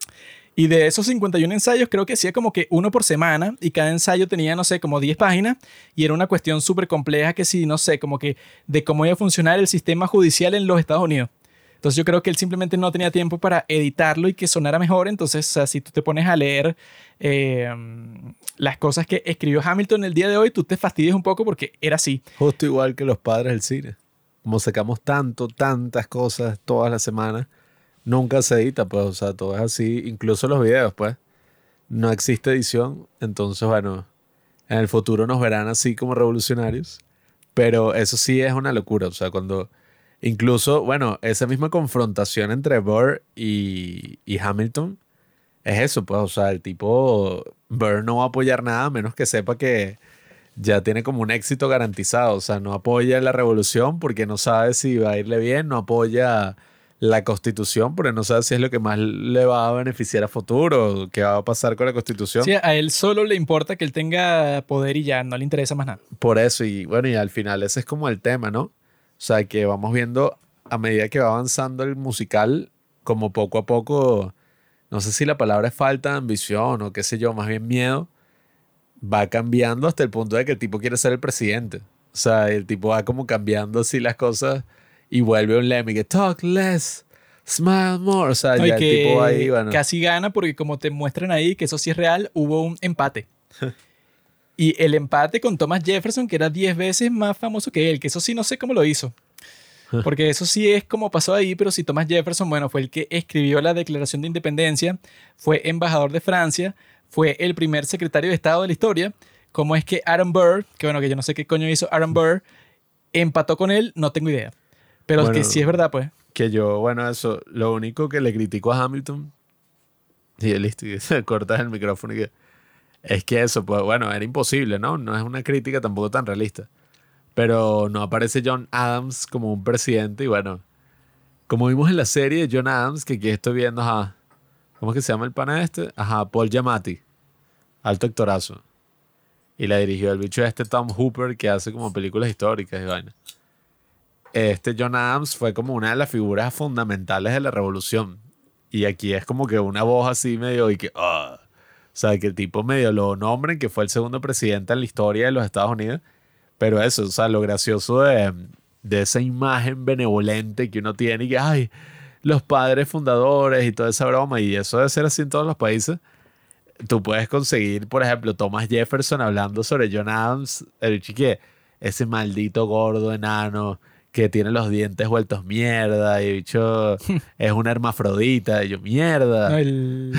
Y de esos 51 ensayos, creo que hacía como que uno por semana y cada ensayo tenía, no sé, como 10 páginas y era una cuestión súper compleja que sí, no sé, como que de cómo iba a funcionar el sistema judicial en los Estados Unidos. Entonces yo creo que él simplemente no tenía tiempo para editarlo y que sonara mejor. Entonces, si tú te pones a leer eh, las cosas que escribió Hamilton el día de hoy, tú te fastidias un poco porque era así. Justo igual que los padres del cine. Como sacamos tanto, tantas cosas todas las semanas nunca se edita, pues, o sea, todo es así, incluso los videos, pues, no existe edición, entonces, bueno, en el futuro nos verán así como revolucionarios, pero eso sí es una locura, o sea, cuando, incluso, bueno, esa misma confrontación entre Burr y, y Hamilton, es eso, pues, o sea, el tipo, Burr no va a apoyar nada menos que sepa que ya tiene como un éxito garantizado, o sea, no apoya la revolución porque no sabe si va a irle bien, no apoya la constitución, porque no sabe si es lo que más le va a beneficiar a futuro, qué va a pasar con la constitución. Sí, a él solo le importa que él tenga poder y ya, no le interesa más nada. Por eso, y bueno, y al final ese es como el tema, ¿no? O sea, que vamos viendo a medida que va avanzando el musical, como poco a poco, no sé si la palabra es falta de ambición o qué sé yo, más bien miedo, va cambiando hasta el punto de que el tipo quiere ser el presidente. O sea, el tipo va como cambiando así las cosas y vuelve un Lemmy que talk less, smile more. O sea, ya el tipo ahí, bueno. Casi gana porque como te muestran ahí, que eso sí es real, hubo un empate. y el empate con Thomas Jefferson, que era 10 veces más famoso que él, que eso sí no sé cómo lo hizo. Porque eso sí es como pasó ahí, pero si Thomas Jefferson, bueno, fue el que escribió la Declaración de Independencia, fue embajador de Francia, fue el primer secretario de Estado de la historia, como es que Aaron Burr, que bueno, que yo no sé qué coño hizo Aaron Burr, empató con él, no tengo idea. Pero es que sí es verdad, pues. Que yo, bueno, eso, lo único que le critico a Hamilton, y listo, y se corta el micrófono, y que, es que eso, pues bueno, era imposible, ¿no? No es una crítica tampoco tan realista. Pero no aparece John Adams como un presidente, y bueno, como vimos en la serie de John Adams, que aquí estoy viendo, ajá, ¿cómo es que se llama el pana este? Ajá, Paul Giamatti, alto actorazo. Y la dirigió el bicho este Tom Hooper, que hace como películas históricas y vaina este John Adams fue como una de las figuras fundamentales de la revolución. Y aquí es como que una voz así medio y que, ah", o sea, que el tipo medio lo nombren, que fue el segundo presidente en la historia de los Estados Unidos. Pero eso, o sea, lo gracioso de, de esa imagen benevolente que uno tiene y que, ay, los padres fundadores y toda esa broma, y eso debe ser así en todos los países. Tú puedes conseguir, por ejemplo, Thomas Jefferson hablando sobre John Adams, el chique, ese maldito gordo enano que tiene los dientes vueltos mierda y bicho es una hermafrodita y yo mierda. el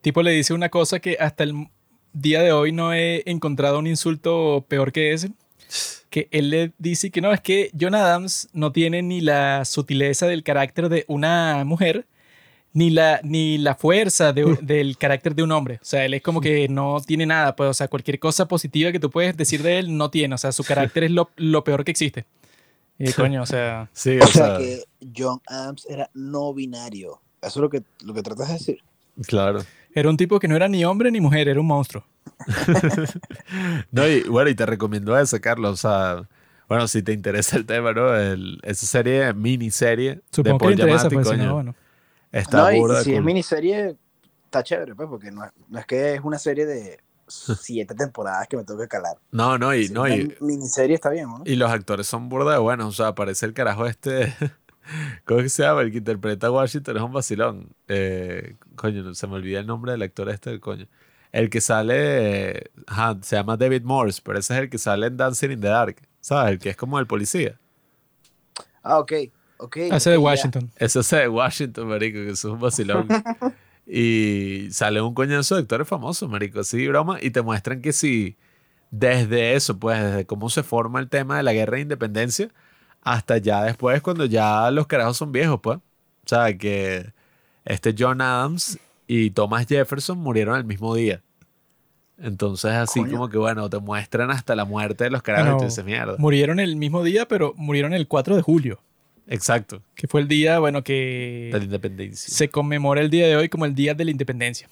tipo le dice una cosa que hasta el día de hoy no he encontrado un insulto peor que ese. Que él le dice que no, es que John Adams no tiene ni la sutileza del carácter de una mujer, ni la, ni la fuerza del carácter de un hombre. O sea, él es como que no tiene nada. Pues, o sea, cualquier cosa positiva que tú puedes decir de él no tiene. O sea, su carácter es lo, lo peor que existe. Y coño, o sea. Sí, o, sea, que John Adams era no binario. Eso es lo que, lo que tratas de decir. Claro. Era un tipo que no era ni hombre ni mujer, era un monstruo. no, y bueno, y te recomiendo eso, Carlos. O sea, bueno, si te interesa el tema, ¿no? El, esa serie, miniserie Supongo de Paul que interesa, pues, coño, no, bueno. Está no, y, si es miniserie, está chévere, pues, porque no es que es una serie de siete temporadas que me tengo que calar. No, no, y. no, y miniserie está bien, ¿no? Y los actores son burda de buenos. O sea, aparece el carajo este. ¿Cómo es que se llama? El que interpreta a Washington es un vacilón. Eh, coño, se me olvida el nombre del actor este del coño. El que sale. se llama David Morse, pero ese es el que sale en Dancing in the Dark. ¿Sabes? El que es como el policía. Ah, ok. okay ese de Washington. Ese es de Washington, marico, que es un vacilón. Y sale un coñazo de actores famosos, marico, así, broma. Y te muestran que si desde eso, pues, desde cómo se forma el tema de la guerra de independencia, hasta ya después, cuando ya los carajos son viejos, pues. O sea, que este John Adams y Thomas Jefferson murieron el mismo día. Entonces, así como que, bueno, te muestran hasta la muerte de los carajos y dices, mierda. Murieron el mismo día, pero murieron el 4 de julio. Exacto. Que fue el día, bueno, que... De la independencia. Se conmemora el día de hoy como el Día de la Independencia.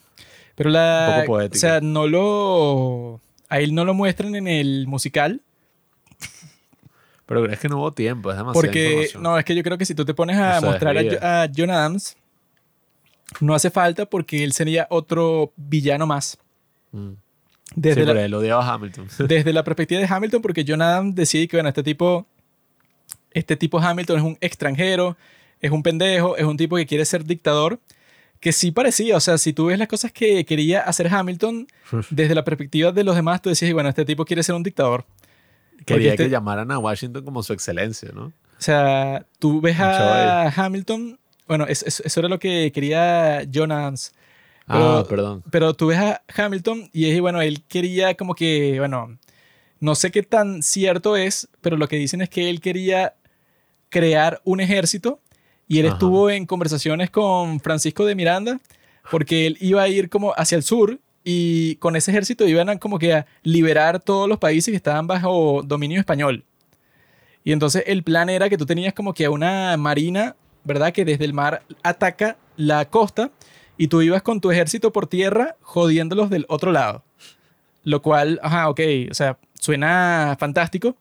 Pero la... Un poco poético. O sea, no lo... A él no lo muestran en el musical. Pero es que no hubo tiempo, es demasiado Porque, no, es que yo creo que si tú te pones a mostrar a, a John Adams, no hace falta porque él sería otro villano más. Mm. Desde sí, la, él odiaba a Hamilton. Desde la perspectiva de Hamilton, porque John Adams decide que, bueno, este tipo, este tipo Hamilton es un extranjero, es un pendejo, es un tipo que quiere ser dictador, que sí parecía, o sea, si tú ves las cosas que quería hacer Hamilton, desde la perspectiva de los demás, tú decías, bueno, este tipo quiere ser un dictador. Quería que este llamaran a Washington como su excelencia, ¿no? O sea, tú ves a Hamilton, bueno, eso, era lo que quería John Adams ah, perdón. Pero tú ves a Hamilton y es, bueno, él quería como que, bueno, no sé qué tan cierto es, pero lo que dicen es que él quería crear un ejército y él estuvo en conversaciones con Francisco de Miranda porque él iba a ir como hacia el sur y con ese ejército iban a como que a liberar todos los países que estaban bajo dominio español. Y entonces el plan era que tú tenías como que una marina, ¿verdad? Que desde el mar ataca la costa y tú ibas con tu ejército por tierra jodiéndolos del otro lado. Lo cual, ajá, ok, o sea, suena fantástico,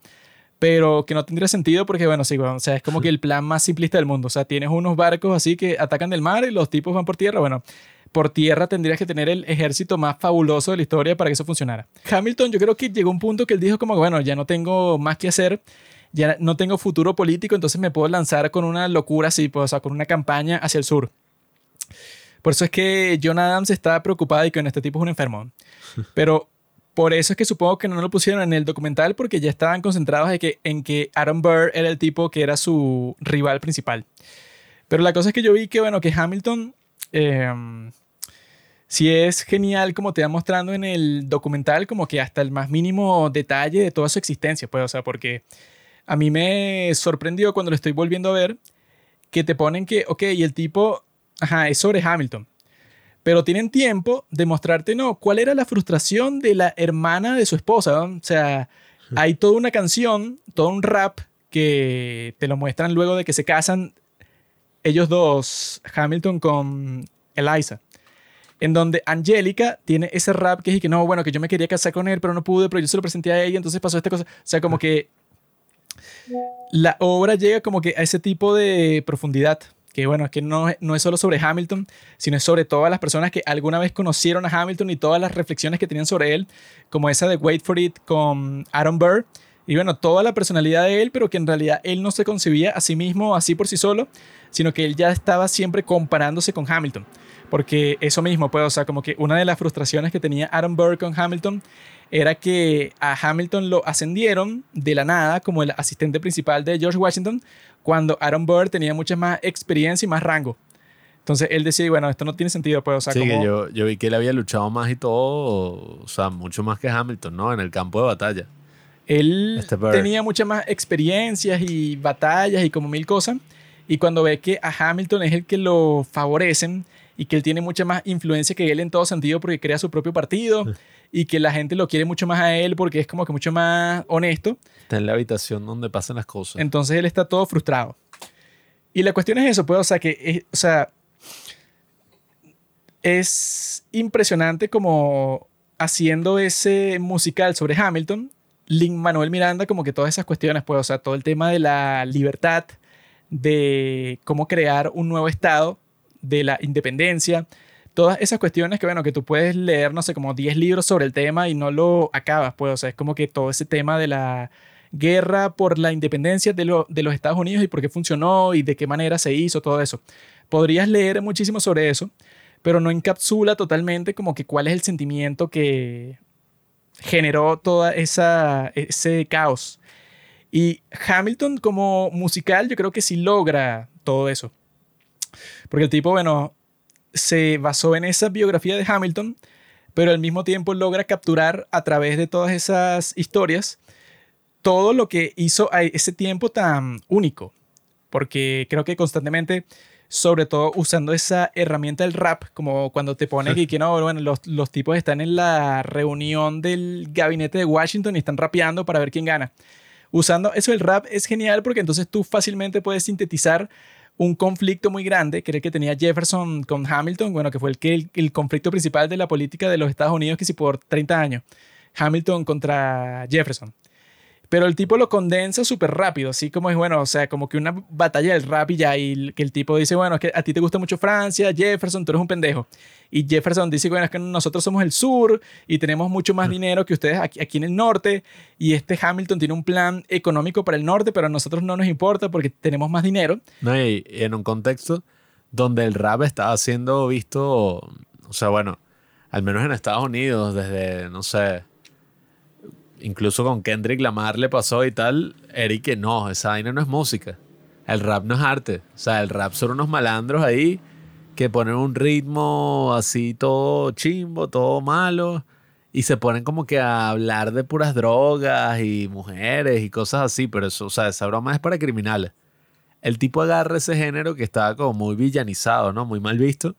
pero que no tendría sentido porque, bueno, sí, o sea, es como que el plan más simplista del mundo. O sea, tienes unos barcos así que atacan del mar y los tipos van por tierra. Bueno, por tierra tendrías que tener el ejército más fabuloso de la historia para que eso funcionara. Hamilton, yo creo que llegó un punto que él dijo como, bueno, ya no tengo más que hacer, ya no tengo futuro político, entonces me puedo lanzar con una locura así, pues, o sea, con una campaña hacia el sur. Por eso es que John Adams estaba preocupado y que este tipo es un enfermo. Pero por eso es que supongo que no lo pusieron en el documental porque ya estaban concentrados en que, en que Aaron Burr era el tipo que era su rival principal. Pero la cosa es que yo vi que, bueno, que Hamilton eh, sí es genial como te va mostrando en el documental, como que hasta el más mínimo detalle de toda su existencia, pues, o sea, porque a mí me sorprendió cuando lo estoy volviendo a ver que te ponen que, ok, y el tipo Ajá, es sobre Hamilton. Pero tienen tiempo de mostrarte, no, cuál era la frustración de la hermana de su esposa. O sea, hay toda una canción, todo un rap que te lo muestran luego de que se casan ellos dos, Hamilton con Eliza. En donde Angélica tiene ese rap que es que no, bueno, que yo me quería casar con él, pero no pude, pero yo se lo presenté a ella, entonces pasó esta cosa. O sea, como que la obra llega como que a ese tipo de profundidad que bueno, es que no, no es solo sobre Hamilton, sino es sobre todas las personas que alguna vez conocieron a Hamilton y todas las reflexiones que tenían sobre él, como esa de Wait for It con Aaron Burr. Y bueno, toda la personalidad de él, pero que en realidad él no se concebía a sí mismo así por sí solo, sino que él ya estaba siempre comparándose con Hamilton. Porque eso mismo, pues, o sea, como que una de las frustraciones que tenía Aaron Burr con Hamilton era que a Hamilton lo ascendieron de la nada como el asistente principal de George Washington, cuando Aaron Burr tenía mucha más experiencia y más rango. Entonces él decía, bueno, esto no tiene sentido, pues, o sea, sí, que yo, yo vi que él había luchado más y todo, o sea, mucho más que Hamilton, ¿no? En el campo de batalla. Él este tenía muchas más experiencias y batallas y como mil cosas. Y cuando ve que a Hamilton es el que lo favorecen y que él tiene mucha más influencia que él en todo sentido porque crea su propio partido y que la gente lo quiere mucho más a él porque es como que mucho más honesto. Está en la habitación donde pasan las cosas. Entonces él está todo frustrado. Y la cuestión es eso, pues, o sea, que, o sea, es impresionante como haciendo ese musical sobre Hamilton, Lin Manuel Miranda, como que todas esas cuestiones, pues, o sea, todo el tema de la libertad, de cómo crear un nuevo estado, de la independencia, todas esas cuestiones que, bueno, que tú puedes leer, no sé, como 10 libros sobre el tema y no lo acabas, pues, o sea, es como que todo ese tema de la guerra por la independencia de, de los Estados Unidos y por qué funcionó y de qué manera se hizo, todo eso. Podrías leer muchísimo sobre eso, pero no encapsula totalmente como que cuál es el sentimiento que generó esa ese caos. Y Hamilton como musical yo creo que sí logra todo eso. Porque el tipo, bueno, se basó en esa biografía de Hamilton, pero al mismo tiempo logra capturar a través de todas esas historias todo lo que hizo a ese tiempo tan único. Porque creo que constantemente sobre todo usando esa herramienta del rap, como cuando te pones y que no, bueno, los, los tipos están en la reunión del gabinete de Washington y están rapeando para ver quién gana. Usando eso el rap es genial porque entonces tú fácilmente puedes sintetizar un conflicto muy grande, el que tenía Jefferson con Hamilton, bueno, que fue el, que, el, conflicto principal de la política de los Estados Unidos, que sí por 30 años, Hamilton contra Jefferson. Pero el tipo lo condensa súper rápido, así como es, bueno, o sea, como que una batalla del rap y ya, y que el tipo dice, bueno, es que a ti te gusta mucho Francia, Jefferson, tú eres un pendejo. Y Jefferson dice, bueno, es que nosotros somos el sur y tenemos mucho más dinero que ustedes aquí, aquí en el norte. Y este Hamilton tiene un plan económico para el norte, pero a nosotros no nos importa porque tenemos más dinero. No, y en un contexto donde el rap estaba siendo visto, o sea, bueno, al menos en Estados Unidos, desde, no sé, incluso con Kendrick Lamar le pasó y tal, Eric no, esa vaina no es música. El rap no es arte. O sea, el rap son unos malandros ahí que ponen un ritmo así todo chimbo, todo malo. Y se ponen como que a hablar de puras drogas y mujeres y cosas así. Pero eso, o sea, esa broma es para criminales. El tipo agarra ese género que estaba como muy villanizado, ¿no? Muy mal visto.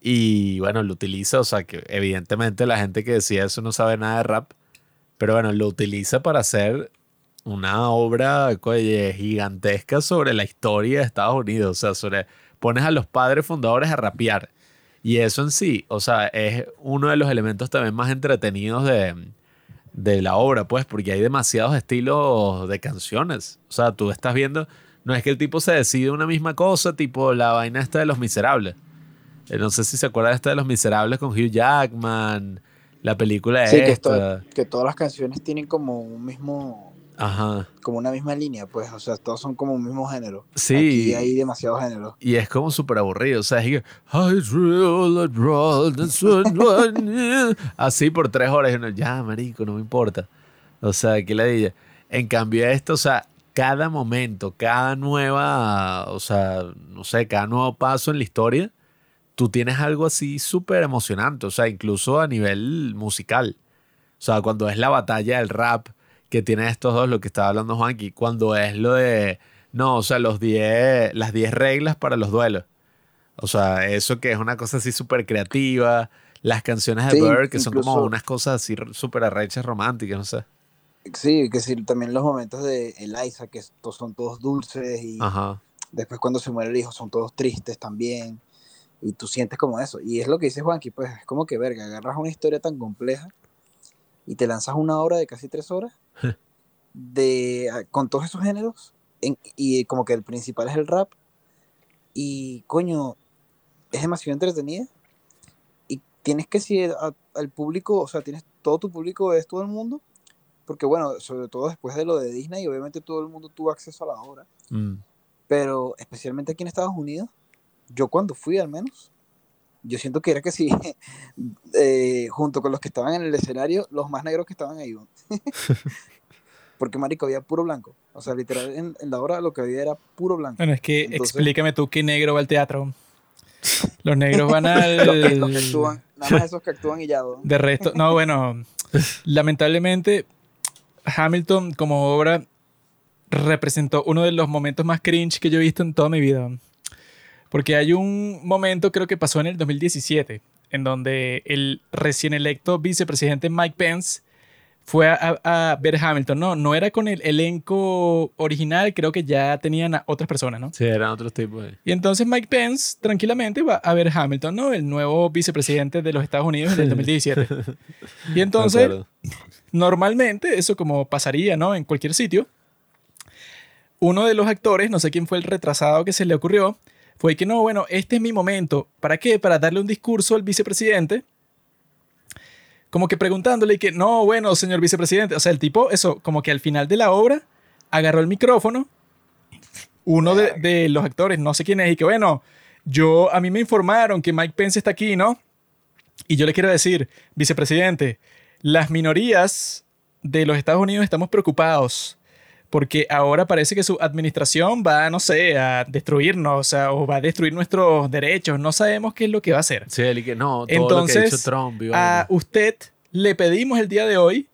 Y bueno, lo utiliza. O sea, que evidentemente la gente que decía eso no sabe nada de rap pero bueno, lo utiliza para hacer una obra gigantesca sobre la historia de Estados Unidos. O sea, sobre, pones a los padres fundadores a rapear. Y eso en sí, o sea, es uno de los elementos también más entretenidos de, de la obra, pues, porque hay demasiados estilos de canciones. O sea, tú estás viendo, no es que el tipo se decide una misma cosa, tipo la vaina esta de Los Miserables. Eh, no sé si se acuerda de esta de Los Miserables con Hugh Jackman, la película es sí, que, que, todas las canciones tienen como un mismo Ajá. como una misma línea pues o sea todos son como un mismo género. Sí. Y hay demasiado género y es como súper aburrido o sea es que así por tres horas y uno ya marico no me importa o sea que la diga en cambio esto o sea cada momento cada nueva o sea no sé cada nuevo paso en la historia tú tienes algo así súper emocionante, o sea, incluso a nivel musical. O sea, cuando es la batalla del rap que tiene estos dos, lo que estaba hablando Juanqui, cuando es lo de, no, o sea, los diez, las 10 reglas para los duelos. O sea, eso que es una cosa así súper creativa, las canciones de Bird, que son como unas cosas así súper arrechas románticas, no sé. Sí, que sí, también los momentos de Eliza, que son todos dulces y después cuando se muere el hijo son todos tristes también y tú sientes como eso. Y es lo que dice Juanqui, pues es como que, verga, agarras una historia tan compleja y te lanzas una hora de casi tres horas de, ah, con todos esos géneros y como que el principal es el rap y coño, es demasiado entretenida y tienes que si al público, o sea, tienes todo tu público es todo el mundo, porque bueno, sobre todo después de lo de Disney, obviamente todo el mundo tuvo acceso a la obra, mm. pero especialmente aquí en Estados Unidos, yo cuando fui al menos, yo siento que era que sí, eh, junto con los que estaban en el escenario, los más negros que estaban ahí. Porque, marico, había puro blanco. O sea, literal, en, la hora lo que había era puro blanco. Bueno, es que explícame tú qué negro va al teatro. Los negros van al... los, que, actúan, nada más esos que actúan y ya. De resto, no, bueno, lamentablemente, Hamilton como obra representó uno de los momentos más cringe que yo he visto en toda mi vida. Porque hay un momento, creo que pasó en el 2017, en donde el recién electo vicepresidente Mike Pence fue a, ver Hamilton. No, no era con el elenco original, creo que ya tenían a otras personas, ¿no? Sí, eran otros tipos. Y entonces Mike Pence tranquilamente va a ver Hamilton, ¿no? El nuevo vicepresidente de los Estados Unidos en el 2017. y entonces, normalmente, eso como pasaría, ¿no? En cualquier sitio, uno de los actores, no sé quién fue el retrasado que se le ocurrió, fue que no, bueno, este es mi momento. ¿Para qué? Para darle un discurso al vicepresidente. Como que preguntándole que, no, bueno, señor vicepresidente. O sea, el tipo, eso, como que al final de la obra, agarró el micrófono. Uno de, de los actores, no sé quién es, y que, bueno, yo, a mí me informaron que Mike Pence está aquí, ¿no? Y yo le quiero decir, vicepresidente, las minorías de los Estados Unidos estamos preocupados porque ahora parece que su administración va, no sé, a destruirnos, o, sea, o va a destruir nuestros derechos. No sabemos qué es lo que va a hacer. Sí, que no, todo Entonces, lo que ha dicho Trump. a usted le pedimos el día de hoy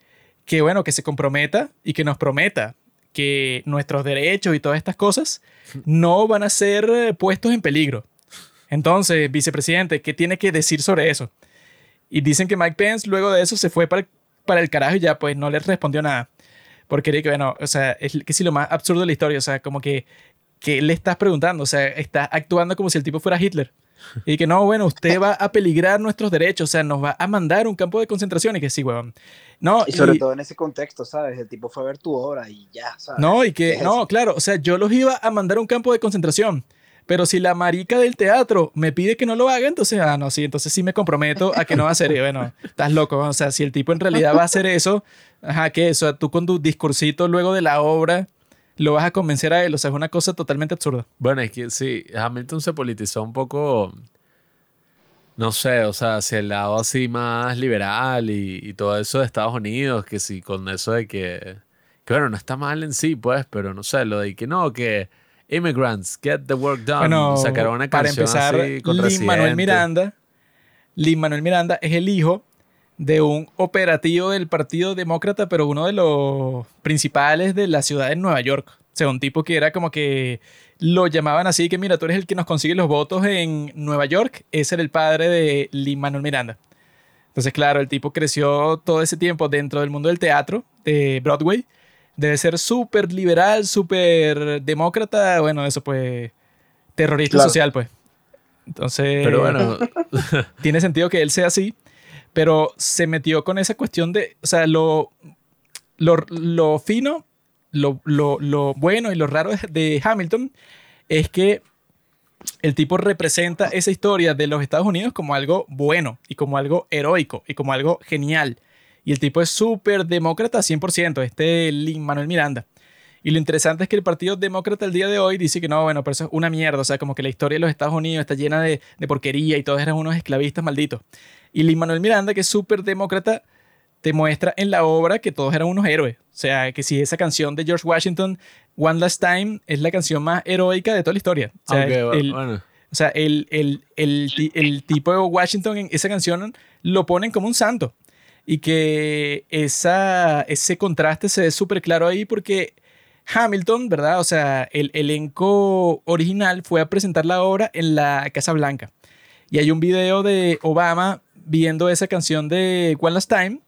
que, bueno, que se comprometa y que nos prometa que nuestros derechos y todas estas cosas no van a ser eh, puestos en peligro. Entonces, vicepresidente, ¿qué tiene que decir sobre eso? Y dicen que Mike Pence luego de eso se fue para el, para el carajo y ya pues no le respondió nada. Porque, bueno, o sea, es que sí lo más absurdo de la historia, o sea, como que, ¿qué le estás preguntando? O sea, está actuando como si el tipo fuera Hitler. Y que no, bueno, usted va a peligrar nuestros derechos, o sea, nos va a mandar un campo de concentración y que sí, weón. No, y sobre todo en ese contexto, ¿sabes? El tipo fue a ver tu obra y ya, ¿sabes? No, y que, no, claro, o sea, yo los iba a mandar a un campo de concentración. Pero si la marica del teatro me pide que no lo haga, entonces, ah, no, sí, entonces sí me comprometo a que no va a hacer. Y bueno, estás loco. O sea, si el tipo en realidad va a hacer eso, ajá, que eso, tú con tu discursito luego de la obra lo vas a convencer a él. O sea, es una cosa totalmente absurda. Bueno, es que sí, Hamilton se politizó un poco, no sé, o sea, hacia el lado así más liberal y, todo eso de Estados Unidos, que sí, con eso de que, que, bueno, no está mal en sí, pues, pero no sé, lo de que no, que immigrants, get the work done. Bueno, Sacaron una canción para empezar, así con Lin Manuel Miranda, Lin Manuel Miranda es el hijo de un operativo del Partido Demócrata, pero uno de los principales de la ciudad de Nueva York. O sea, un tipo que era como que lo llamaban así, que mira, tú eres el que nos consigue los votos en Nueva York. Ese era el padre de Lin Manuel Miranda. Entonces, claro, el tipo creció todo ese tiempo dentro del mundo del teatro, de Broadway. Debe ser súper liberal, súper demócrata. Bueno, eso pues, terrorista social, pues. Entonces, pero bueno, tiene sentido que él sea así pero se metió con esa cuestión de, o sea, lo, lo, fino, lo, lo, bueno y lo raro de Hamilton es que el tipo representa esa historia de los Estados Unidos como algo bueno y como algo heroico y como algo genial. Y el tipo es súper demócrata 100%, este Lin Manuel Miranda. Y lo interesante es que el Partido Demócrata el día de hoy dice que no, bueno, pero eso es una mierda. O sea, como que la historia de los Estados Unidos está llena de porquería y todos eran unos esclavistas malditos. Y Lin Manuel Miranda, que es súper demócrata, te muestra en la obra que todos eran unos héroes. O sea, que si esa canción de George Washington, One Last Time, es la canción más heroica de toda la historia. O sea, el, o sea, el, el, el, tipo de Washington en esa canción lo ponen como un santo. Y que esa, ese contraste se ve súper claro ahí porque Hamilton, ¿verdad? O sea, el elenco original fue a presentar la obra en la Casa Blanca. Y hay un video de Obama viendo esa canción de One Last Time,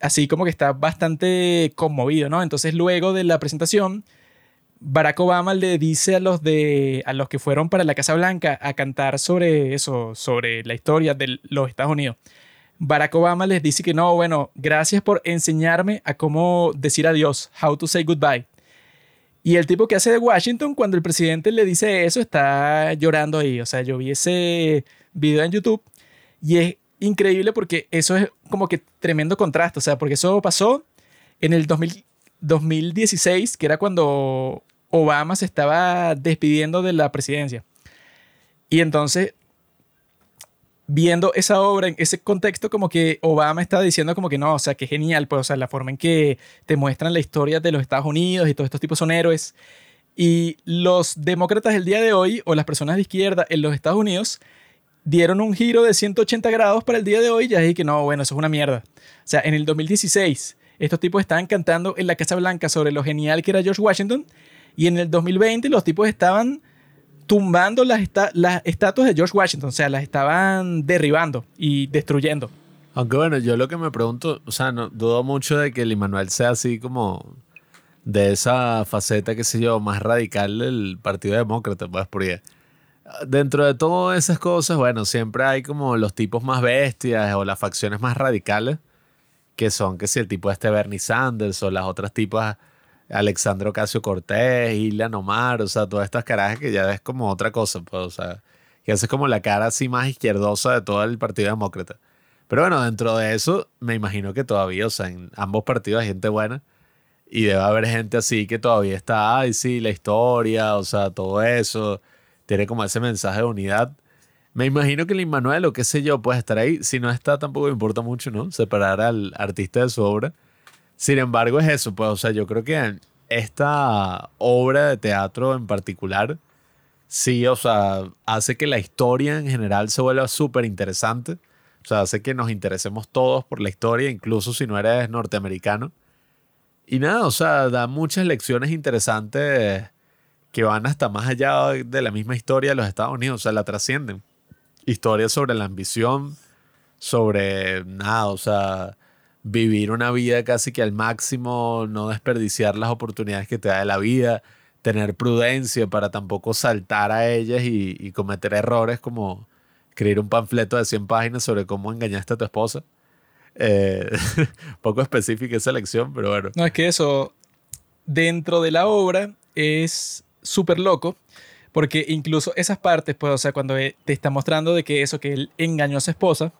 así como que está bastante conmovido, ¿no? Entonces luego de la presentación, Barack Obama le dice a los, de, a los que fueron para la Casa Blanca a cantar sobre eso, sobre la historia de los Estados Unidos. Barack Obama les dice que no, bueno, gracias por enseñarme a cómo decir adiós, how to say goodbye. Y el tipo que hace de Washington, cuando el presidente le dice eso, está llorando ahí. O sea, yo vi ese video en YouTube y es increíble porque eso es como que tremendo contraste. O sea, porque eso pasó en el 2016, que era cuando Obama se estaba despidiendo de la presidencia. Y entonces viendo esa obra en ese contexto, como que Obama está diciendo como que no, o sea, que genial, pues, o sea, la forma en que te muestran la historia de los Estados Unidos y todos estos tipos son héroes. Y los demócratas del día de hoy, o las personas de izquierda en los Estados Unidos, dieron un giro de 180 grados para el día de hoy y ya dije que no, bueno, eso es una mierda. O sea, en el 2016, estos tipos estaban cantando en la Casa Blanca sobre lo genial que era George Washington, y en el 2020 los tipos estaban tumbando las, las estatuas de George Washington, o sea, las estaban derribando y destruyendo. Aunque bueno, yo lo que me pregunto, o sea, no dudo mucho de que el Immanuel sea así como de esa faceta, qué sé yo, más radical del Partido Demócrata, pues, porque dentro de todas esas cosas, bueno, siempre hay como los tipos más bestias o las facciones más radicales, que son que si el tipo este Bernie Sanders o las otras tipas Alexandro Casio Cortés, Ilian Omar, o sea, todas estas carajas que ya es como otra cosa, pues, o sea, que hace como la cara así más izquierdosa de todo el Partido Demócrata. Pero bueno, dentro de eso, me imagino que todavía, o sea, en ambos partidos hay gente buena y debe haber gente así que todavía está, ay, sí, la historia, o sea, todo eso, tiene como ese mensaje de unidad. Me imagino que el Immanuel o qué sé yo puede estar ahí. Si no está, tampoco me importa mucho, ¿no? Separar al artista de su obra. Sin embargo, es eso, pues, o sea, yo creo que esta obra de teatro en particular, sí, o sea, hace que la historia en general se vuelva súper interesante. O sea, hace que nos interesemos todos por la historia, incluso si no eres norteamericano. y nada, o sea, da muchas lecciones interesantes que van hasta más allá de la misma historia de los Estados Unidos, o sea, la trascienden. Historias sobre la ambición, sobre nada, o sea, vivir una vida casi que al máximo, no desperdiciar las oportunidades que te da la vida, tener prudencia para tampoco saltar a ellas y, cometer errores como escribir un panfleto de 100 páginas sobre cómo engañaste a tu esposa. Eh, poco específica esa lección, pero bueno. No, es que eso dentro de la obra es súper loco, porque incluso esas partes, pues, o sea, cuando te está mostrando de que eso, que él engañó a su esposa,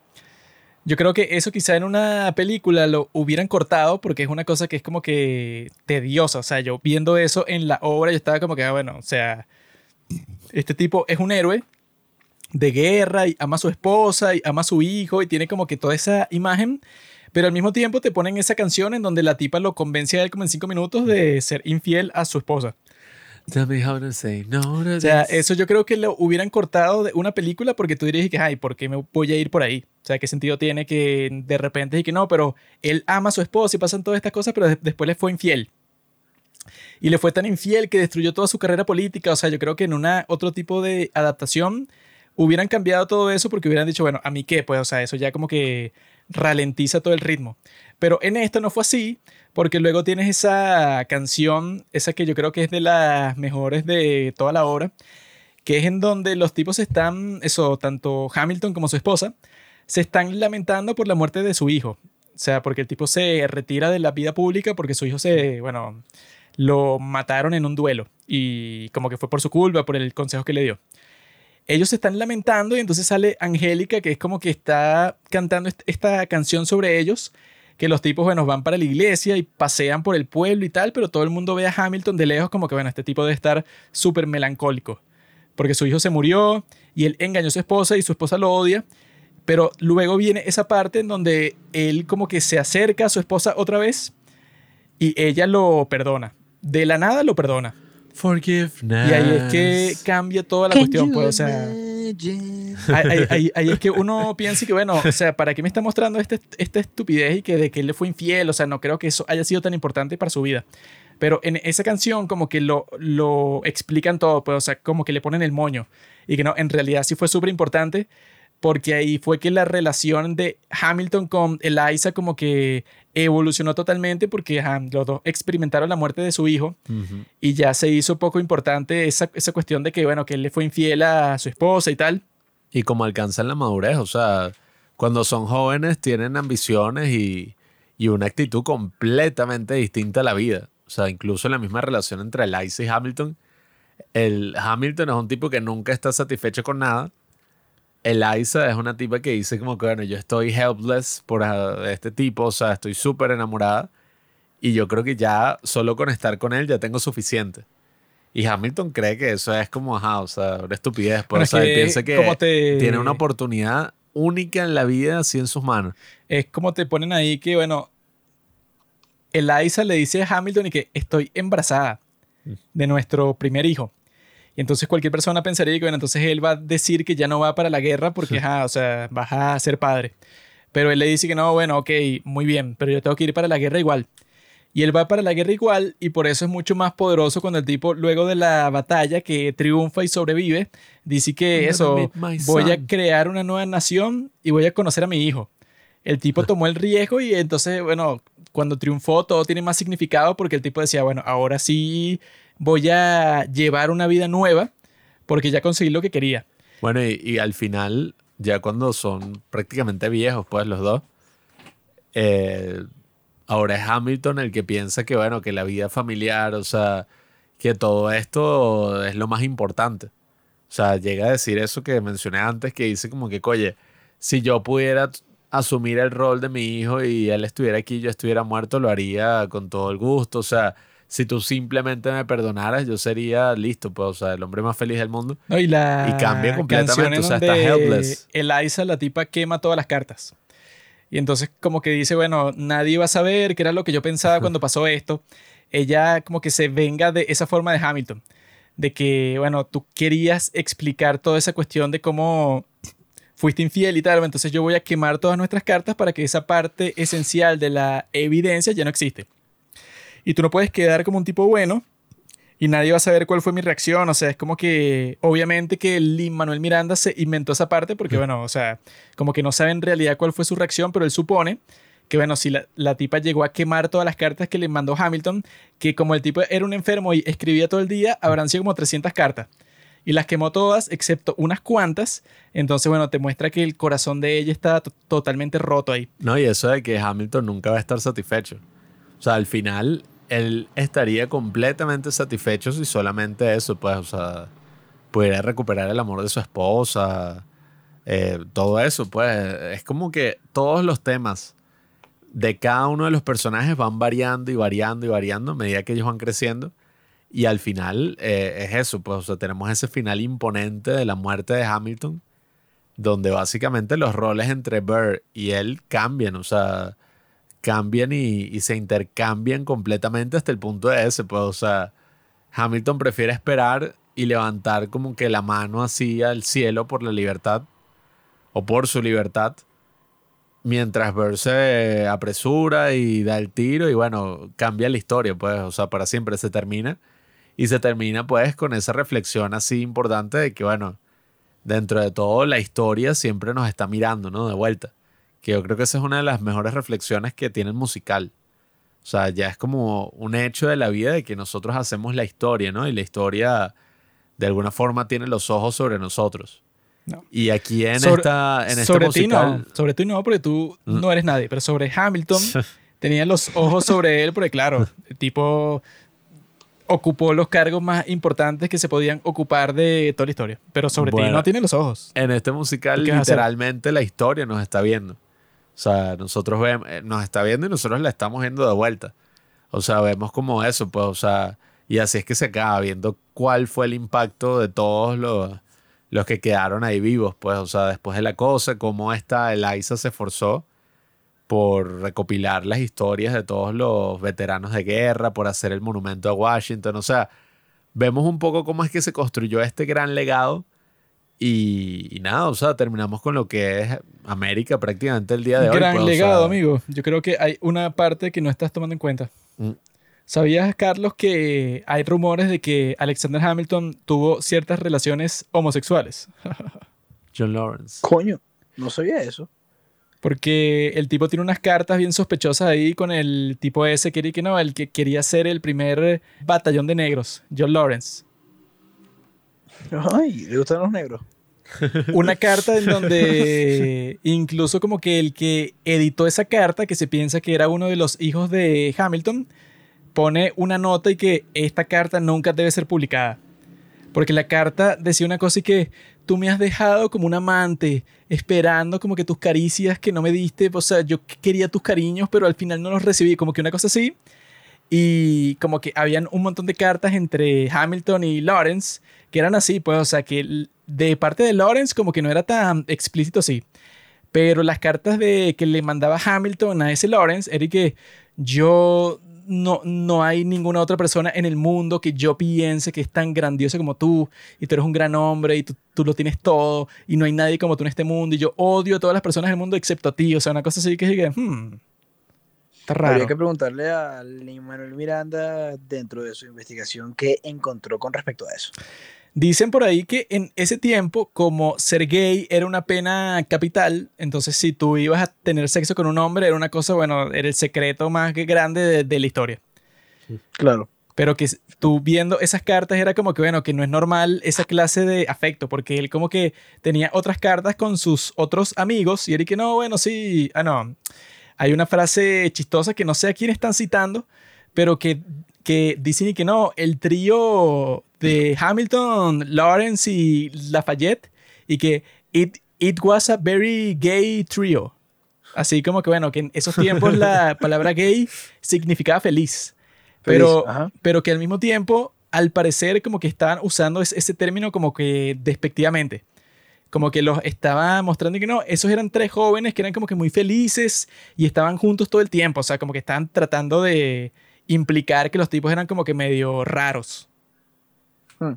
yo creo que eso quizá en una película lo hubieran cortado porque es una cosa que es como que tediosa. O sea, yo viendo eso en la obra, yo estaba como que, ah, bueno, o sea, este tipo es un héroe de guerra y ama a su esposa y ama a su hijo y tiene como que toda esa imagen. Pero al mismo tiempo te ponen esa canción en donde la tipa lo convence a él como en cinco minutos de ser infiel a su esposa. Tell me how to say no o sea, eso yo creo que lo hubieran cortado de una película porque tú dirías que, ay, ¿por qué me voy a ir por ahí? O sea, ¿qué sentido tiene que de repente y que no, pero él ama a su esposa y pasan todas estas cosas, pero después le fue infiel? Y le fue tan infiel que destruyó toda su carrera política. O sea, yo creo que en una otro tipo de adaptación hubieran cambiado todo eso porque hubieran dicho, bueno, ¿a mí qué? Pues, o sea, eso ya como que ralentiza todo el ritmo. Pero en esto no fue así, porque luego tienes esa canción, esa que yo creo que es de las mejores de toda la obra, que es en donde los tipos están, eso, tanto Hamilton como su esposa, se están lamentando por la muerte de su hijo. O sea, porque el tipo se retira de la vida pública porque su hijo se, bueno, lo mataron en un duelo y como que fue por su culpa, por el consejo que le dio ellos se están lamentando y entonces sale Angélica, que es como que está cantando esta canción sobre ellos, que los tipos, bueno, van para la iglesia y pasean por el pueblo y tal, pero todo el mundo ve a Hamilton de lejos como que, bueno, este tipo debe estar súper melancólico, porque su hijo se murió y él engañó a su esposa y su esposa lo odia, pero luego viene esa parte en donde él como que se acerca a su esposa otra vez y ella lo perdona. De la nada lo perdona. Forgiveness. Y ahí es que cambia toda la cuestión, pues, o sea. Ahí, es que uno piensa que, bueno, o sea, ¿para qué me está mostrando este, esta estupidez y que de que él fue infiel? O sea, no creo que eso haya sido tan importante para su vida. Pero en esa canción como que lo, lo explican todo, pues, o sea, como que le ponen el moño. Y que no, en realidad sí fue súper importante porque ahí fue que la relación de Hamilton con Eliza como que evolucionó totalmente porque los dos experimentaron la muerte de su hijo y ya se hizo poco importante esa, esa, cuestión de que, bueno, que él le fue infiel a su esposa y tal. Y como alcanzan la madurez, o sea, cuando son jóvenes tienen ambiciones y, y una actitud completamente distinta a la vida. O sea, incluso en la misma relación entre Eliza y Hamilton, el Hamilton es un tipo que nunca está satisfecho con nada Eliza es una tipa que dice como que, bueno, yo estoy helpless por ah, este tipo, o sea, estoy súper enamorada y yo creo que ya solo con estar con él ya tengo suficiente. Y Hamilton cree que eso es como, ajá, o sea, una estupidez. Por eso él piensa que tiene una oportunidad única en la vida así en sus manos. Es como te ponen ahí que, bueno, Eliza le dice a Hamilton y que estoy embarazada mm. de nuestro primer hijo. Y entonces cualquier persona pensaría que, bueno, entonces él va a decir que ya no va para la guerra porque, o sea, vas a ser padre. Pero él le dice que no, bueno, ok, muy bien, pero yo tengo que ir para la guerra igual. Y él va para la guerra igual y por eso es mucho más poderoso cuando el tipo, luego de la batalla que triunfa y sobrevive, dice que eso, voy a crear una nueva nación y voy a conocer a mi hijo. El tipo tomó el riesgo y entonces, bueno, cuando triunfó todo tiene más significado porque el tipo decía, bueno, ahora sí voy a llevar una vida nueva porque ya conseguí lo que quería. Bueno, y, al final, ya cuando son prácticamente viejos, pues los dos, eh, ahora es Hamilton el que piensa que, bueno, que la vida familiar, o sea, que todo esto es lo más importante. O sea, llega a decir eso que mencioné antes, que dice como que, oye, si yo pudiera asumir el rol de mi hijo y él estuviera aquí yo estuviera muerto, lo haría con todo el gusto. O sea, si tú simplemente me perdonaras, yo sería listo, pues, o sea, el hombre más feliz del mundo. y, la cambia completamente, o sea, está helpless. Eliza, la tipa, quema todas las cartas. Y entonces como que dice, bueno, nadie va a saber qué era lo que yo pensaba cuando pasó esto. Ella como que se venga de esa forma de Hamilton. De que, bueno, tú querías explicar toda esa cuestión de cómo fuiste infiel y tal. Entonces yo voy a quemar todas nuestras cartas para que esa parte esencial de la evidencia ya no existe. Y tú no puedes quedar como un tipo bueno y nadie va a saber cuál fue mi reacción. O sea, es como que obviamente que Lin Manuel Miranda se inventó esa parte porque, bueno, o sea, como que no sabe en realidad cuál fue su reacción, pero él supone que, bueno, si la, la, tipa llegó a quemar todas las cartas que le mandó Hamilton, que como el tipo era un enfermo y escribía todo el día, habrán sido como 300 cartas. Y las quemó todas, excepto unas cuantas. Entonces, bueno, te muestra que el corazón de ella está totalmente roto ahí. No, y eso de que Hamilton nunca va a estar satisfecho. O sea, al final, él estaría completamente satisfecho si solamente eso, pues, o sea, pudiera recuperar el amor de su esposa, eh, todo eso, pues, es como que todos los temas de cada uno de los personajes van variando y variando y variando a medida que ellos van creciendo. Y al final eh, es eso, pues, o sea, tenemos ese final imponente de la muerte de Hamilton, donde básicamente los roles entre Burr y él cambian, o sea, cambian y, se intercambian completamente hasta el punto de ese. Pues, o sea, Hamilton prefiere esperar y levantar como que la mano así al cielo por la libertad o por su libertad, mientras Burr se apresura y da el tiro y bueno, cambia la historia, pues, o sea, para siempre se termina. Y se termina pues con esa reflexión así importante de que bueno, dentro de todo la historia siempre nos está mirando, ¿no? De vuelta que yo creo que esa es una de las mejores reflexiones que tiene el musical. O sea, ya es como un hecho de la vida de que nosotros hacemos la historia, ¿no? Y la historia de alguna forma tiene los ojos sobre nosotros. Y aquí en esta en este sobre musical, ti no, sobre ti no, porque tú mm. no eres nadie, pero sobre Hamilton tenían los ojos sobre él, porque claro, el tipo ocupó los cargos más importantes que se podían ocupar de toda la historia. Pero sobre ti no tiene los ojos. En este musical, literalmente la historia nos está viendo. O sea, nosotros vemos, eh, nos está viendo y nosotros la estamos viendo de vuelta. O sea, vemos como eso, pues, o sea, y así es que se acaba viendo cuál fue el impacto de todos los, los que quedaron ahí vivos, pues, o sea, después de la cosa, cómo esta Eliza se esforzó por recopilar las historias de todos los veteranos de guerra, por hacer el monumento a Washington, o sea, vemos un poco cómo es que se construyó este gran legado y, nada, o sea, terminamos con lo que es América prácticamente el día de hoy. Gran pues, legado, amigo. Yo creo que hay una parte que no estás tomando en cuenta. Mm. ¿Sabías, Carlos, que hay rumores de que Alexander Hamilton tuvo ciertas relaciones homosexuales? John Lawrence. Coño, no sabía eso. Porque el tipo tiene unas cartas bien sospechosas ahí con el tipo ese que, que no, el que quería ser el primer batallón de negros, John Lawrence. Ay, le gustan los negros. Una carta en donde incluso como que el que editó esa carta, que se piensa que era uno de los hijos de Hamilton, pone una nota y que esta carta nunca debe ser publicada. Porque la carta decía una cosa y que tú me has dejado como un amante, esperando como que tus caricias que no me diste, o sea, yo quería tus cariños, pero al final no los recibí, como que una cosa así. Y como que habían un montón de cartas entre Hamilton y Lawrence que eran así, pues, o sea, que de parte de Lawrence como que no era tan explícito así. Pero las cartas de que le mandaba Hamilton a ese Lawrence era que yo no, no hay ninguna otra persona en el mundo que yo piense que es tan grandiosa como tú y tú eres un gran hombre y tú, tú, lo tienes todo y no hay nadie como tú en este mundo y yo odio a todas las personas del mundo excepto a ti. O sea, una cosa así que que, hmm, está raro. Habría que preguntarle a Manuel Miranda dentro de su investigación qué encontró con respecto a eso. Dicen por ahí que en ese tiempo, como ser gay era una pena capital, entonces si tú ibas a tener sexo con un hombre, era una cosa, bueno, era el secreto más grande de, la historia. Claro. Pero que tú viendo esas cartas era como que, bueno, que no es normal esa clase de afecto, porque él como que tenía otras cartas con sus otros amigos y era que no, bueno, sí, ah, no. Hay una frase chistosa que no sé a quién están citando, pero que, que dicen y que no, el trío de Hamilton, Lawrence y Lafayette y que it, it was a very gay trio. Así como que, bueno, que en esos tiempos la palabra gay significaba feliz. Pero, pero que al mismo tiempo, al parecer, como que estaban usando ese, término como que despectivamente. Como que los estaba mostrando que no, esos eran tres jóvenes que eran como que muy felices y estaban juntos todo el tiempo. O sea, como que estaban tratando de implicar que los tipos eran como que medio raros. Hmm.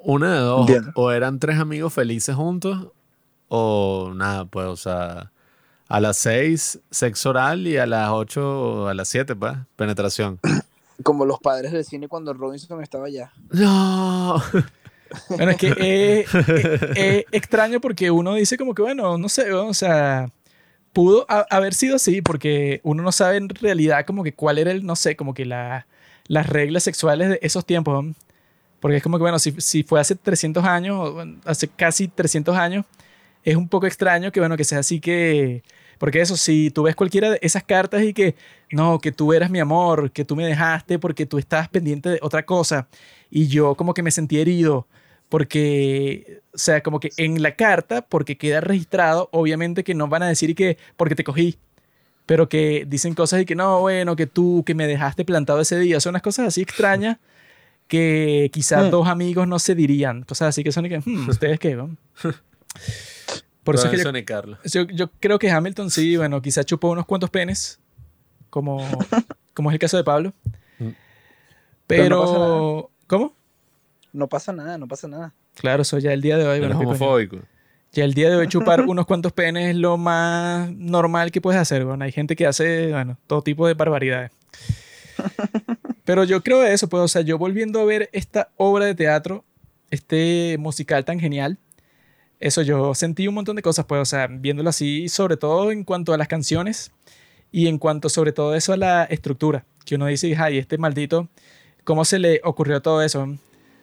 Una de dos. O eran tres amigos felices juntos, o nada, pues, o sea, A las 6, sexo oral y a las 8, a las 7, pues, penetración. Como los padres del cine cuando Robinson estaba allá. No. Bueno, es que es, extraño porque uno dice como que, bueno, no sé, o sea, pudo haber sido así porque uno no sabe en realidad como que cuál era el, no sé, como que la, las reglas sexuales de esos tiempos. Porque es como que, bueno, si, si fue hace 300 años, hace casi 300 años, es un poco extraño que, bueno, que sea así que... Porque eso, si tú ves cualquiera de esas cartas y que, no, que tú eras mi amor, que tú me dejaste porque tú estabas pendiente de otra cosa y yo como que me sentí herido porque, o sea, como que en la carta, porque queda registrado, obviamente que no van a decir que porque te cogí, pero que dicen cosas y que no, bueno, que tú, que me dejaste plantado ese día, son unas cosas así extrañas que quizás hmm. dos amigos no se dirían, cosas así que son y que, hmm, ¿ustedes qué? Por eso es que yo, yo, creo que Hamilton sí, bueno, quizás chupó unos cuantos penes, como, como es el caso de Pablo. Mm. Pero, ¿cómo? No pasa nada, no pasa nada. Claro, eso ya el día de hoy. Bueno, homofóbico. Ya el día de hoy chupar unos cuantos penes es lo más normal que puedes hacer. Bueno, hay gente que hace, bueno, todo tipo de barbaridades. Pero yo creo eso, pues, o sea, yo volviendo a ver esta obra de teatro, este musical tan genial, eso yo sentí un montón de cosas, pues, o sea, viéndolo así, sobre todo en cuanto a las canciones y en cuanto sobre todo eso a la estructura, que uno dice, ay, este maldito, ¿cómo se le ocurrió todo eso?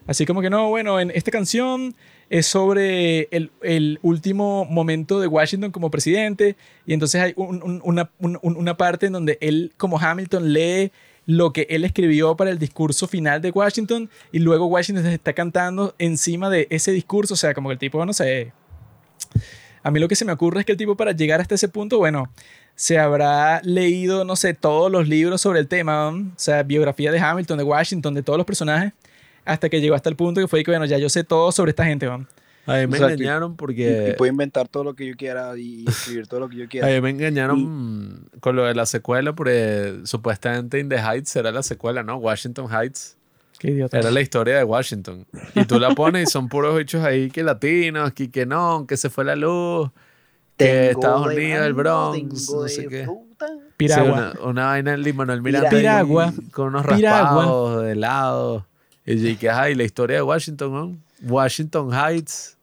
Así como que no, bueno, en esta canción es sobre el, último momento de Washington como presidente y entonces hay una, parte en donde él como Hamilton lee lo que él escribió para el discurso final de Washington y luego Washington está cantando encima de ese discurso. O sea, como que el tipo, no sé. A mí lo que se me ocurre es que el tipo para llegar hasta ese punto, bueno, se habrá leído, no sé, todos los libros sobre el tema, o sea, biografía de Hamilton, de Washington, de todos los personajes, hasta que llegó hasta el punto que fue que, bueno, ya yo sé todo sobre esta gente, ¿no? A mí me engañaron porque... Y, puedo inventar todo lo que yo quiera y escribir todo lo que yo quiera. A mí me engañaron con lo de la secuela porque supuestamente In the Heights era la secuela, ¿no? Washington Heights. Qué idiota. Era la historia de Washington. Y tú la pones y son puros hechos ahí que latinos, que, que no, que se fue la luz, que Estados Unidos, el Bronx, no sé qué. Piragua. una, vaina en Manuel Miranda. Piragua. Con unos raspados de helado. Y que, ay, la historia de Washington, ¿no? Washington Heights.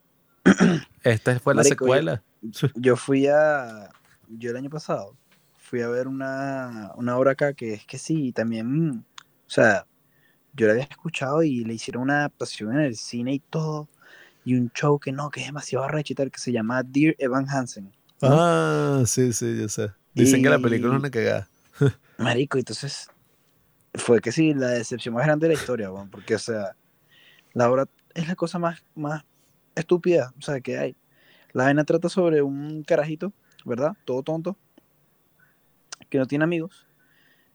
Esta fue la secuela. Yo, fui a. Yo el año pasado fui a ver una, una obra acá que es que sí, también. O sea, yo la había escuchado y le hicieron una adaptación en el cine y todo. Y un show que no, que es demasiado arrecho que se llama Dear Evan Hansen. Ah, sí, sí, yo sé. Dicen que la película es una cagada. Marico, entonces fue que sí, la decepción más grande de la historia, porque, o sea, la obra es la cosa más, más estúpida, o sea, que hay. La vaina trata sobre un carajito, ¿verdad? Todo tonto, que no tiene amigos.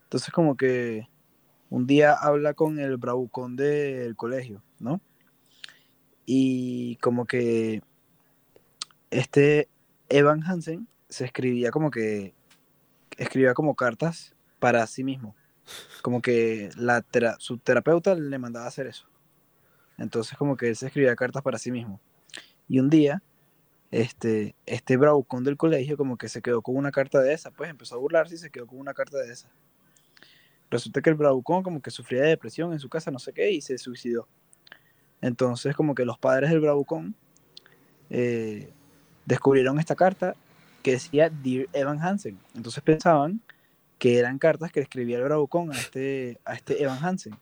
Entonces, como que un día habla con el bravucón del colegio, ¿no? Y como que este Evan Hansen se escribía como que escribía como cartas para sí mismo. Como que la su terapeuta le mandaba hacer eso. Entonces como que él se escribía cartas para sí mismo. Y un día, este, este bravucón del colegio como que se quedó con una carta de esa, pues empezó a burlarse y se quedó con una carta de esa. Resulta que el bravucón como que sufría de depresión en su casa, no sé qué, y se suicidó. Entonces como que los padres del bravucón eh, descubrieron esta carta que decía Dear Evan Hansen. Entonces pensaban que eran cartas que escribía el bravucón a este, a este Evan Hansen.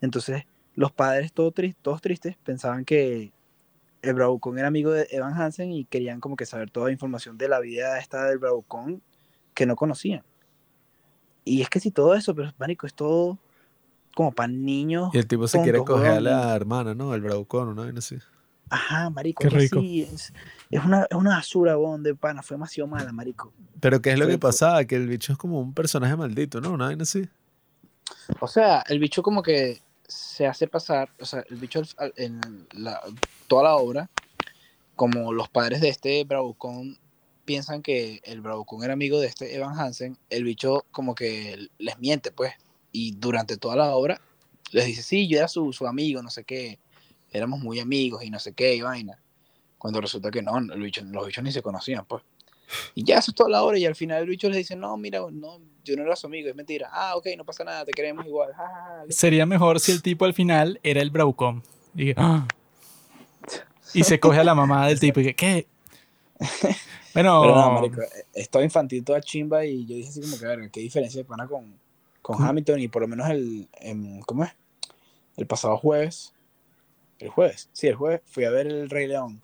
Entonces los padres todos tristes pensaban que el Bravucón era amigo de Evan Hansen y querían como que saber toda la información de la vida esta del Bravucón que no conocían. Y es que si todo eso, pero marico, es todo como para niños. Y el tipo se quiere coger a la hermana, ¿no? El Bravucón, ¿no? no sé. Ajá, marico. Qué rico. es, una, es una basura, bon, de pana. Fue demasiado mala, marico. Pero ¿qué es lo que pasaba? Que el bicho es como un personaje maldito, ¿no? Una vaina así. O sea, el bicho como que se hace pasar, o sea, el bicho en toda la obra, como los padres de este Bravucón piensan que el Bravucón era amigo de este Evan Hansen, el bicho como que les miente, pues, y durante toda la obra les dice, sí, yo era su, su amigo, no sé qué, éramos muy amigos y no sé qué, y vaina. Cuando resulta que no, los bichos ni se conocían, pues. Y ya, eso es toda la hora. Y al final el bicho le dice, no, mira, no, yo no era su amigo, es mentira. Ah, ok, no pasa nada, te queremos igual. Sería mejor si el tipo al final era el Braucom. Y, ah". y se coge a la mamá del tipo y que, ¿qué? Bueno, Pero no, marico, estaba infantil toda chimba y yo dije así como que, ver, ¿qué diferencia de pana con, con Hamilton? Y por lo menos el, ¿cómo es? El pasado jueves, el jueves, sí, el jueves, fui a ver El Rey León.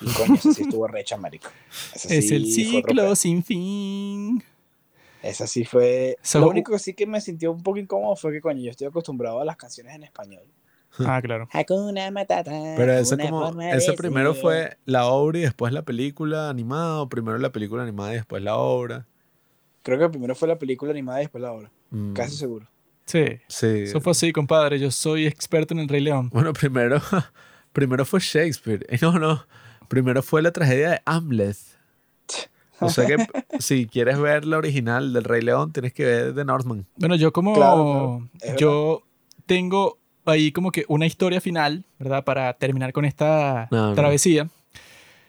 Y coño, ese sí estuvo recha, marico. es el ciclo sin fin. Esa sí fue. Lo único que sí que me sintió un poco incómodo fue que, coño, yo estoy acostumbrado a las canciones en español. Ah, claro. Pero ese, como, ese primero fue la obra y después la película animada, o primero la película animada y después la obra. Creo que primero fue la película animada y después la obra. Mm. Casi seguro. Sí. Sí. Eso fue así, compadre. Yo soy experto en el Rey León. Bueno, primero, primero fue Shakespeare. No, no. Primero fue la tragedia de Hamlet. O sea que si quieres ver la original del Rey León, tienes que ver de Northman. Bueno, yo como. Yo tengo ahí como que una historia final, ¿verdad? Para terminar con esta travesía.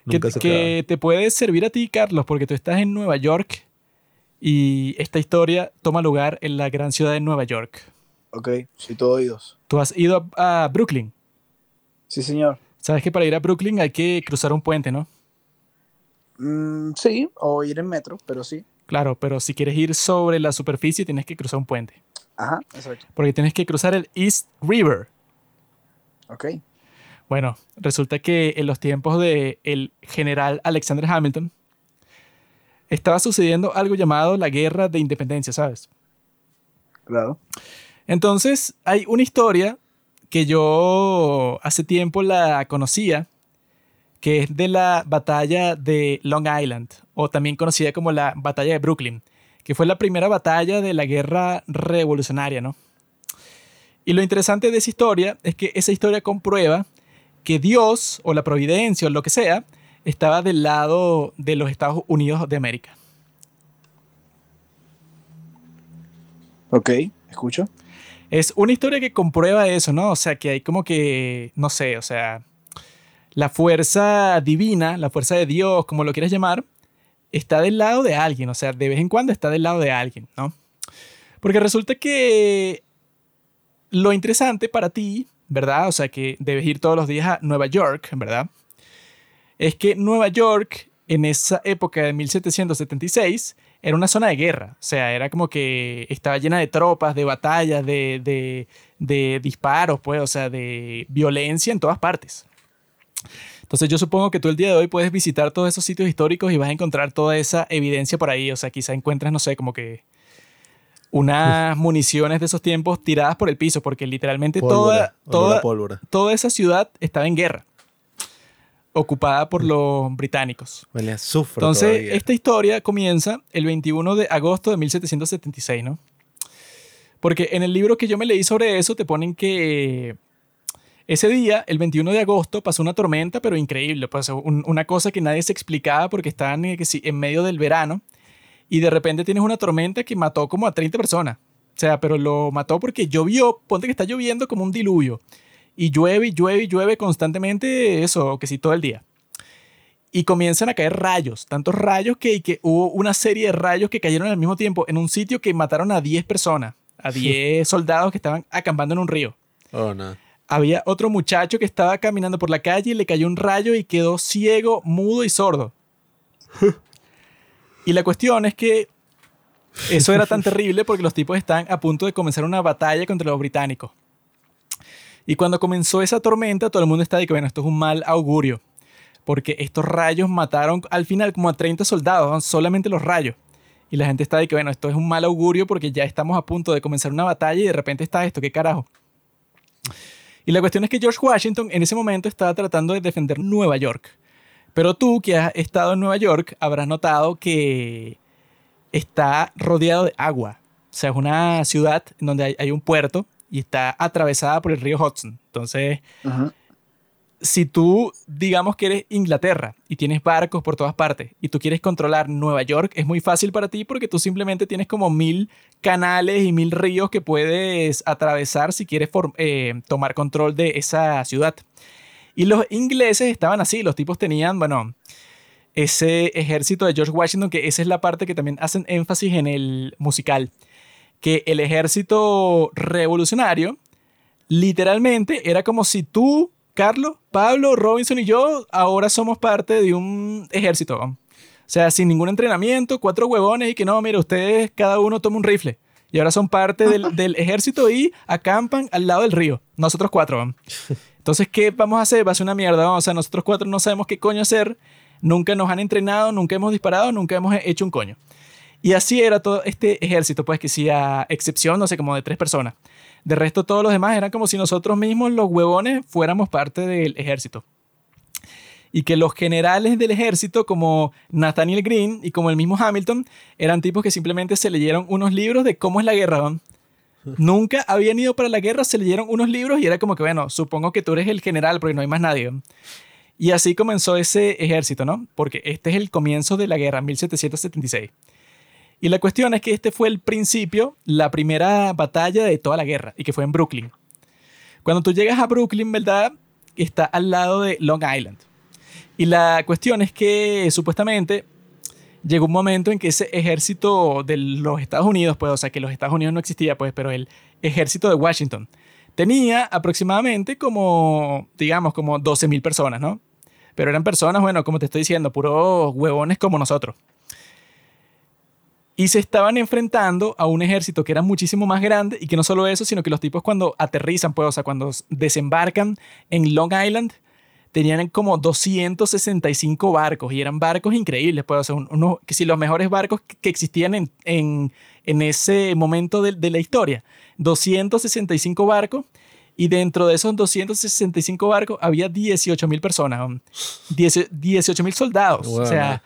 Que, que te puede servir a ti, Carlos, porque tú estás en Nueva York y esta historia toma lugar en la gran ciudad de Nueva York. Ok, sí, todo oídos. Tú has ido a, Brooklyn. Sí, señor. Sabes que para ir a Brooklyn hay que cruzar un puente, ¿no? Mm, sí, o ir en metro, pero sí. Claro, pero si quieres ir sobre la superficie tienes que cruzar un puente. Ajá, exacto. Porque tienes que cruzar el East River. Ok. Bueno, resulta que en los tiempos del el general Alexander Hamilton estaba sucediendo algo llamado la Guerra de Independencia, ¿sabes? Claro. Entonces, hay una historia que yo hace tiempo la conocía, que es de la batalla de Long Island, o también conocida como la batalla de Brooklyn que fue la primera batalla de la guerra revolucionaria, ¿no? Y lo interesante de esa historia es que esa historia comprueba que Dios o la providencia o lo que sea estaba del lado de los Estados Unidos de América. Ok, escucho. Es una historia que comprueba eso, ¿no? O sea, que hay como que, no sé, o sea, la fuerza divina, la fuerza de Dios, como lo quieras llamar, está del lado de alguien, o sea, de vez en cuando está del lado de alguien, ¿no? Porque resulta que lo interesante para ti, ¿verdad? O sea, que debes ir todos los días a Nueva York, ¿verdad? Es que Nueva York, en esa época de 1776, era una zona de guerra. O sea, era como que estaba llena de tropas, de batallas, de, de, de disparos, pues, o sea, de violencia en todas partes. Entonces yo supongo que tú el día de hoy puedes visitar todos esos sitios históricos y vas a encontrar toda esa evidencia por ahí. O sea, quizá encuentras, no sé, como que unas municiones de esos tiempos tiradas por el piso, porque literalmente toda, toda, toda esa ciudad estaba en guerra, ocupada por los británicos. Entonces, esta historia comienza el 21 de agosto de 1776, ¿no? Porque en el libro que yo me leí sobre eso te ponen que ese día, el 21 de agosto, pasó una tormenta, pero increíble. Pasó una cosa que nadie se explicaba porque estaban eh, en medio del verano y de repente tienes una tormenta que mató como a 30 personas. O sea, pero lo mató porque llovió, ponte que está lloviendo como un diluvio. Y llueve y llueve y llueve constantemente, eso, que sí, todo el día. Y comienzan a caer rayos, tantos rayos que, que hubo una serie de rayos que cayeron al mismo tiempo en un sitio que mataron a 10 personas, a 10 soldados que estaban acampando en un río. Oh, no había otro muchacho que estaba caminando por la calle y le cayó un rayo y quedó ciego, mudo y sordo. y la cuestión es que eso era tan terrible porque los tipos están a punto de comenzar una batalla contra los británicos. Y cuando comenzó esa tormenta, todo el mundo está de que, bueno, esto es un mal augurio. Porque estos rayos mataron al final como a 30 soldados, solamente los rayos. Y la gente está de que, bueno, esto es un mal augurio porque ya estamos a punto de comenzar una batalla y de repente está esto, ¿qué carajo? Y la cuestión es que George Washington en ese momento estaba tratando de defender Nueva York. Pero tú que has estado en Nueva York habrás notado que está rodeado de agua. O sea, es una ciudad donde hay, un puerto y está atravesada por el río Hudson. Entonces, si tú, digamos que eres Inglaterra y tienes barcos por todas partes y tú quieres controlar Nueva York, es muy fácil para ti porque tú simplemente tienes como mil canales y mil ríos que puedes atravesar si quieres eh, tomar control de esa ciudad. Y los ingleses estaban así, los tipos tenían, bueno, ese ejército de George Washington, que esa es la parte que también hacen énfasis en el musical, que el ejército revolucionario literalmente era como si tú, Carlos, Pablo, Robinson y yo ahora somos parte de un ejército. O sea, sin ningún entrenamiento, cuatro huevones y que no, mira, ustedes cada uno toma un rifle. Y ahora son parte del, ejército y acampan al lado del río. Nosotros cuatro. Entonces, ¿qué vamos a hacer? Va a ser una mierda. O sea, nosotros cuatro no sabemos qué coño hacer. Nunca nos han entrenado, nunca hemos disparado, nunca hemos hecho un coño. Y así era todo este ejército, pues que sí, a excepción, no sé, como de tres personas. De resto, todos los demás eran como si nosotros mismos, los huevones, fuéramos parte del ejército. Y que los generales del ejército, como Nathaniel Green y como el mismo Hamilton, eran tipos que simplemente se leyeron unos libros de cómo es la guerra. Nunca habían ido para la guerra, se leyeron unos libros y era como que, bueno, supongo que tú eres el general porque no hay más nadie. Y así comenzó ese ejército, ¿no? Porque este es el comienzo de la guerra, 1776. Y la cuestión es que este fue el principio, la primera batalla de toda la guerra, y que fue en Brooklyn. Cuando tú llegas a Brooklyn, ¿verdad? Está al lado de Long Island. Y la cuestión es que supuestamente llegó un momento en que ese ejército de los Estados Unidos, pues, o sea, que los Estados Unidos no existía, pues, pero el ejército de Washington tenía aproximadamente como, digamos, como 12.000 personas, ¿no? Pero eran personas, bueno, como te estoy diciendo, puros huevones como nosotros y se estaban enfrentando a un ejército que era muchísimo más grande y que no solo eso, sino que los tipos cuando aterrizan, pues, o sea, cuando desembarcan en Long Island, tenían como 265 barcos y eran barcos increíbles, pues, o sea, uno, que si los mejores barcos que existían en, en, en ese momento de, de, la historia, 265 barcos. Y dentro de esos 265 barcos había 18 mil personas, 18 mil soldados. o sea,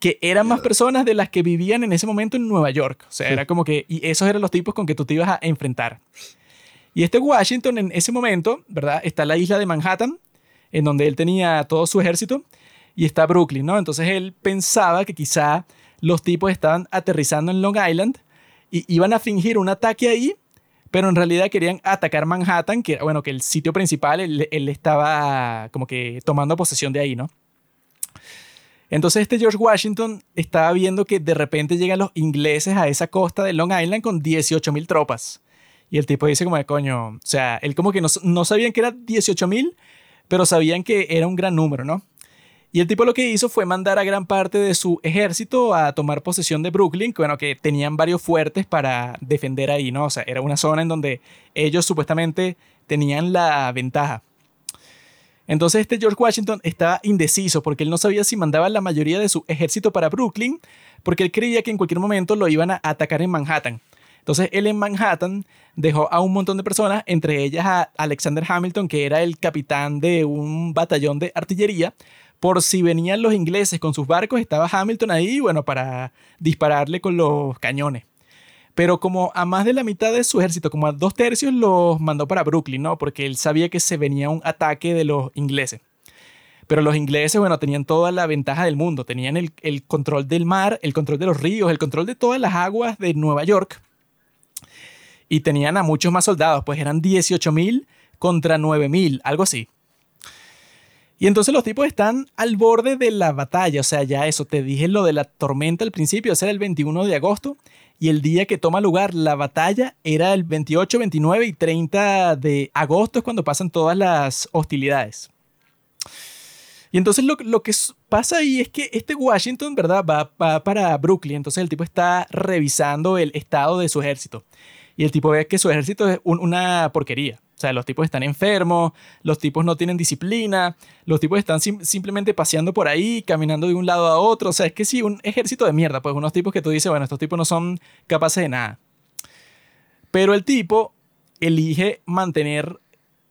que eran más personas de las que vivían en ese momento en Nueva York. O sea, era como que, y esos eran los tipos con que tú te ibas a enfrentar. Y este Washington en ese momento, ¿verdad? Está la isla de Manhattan, en donde él tenía todo su ejército, y está Brooklyn, ¿no? Entonces él pensaba que quizá los tipos estaban aterrizando en Long Island y iban a fingir un ataque ahí, pero en realidad querían atacar Manhattan, que era, bueno, que el sitio principal, él, él estaba como que tomando posesión de ahí, ¿no? Entonces este George Washington estaba viendo que de repente llegan los ingleses a esa costa de Long Island con 18 mil tropas. Y el tipo dice como de coño, o sea, él como que no, sabían que era 18 mil, pero sabían que era un gran número, ¿no? Y el tipo lo que hizo fue mandar a gran parte de su ejército a tomar posesión de Brooklyn, que bueno, que tenían varios fuertes para defender ahí, ¿no? O sea, era una zona en donde ellos supuestamente tenían la ventaja. Entonces este George Washington estaba indeciso porque él no sabía si mandaba la mayoría de su ejército para Brooklyn, porque él creía que en cualquier momento lo iban a atacar en Manhattan. Entonces él en Manhattan dejó a un montón de personas, entre ellas a Alexander Hamilton, que era el capitán de un batallón de artillería, por si venían los ingleses con sus barcos, estaba Hamilton ahí, bueno, para dispararle con los cañones pero como a más de la mitad de su ejército, como a dos tercios, los mandó para Brooklyn, ¿no? Porque él sabía que se venía un ataque de los ingleses. Pero los ingleses, bueno, tenían toda la ventaja del mundo, tenían el, control del mar, el control de los ríos, el control de todas las aguas de Nueva York. Y tenían a muchos más soldados, pues eran 18.000 contra 9.000, algo así. Y entonces los tipos están al borde de la batalla, o sea, ya eso, te dije lo de la tormenta al principio, ese era el 21 de agosto, y el día que toma lugar la batalla era el 28, 29 y 30 de agosto, es cuando pasan todas las hostilidades. Y entonces lo, que pasa ahí es que este Washington, ¿verdad? Va, va, para Brooklyn, entonces el tipo está revisando el estado de su ejército. Y el tipo ve que su ejército es una porquería. O sea, los tipos están enfermos, los tipos no tienen disciplina, los tipos están simplemente paseando por ahí, caminando de un lado a otro. O sea, es que sí, un ejército de mierda, pues unos tipos que tú dices, bueno, estos tipos no son capaces de nada. Pero el tipo elige mantener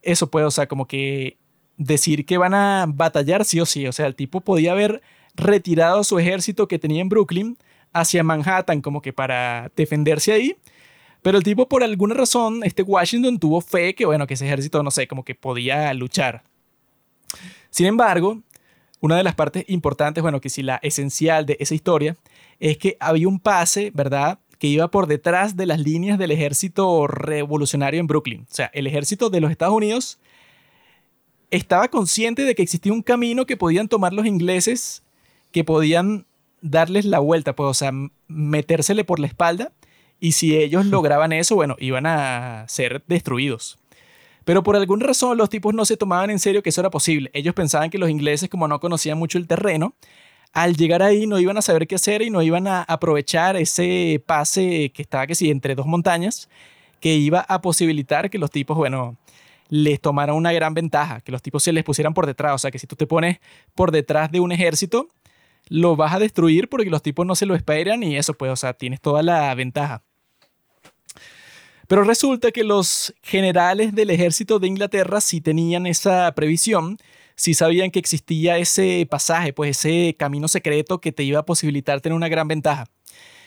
eso, pues, o sea, como que decir que van a batallar sí o sí. O sea, el tipo podía haber retirado su ejército que tenía en Brooklyn hacia Manhattan, como que para defenderse ahí pero el tipo, por alguna razón, este Washington tuvo fe que, bueno, que ese ejército, no sé, como que podía luchar. Sin embargo, una de las partes importantes, bueno, que sí, la esencial de esa historia, es que había un pase, ¿verdad? Que iba por detrás de las líneas del ejército revolucionario en Brooklyn. O sea, el ejército de los Estados Unidos estaba consciente de que existía un camino que podían tomar los ingleses que podían darles la vuelta, pues, o sea, metérsele por la espalda y si ellos lograban eso, bueno, iban a ser destruidos. Pero por alguna razón los tipos no se tomaban en serio que eso era posible. Ellos pensaban que los ingleses, como no conocían mucho el terreno, al llegar ahí no iban a saber qué hacer y no iban a aprovechar ese pase que estaba que sí entre dos montañas que iba a posibilitar que los tipos, bueno, les tomaran una gran ventaja, que los tipos se les pusieran por detrás, o sea, que si tú te pones por detrás de un ejército, lo vas a destruir porque los tipos no se lo esperan y eso pues, o sea, tienes toda la ventaja. Pero resulta que los generales del ejército de Inglaterra sí tenían esa previsión, sí sabían que existía ese pasaje, pues ese camino secreto que te iba a posibilitar tener una gran ventaja.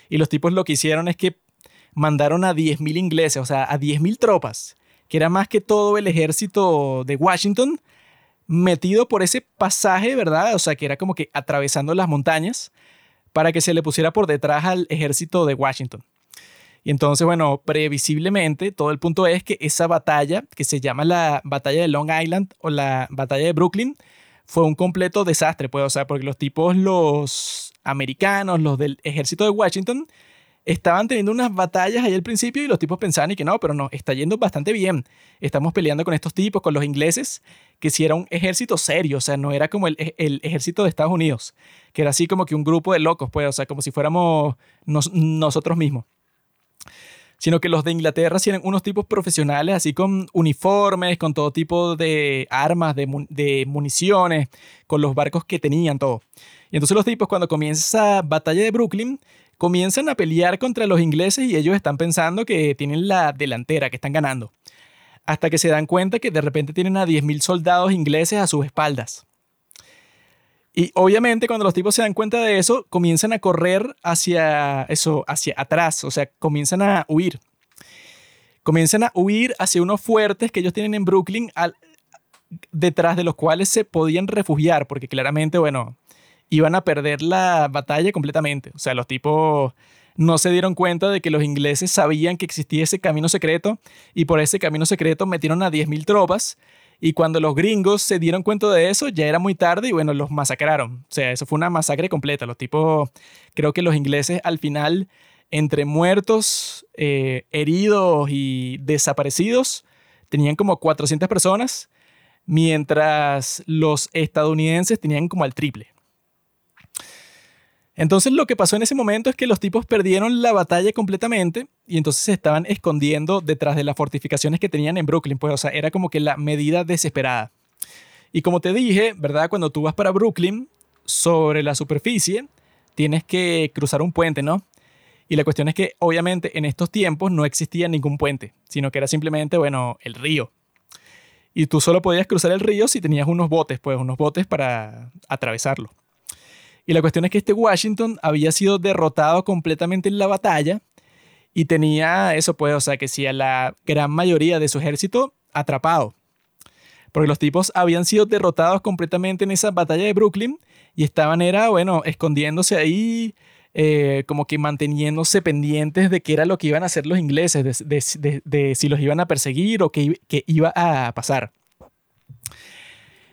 Y los tipos lo que hicieron es que mandaron a 10.000 ingleses, o sea, a 10.000 tropas, que era más que todo el ejército de Washington, metido por ese pasaje, ¿verdad? O sea, que era como que atravesando las montañas para que se le pusiera por detrás al ejército de Washington. Y entonces, bueno, previsiblemente, todo el punto es que esa batalla, que se llama la batalla de Long Island o la batalla de Brooklyn, fue un completo desastre, pues, o sea, porque los tipos, los americanos, los del ejército de Washington, estaban teniendo unas batallas ahí al principio y los tipos pensaban y que no, pero no, está yendo bastante bien. Estamos peleando con estos tipos, con los ingleses, que si era un ejército serio, o sea, no era como el, el, ejército de Estados Unidos, que era así como que un grupo de locos, pues, o sea, como si fuéramos nosotros mismos sino que los de Inglaterra eran unos tipos profesionales, así con uniformes, con todo tipo de armas, de, municiones, con los barcos que tenían, todo. Y entonces los tipos cuando comienza esa batalla de Brooklyn, comienzan a pelear contra los ingleses y ellos están pensando que tienen la delantera, que están ganando. Hasta que se dan cuenta que de repente tienen a 10.000 soldados ingleses a sus espaldas. Y obviamente cuando los tipos se dan cuenta de eso, comienzan a correr hacia eso, hacia atrás, o sea, comienzan a huir. Comienzan a huir hacia unos fuertes que ellos tienen en Brooklyn, detrás de los cuales se podían refugiar, porque claramente, bueno, iban a perder la batalla completamente. O sea, los tipos no se dieron cuenta de que los ingleses sabían que existía ese camino secreto y por ese camino secreto metieron a 10.000 tropas y cuando los gringos se dieron cuenta de eso, ya era muy tarde y bueno, los masacraron. O sea, eso fue una masacre completa. Los tipos, creo que los ingleses al final, entre muertos, eh, heridos y desaparecidos, tenían como 400 personas, mientras los estadounidenses tenían como al triple. Entonces lo que pasó en ese momento es que los tipos perdieron la batalla completamente y entonces se estaban escondiendo detrás de las fortificaciones que tenían en Brooklyn. Pues, o sea, era como que la medida desesperada. Y como te dije, ¿verdad? Cuando tú vas para Brooklyn, sobre la superficie, tienes que cruzar un puente, ¿no? Y la cuestión es que obviamente en estos tiempos no existía ningún puente, sino que era simplemente, bueno, el río. Y tú solo podías cruzar el río si tenías unos botes, pues unos botes para atravesarlo. Y la cuestión es que este Washington había sido derrotado completamente en la batalla y tenía eso, pues, o sea, que sí, a la gran mayoría de su ejército atrapado. Porque los tipos habían sido derrotados completamente en esa batalla de Brooklyn y estaban, era, bueno, escondiéndose ahí, eh, como que manteniéndose pendientes de qué era lo que iban a hacer los ingleses, de, si los iban a perseguir o qué, qué iba a pasar.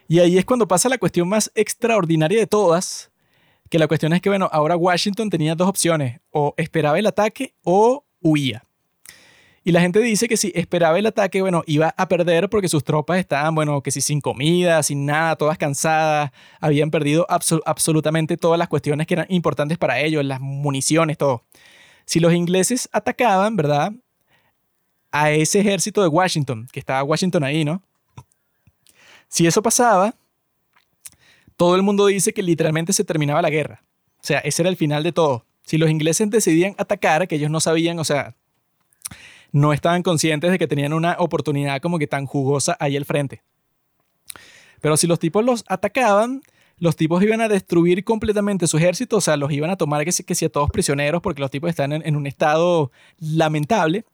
Y ahí es cuando pasa la cuestión más extraordinaria de todas, que la cuestión es que, bueno, ahora Washington tenía dos opciones, o esperaba el ataque o huía. Y la gente dice que si esperaba el ataque, bueno, iba a perder porque sus tropas estaban, bueno, que si sin comida, sin nada, todas cansadas, habían perdido absolutamente todas las cuestiones que eran importantes para ellos, las municiones, todo. Si los ingleses atacaban, ¿verdad? A ese ejército de Washington, que estaba Washington ahí, ¿no? Si eso pasaba, todo el mundo dice que literalmente se terminaba la guerra. O sea, ese era el final de todo. Si los ingleses decidían atacar, que ellos no sabían, o sea, no estaban conscientes de que tenían una oportunidad como que tan jugosa ahí al frente. Pero si los tipos los atacaban, los tipos iban a destruir completamente su ejército, o sea, los iban a tomar que, que si a todos prisioneros, porque los tipos están en, en un estado lamentable,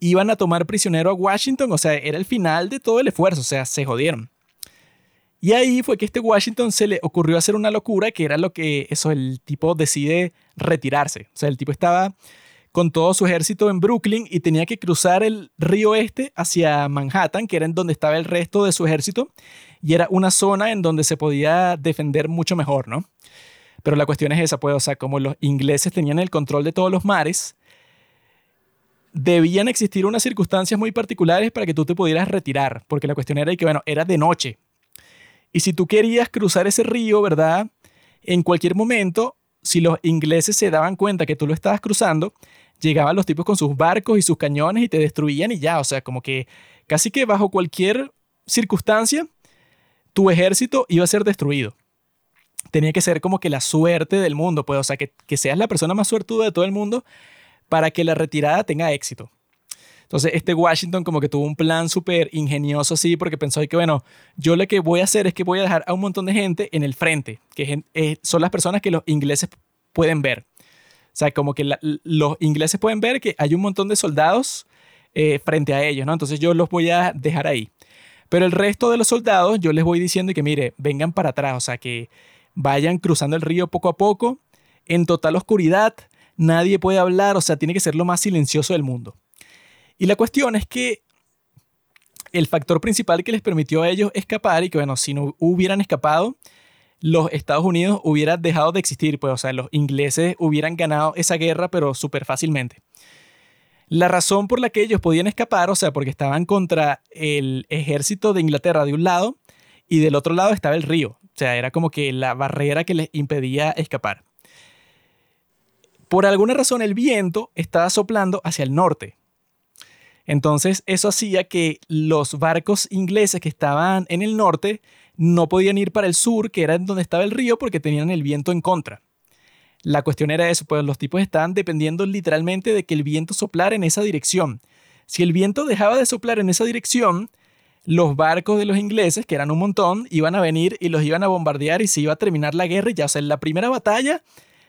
iban a tomar prisionero a Washington, o sea, era el final de todo el esfuerzo, o sea, se jodieron. Y ahí fue que este Washington se le ocurrió hacer una locura que era lo que eso, el tipo decide retirarse. O sea, el tipo estaba con todo su ejército en Brooklyn y tenía que cruzar el río este hacia Manhattan, que era en donde estaba el resto de su ejército, y era una zona en donde se podía defender mucho mejor, ¿no? Pero la cuestión es esa, pues, o sea, como los ingleses tenían el control de todos los mares, debían existir unas circunstancias muy particulares para que tú te pudieras retirar, porque la cuestión era que, bueno, era de noche. Y si tú querías cruzar ese río, ¿verdad? En cualquier momento, si los ingleses se daban cuenta que tú lo estabas cruzando, llegaban los tipos con sus barcos y sus cañones y te destruían y ya, o sea, como que casi que bajo cualquier circunstancia, tu ejército iba a ser destruido. Tenía que ser como que la suerte del mundo, pues, o sea, que, que seas la persona más suertuda de todo el mundo para que la retirada tenga éxito. Entonces, este Washington como que tuvo un plan súper ingenioso así, porque pensó que, bueno, yo lo que voy a hacer es que voy a dejar a un montón de gente en el frente, que eh, son las personas que los ingleses pueden ver. O sea, como que los ingleses pueden ver que hay un montón de soldados eh, frente a ellos, ¿no? Entonces yo los voy a dejar ahí. Pero el resto de los soldados yo les voy diciendo que, mire, vengan para atrás, o sea, que vayan cruzando el río poco a poco, en total oscuridad, nadie puede hablar, o sea, tiene que ser lo más silencioso del mundo. Y la cuestión es que el factor principal que les permitió a ellos escapar y que, bueno, si no hubieran escapado, los Estados Unidos hubieran dejado de existir, pues, o sea, los ingleses hubieran ganado esa guerra, pero súper fácilmente. La razón por la que ellos podían escapar, o sea, porque estaban contra el ejército de Inglaterra de un lado y del otro lado estaba el río. O sea, era como que la barrera que les impedía escapar. Por alguna razón el viento estaba soplando hacia el norte. Entonces eso hacía que los barcos ingleses que estaban en el norte no podían ir para el sur, que era donde estaba el río, porque tenían el viento en contra. La cuestión era eso, pues los tipos estaban dependiendo literalmente de que el viento soplara en esa dirección. Si el viento dejaba de soplar en esa dirección, los barcos de los ingleses, que eran un montón, iban a venir y los iban a bombardear y se iba a terminar la guerra y ya, o sea, en la primera batalla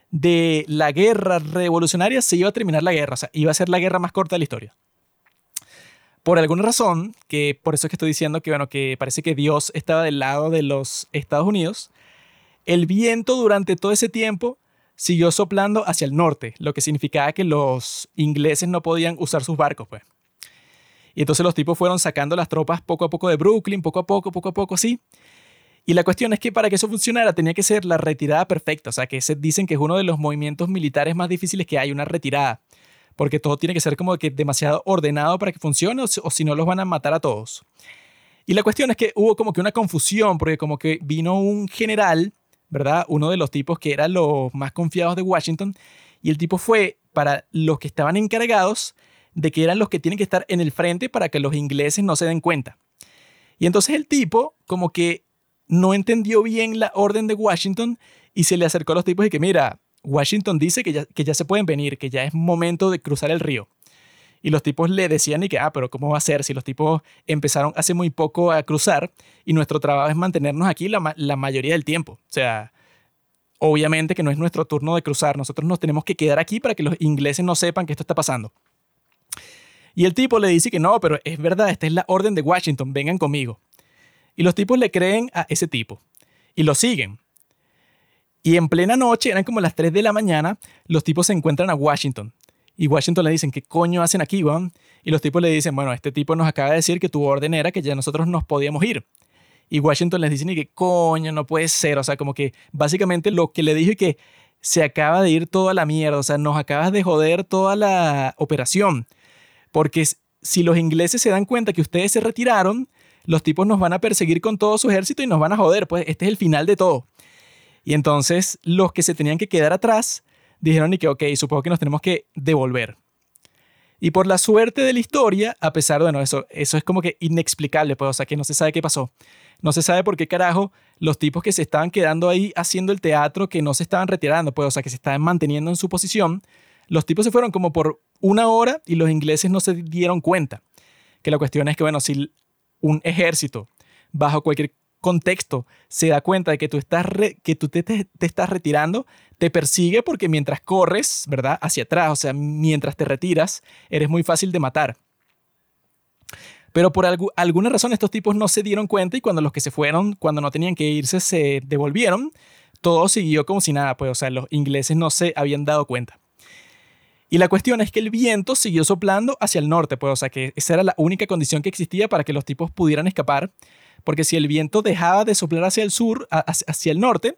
de la guerra revolucionaria se iba a terminar la guerra, o sea, iba a ser la guerra más corta de la historia por alguna razón, que por eso es que estoy diciendo que, bueno, que parece que Dios estaba del lado de los Estados Unidos, el viento durante todo ese tiempo siguió soplando hacia el norte, lo que significaba que los ingleses no podían usar sus barcos, pues. Y entonces los tipos fueron sacando las tropas poco a poco de Brooklyn, poco a poco, poco a poco, así. Y la cuestión es que para que eso funcionara tenía que ser la retirada perfecta, o sea, que se dicen que es uno de los movimientos militares más difíciles que hay, una retirada porque todo tiene que ser como que demasiado ordenado para que funcione o, si no los van a matar a todos. Y la cuestión es que hubo como que una confusión, porque como que vino un general, ¿verdad? Uno de los tipos que eran los más confiados de Washington, y el tipo fue para los que estaban encargados de que eran los que tienen que estar en el frente para que los ingleses no se den cuenta. Y entonces el tipo como que no entendió bien la orden de Washington y se le acercó a los tipos y que, mira, Washington dice que ya, que ya se pueden venir, que ya es momento de cruzar el río. Y los tipos le decían y que, ah, pero ¿cómo va a ser si los tipos empezaron hace muy poco a cruzar y nuestro trabajo es mantenernos aquí la, la mayoría del tiempo? O sea, obviamente que no es nuestro turno de cruzar, nosotros nos tenemos que quedar aquí para que los ingleses no sepan que esto está pasando. Y el tipo le dice que no, pero es verdad, esta es la orden de Washington, vengan conmigo. Y los tipos le creen a ese tipo y lo siguen. Y en plena noche, eran como las 3 de la mañana, los tipos se encuentran a Washington. Y Washington le dicen, ¿qué coño hacen aquí, weón? Y los tipos le dicen, bueno, este tipo nos acaba de decir que tu orden era que ya nosotros nos podíamos ir. Y Washington les dice, ni que coño, no puede ser. O sea, como que básicamente lo que le dije que se acaba de ir toda la mierda. O sea, nos acabas de joder toda la operación. Porque si los ingleses se dan cuenta que ustedes se retiraron, los tipos nos van a perseguir con todo su ejército y nos van a joder. Pues este es el final de todo. Y entonces los que se tenían que quedar atrás dijeron y que, ok, supongo que nos tenemos que devolver. Y por la suerte de la historia, a pesar de, bueno, eso, eso es como que inexplicable, pues, o sea, que no se sabe qué pasó. No se sabe por qué carajo los tipos que se estaban quedando ahí haciendo el teatro, que no se estaban retirando, pues, o sea, que se estaban manteniendo en su posición, los tipos se fueron como por una hora y los ingleses no se dieron cuenta. Que la cuestión es que, bueno, si un ejército, bajo cualquier contexto se da cuenta de que tú, estás que tú te, te, estás retirando, te persigue porque mientras corres, ¿verdad? Hacia atrás, o sea, mientras te retiras, eres muy fácil de matar. Pero por alguna razón estos tipos no se dieron cuenta y cuando los que se fueron, cuando no tenían que irse, se devolvieron, todo siguió como si nada, pues, o sea, los ingleses no se habían dado cuenta. Y la cuestión es que el viento siguió soplando hacia el norte, pues, o sea, que esa era la única condición que existía para que los tipos pudieran escapar porque si el viento dejaba de soplar hacia el sur, hacia el norte,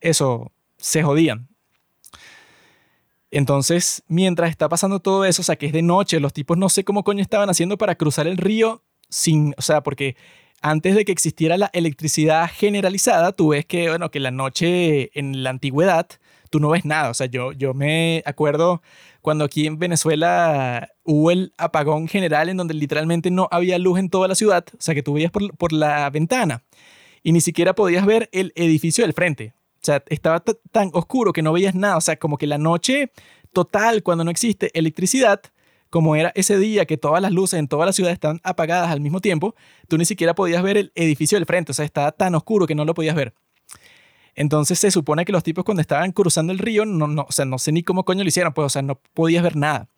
eso se jodían. Entonces, mientras está pasando todo eso, o sea, que es de noche, los tipos no sé cómo coño estaban haciendo para cruzar el río sin, o sea, porque antes de que existiera la electricidad generalizada, tú ves que, bueno, que la noche en la antigüedad, tú no ves nada. O sea, yo, yo me acuerdo cuando aquí en Venezuela hubo el apagón general en donde literalmente no había luz en toda la ciudad, o sea, que tú veías por, por la ventana y ni siquiera podías ver el edificio del frente. O sea, estaba tan oscuro que no veías nada. O sea, como que la noche total, cuando no existe electricidad, como era ese día que todas las luces en toda la ciudad están apagadas al mismo tiempo, tú ni siquiera podías ver el edificio del frente. O sea, estaba tan oscuro que no lo podías ver. Entonces se supone que los tipos cuando estaban cruzando el río, no, no, o sea, no sé ni cómo coño lo hicieron, pues, o sea, no podías ver nada.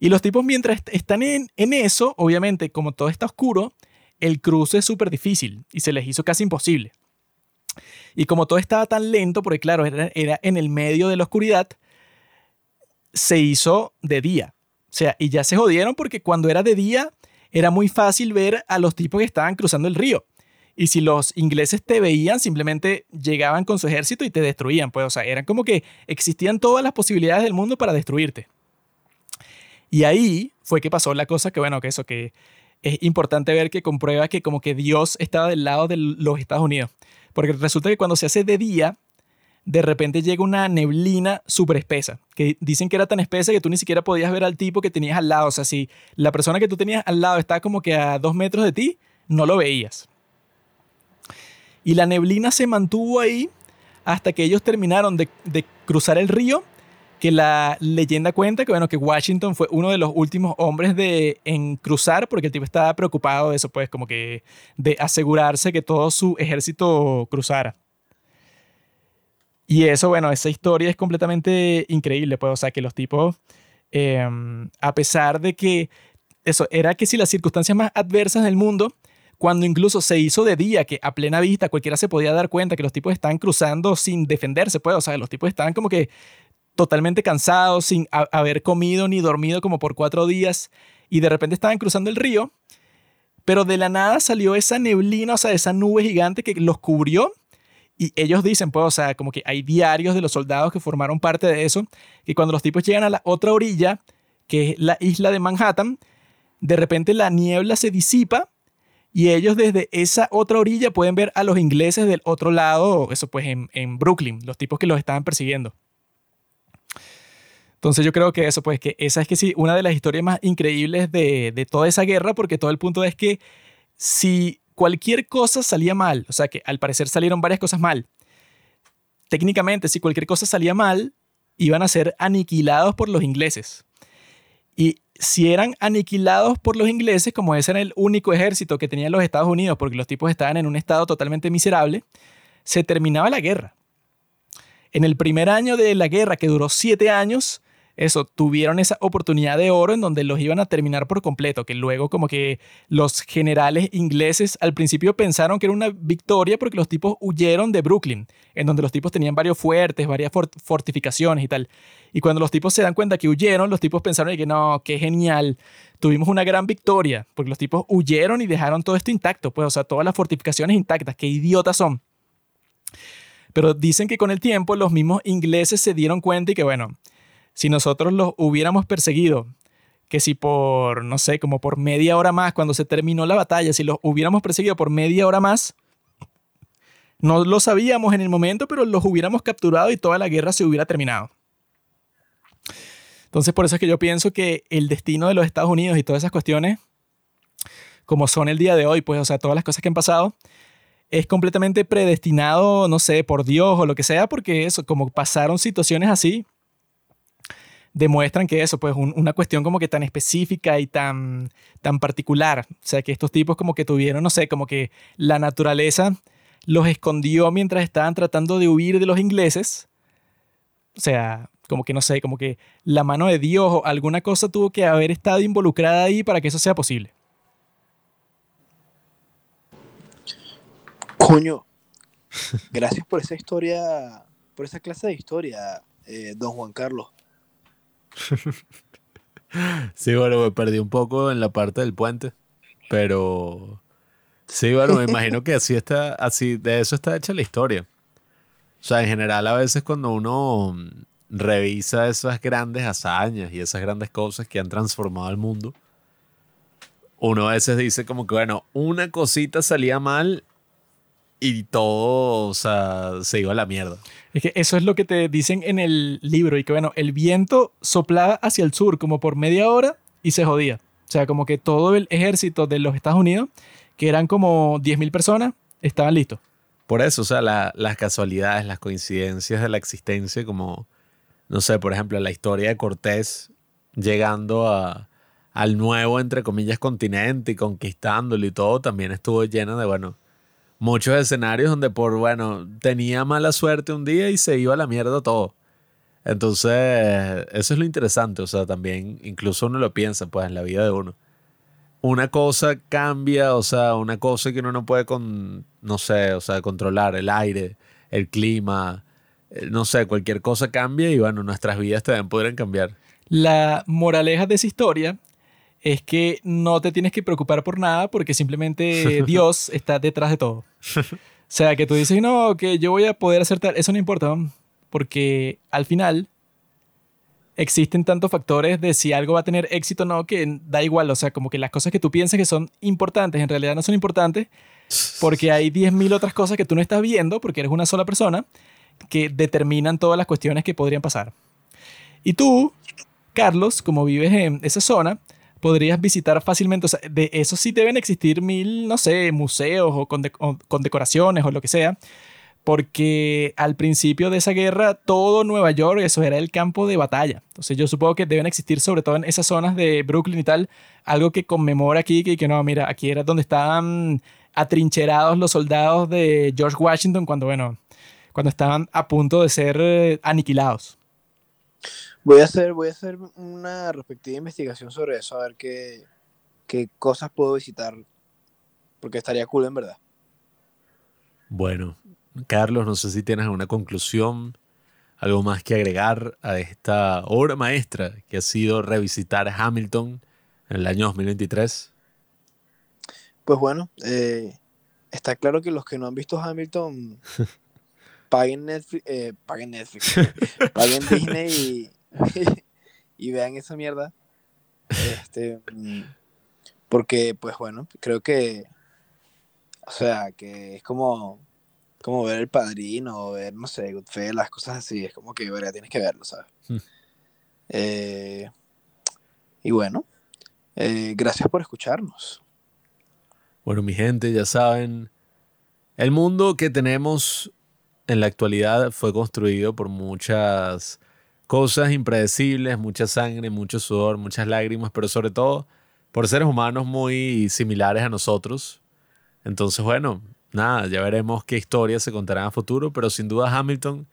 Y los tipos mientras están en, en eso, obviamente, como todo está oscuro, el cruce es súper difícil y se les hizo casi imposible. Y como todo estaba tan lento, porque claro, era, en el medio de la oscuridad, se hizo de día. O sea, y ya se jodieron porque cuando era de día era muy fácil ver a los tipos que estaban cruzando el río. Y si los ingleses te veían, simplemente llegaban con su ejército y te destruían. Pues, o sea, eran como que existían todas las posibilidades del mundo para destruirte. Y ahí fue que pasó la cosa que, bueno, que eso, que es importante ver que comprueba que como que Dios estaba del lado de los Estados Unidos. Porque resulta que cuando se hace de día, de repente llega una neblina súper espesa, que dicen que era tan espesa que tú ni siquiera podías ver al tipo que tenías al lado. O sea, si la persona que tú tenías al lado estaba como que a dos metros de ti, no lo veías. Y la neblina se mantuvo ahí hasta que ellos terminaron de, cruzar el río que la leyenda cuenta que, bueno, que Washington fue uno de los últimos hombres de, en cruzar porque el tipo estaba preocupado de eso, pues como que de asegurarse que todo su ejército cruzara. Y eso, bueno, esa historia es completamente increíble, pues, o sea, que los tipos, em, a pesar de que eso era que si las circunstancias más adversas del mundo, cuando incluso se hizo de día, que a plena vista cualquiera se podía dar cuenta que los tipos estaban cruzando sin defenderse, pues, o sea, los tipos estaban como que totalmente cansados, sin haber comido ni dormido como por cuatro días, y de repente estaban cruzando el río, pero de la nada salió esa neblina, o sea, esa nube gigante que los cubrió. Y ellos dicen, pues, o sea, como que hay diarios de los soldados que formaron parte de eso, que cuando los tipos llegan a la otra orilla, que es la isla de Manhattan, de repente la niebla se disipa y ellos desde esa otra orilla pueden ver a los ingleses del otro lado, eso pues en, en Brooklyn, los tipos que los estaban persiguiendo. Entonces yo creo que eso, pues que esa es que sí, una de las historias más increíbles de, de toda esa guerra, porque todo el punto es que si cualquier cosa salía mal, o sea que al parecer salieron varias cosas mal, técnicamente si cualquier cosa salía mal, iban a ser aniquilados por los ingleses. Y si eran aniquilados por los ingleses, como ese era el único ejército que tenían los Estados Unidos, porque los tipos estaban en un estado totalmente miserable, se terminaba la guerra. En el primer año de la guerra, que duró siete años, eso, tuvieron esa oportunidad de oro en donde los iban a terminar por completo, que luego como que los generales ingleses al principio pensaron que era una victoria porque los tipos huyeron de Brooklyn, en donde los tipos tenían varios fuertes, varias fortificaciones y tal. Y cuando los tipos se dan cuenta que huyeron, los tipos pensaron que no, qué genial, tuvimos una gran victoria, porque los tipos huyeron y dejaron todo esto intacto, pues o sea, todas las fortificaciones intactas, qué idiotas son. Pero dicen que con el tiempo los mismos ingleses se dieron cuenta y que bueno, si nosotros los hubiéramos perseguido, que si por, no sé, como por media hora más, cuando se terminó la batalla, si los hubiéramos perseguido por media hora más, no lo sabíamos en el momento, pero los hubiéramos capturado y toda la guerra se hubiera terminado. Entonces, por eso es que yo pienso que el destino de los Estados Unidos y todas esas cuestiones, como son el día de hoy, pues, o sea, todas las cosas que han pasado, es completamente predestinado, no sé, por Dios o lo que sea, porque eso, como pasaron situaciones así, demuestran que eso, pues una cuestión como que tan específica y tan, tan particular. O sea, que estos tipos como que tuvieron, no sé, como que la naturaleza los escondió mientras estaban tratando de huir de los ingleses. O sea, como que no sé, como que la mano de Dios o alguna cosa tuvo que haber estado involucrada ahí para que eso sea posible. Coño, gracias por esa historia, por esa clase de historia, eh, don Juan Carlos. sí, bueno, me perdí un poco en la parte del puente, pero sí, bueno, me imagino que así está, así, de eso está hecha la historia. O sea, en general a veces cuando uno revisa esas grandes hazañas y esas grandes cosas que han transformado el mundo, uno a veces dice como que, bueno, una cosita salía mal y todo, o sea, se iba a la mierda. Es que eso es lo que te dicen en el libro y que, bueno, el viento soplaba hacia el sur como por media hora y se jodía. O sea, como que todo el ejército de los Estados Unidos, que eran como 10.000 personas, estaban listos. Por eso, o sea, las casualidades, las coincidencias de la existencia, como, no sé, por ejemplo, la historia de Cortés llegando a, al nuevo, entre comillas, continente y conquistándolo y todo, también estuvo llena de, bueno, muchos escenarios donde por, bueno, tenía mala suerte un día y se iba a la mierda todo. Entonces, eso es lo interesante, o sea, también incluso uno lo piensa, pues, en la vida de uno. Una cosa cambia, o sea, una cosa que uno no puede, con, no sé, o sea, controlar, el aire, el clima, eh, no sé, cualquier cosa cambia y bueno, nuestras vidas también podrían cambiar. La moraleja de esa historia es que no te tienes que preocupar por nada porque simplemente Dios está detrás de todo. O sea, que tú dices, no, que yo voy a poder acertar, eso no importa, porque al final existen tantos factores de si algo va a tener éxito o no que da igual, o sea, como que las cosas que tú piensas que son importantes en realidad no son importantes porque hay 10.000 otras cosas que tú no estás viendo porque eres una sola persona que determinan todas las cuestiones que podrían pasar. Y tú, Carlos, como vives en esa zona, podrías visitar fácilmente. O sea, de eso sí deben existir mil, no sé, museos o, con decoraciones o lo que sea. Porque al principio de esa guerra, todo Nueva York, eso era el campo de batalla. Entonces yo supongo que deben existir, sobre todo en esas zonas de Brooklyn y tal, algo que conmemora aquí, que, que no, mira, aquí era donde estaban atrincherados los soldados de George Washington cuando, bueno, cuando estaban a punto de ser eh, aniquilados. Voy a hacer, voy a hacer una respectiva investigación sobre eso, a ver qué, qué cosas puedo visitar, porque estaría cool en verdad. Bueno, Carlos, no sé si tienes alguna conclusión, algo más que agregar a esta obra maestra que ha sido revisitar Hamilton en el año 2023. Pues bueno, eh, está claro que los que no han visto Hamilton paguen Netflix, eh, paguen Netflix, paguen Disney y, y vean esa mierda. Este, porque, pues bueno, creo que, o sea, que es como, como ver el padrino o ver, no sé, las cosas así. Es como que, verga, tienes que verlo, ¿sabes? Hmm. Eh, y bueno, eh, gracias por escucharnos. Bueno, mi gente, ya saben, el mundo que tenemos en la actualidad fue construido por muchas cosas impredecibles, mucha sangre, mucho sudor, muchas lágrimas, pero sobre todo por seres humanos muy similares a nosotros. Entonces, bueno, nada, ya veremos qué historias se contarán a futuro, pero sin duda Hamilton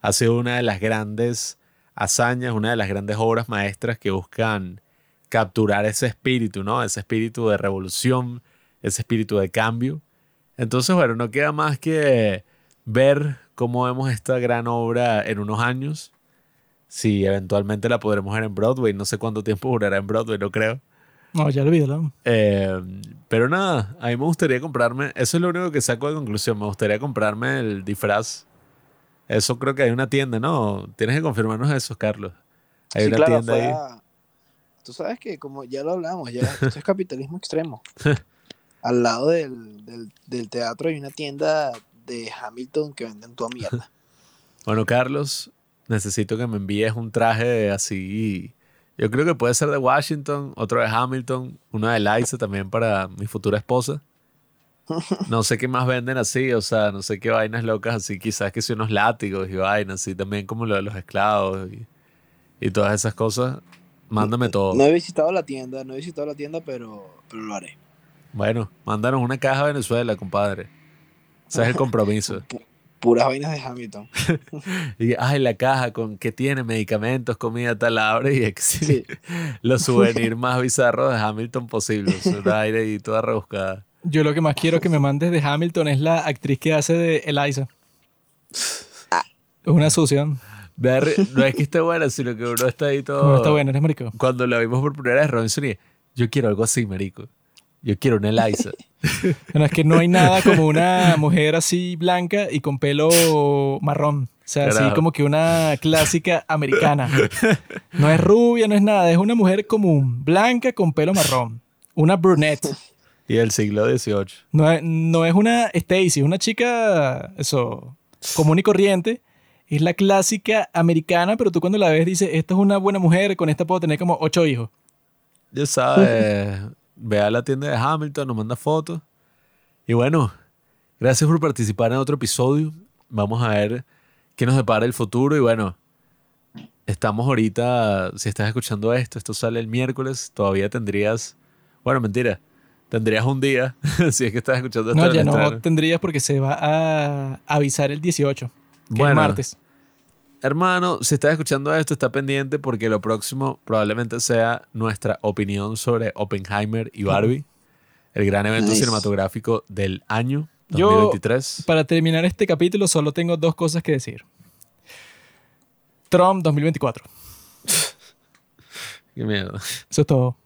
ha sido una de las grandes hazañas, una de las grandes obras maestras que buscan capturar ese espíritu, ¿no? Ese espíritu de revolución, ese espíritu de cambio. Entonces, bueno, no queda más que ver cómo vemos esta gran obra en unos años si eventualmente la podremos ver en Broadway. No sé cuánto tiempo durará en Broadway, no creo. No, ya lo vi, ¿no? Eh, pero nada, a mí me gustaría comprarme, eso es lo único que saco de conclusión, me gustaría comprarme el disfraz. Eso creo que hay una tienda, ¿no? Tienes que confirmarnos eso, Carlos. Hay una tienda ahí. Tú sabes que, como ya lo hablamos, ya esto es capitalismo extremo. Al lado del, del, del, teatro hay una tienda de Hamilton que venden toda mierda. bueno, Carlos, necesito que me envíes un traje así. Yo creo que puede ser de Washington, otro de Hamilton, uno de Liza también para mi futura esposa. No sé qué más venden así, o sea, no sé qué vainas locas así, quizás que si unos látigos y vainas así, también como lo de los esclavos y, todas esas cosas. Mándame todo. No he visitado la tienda, no he visitado la tienda, pero, pero lo haré. Bueno, mándanos una caja a Venezuela, compadre. Ese es el compromiso puras vainas de Hamilton. y, ay, la caja con que tiene medicamentos, comida, tal, abre y sí. los souvenirs más bizarros de Hamilton posibles. Un aire y toda rebuscada. Yo lo que más quiero que me mandes de Hamilton es la actriz que hace de Eliza. Ah. Es una sución. No es que esté buena, sino que uno está ahí todo. No está buena, eres marico. Cuando la vimos por primera vez, Robinson y yo quiero algo así, marico. Yo quiero una Eliza. Bueno, es que no hay nada como una mujer así blanca y con pelo marrón. O sea, así como que una clásica americana. No es rubia, no es nada. Es una mujer común, blanca con pelo marrón. Una brunette. Y del siglo XVIII. No es, no es una Stacy, es una chica, eso, común y corriente. Es la clásica americana, pero tú cuando la ves dices, esta es una buena mujer, con esta puedo tener como ocho hijos. Ya sabes, ve a la tienda de Hamilton, nos manda fotos. Y bueno, gracias por participar en otro episodio. Vamos a ver qué nos depara el futuro. Y bueno, estamos ahorita, si estás escuchando esto, esto sale el miércoles, todavía tendrías, bueno, mentira, tendrías un día, si es que estás escuchando esto. No, ya no tendrías porque se va a avisar el 18, que es martes. Hermano, si estás escuchando esto, está pendiente porque lo próximo probablemente sea nuestra opinión sobre Oppenheimer y Barbie, el gran evento cinematográfico del año 2023. Yo, para terminar este capítulo, solo tengo dos cosas que decir. Trump 2024. Qué miedo. Eso es todo.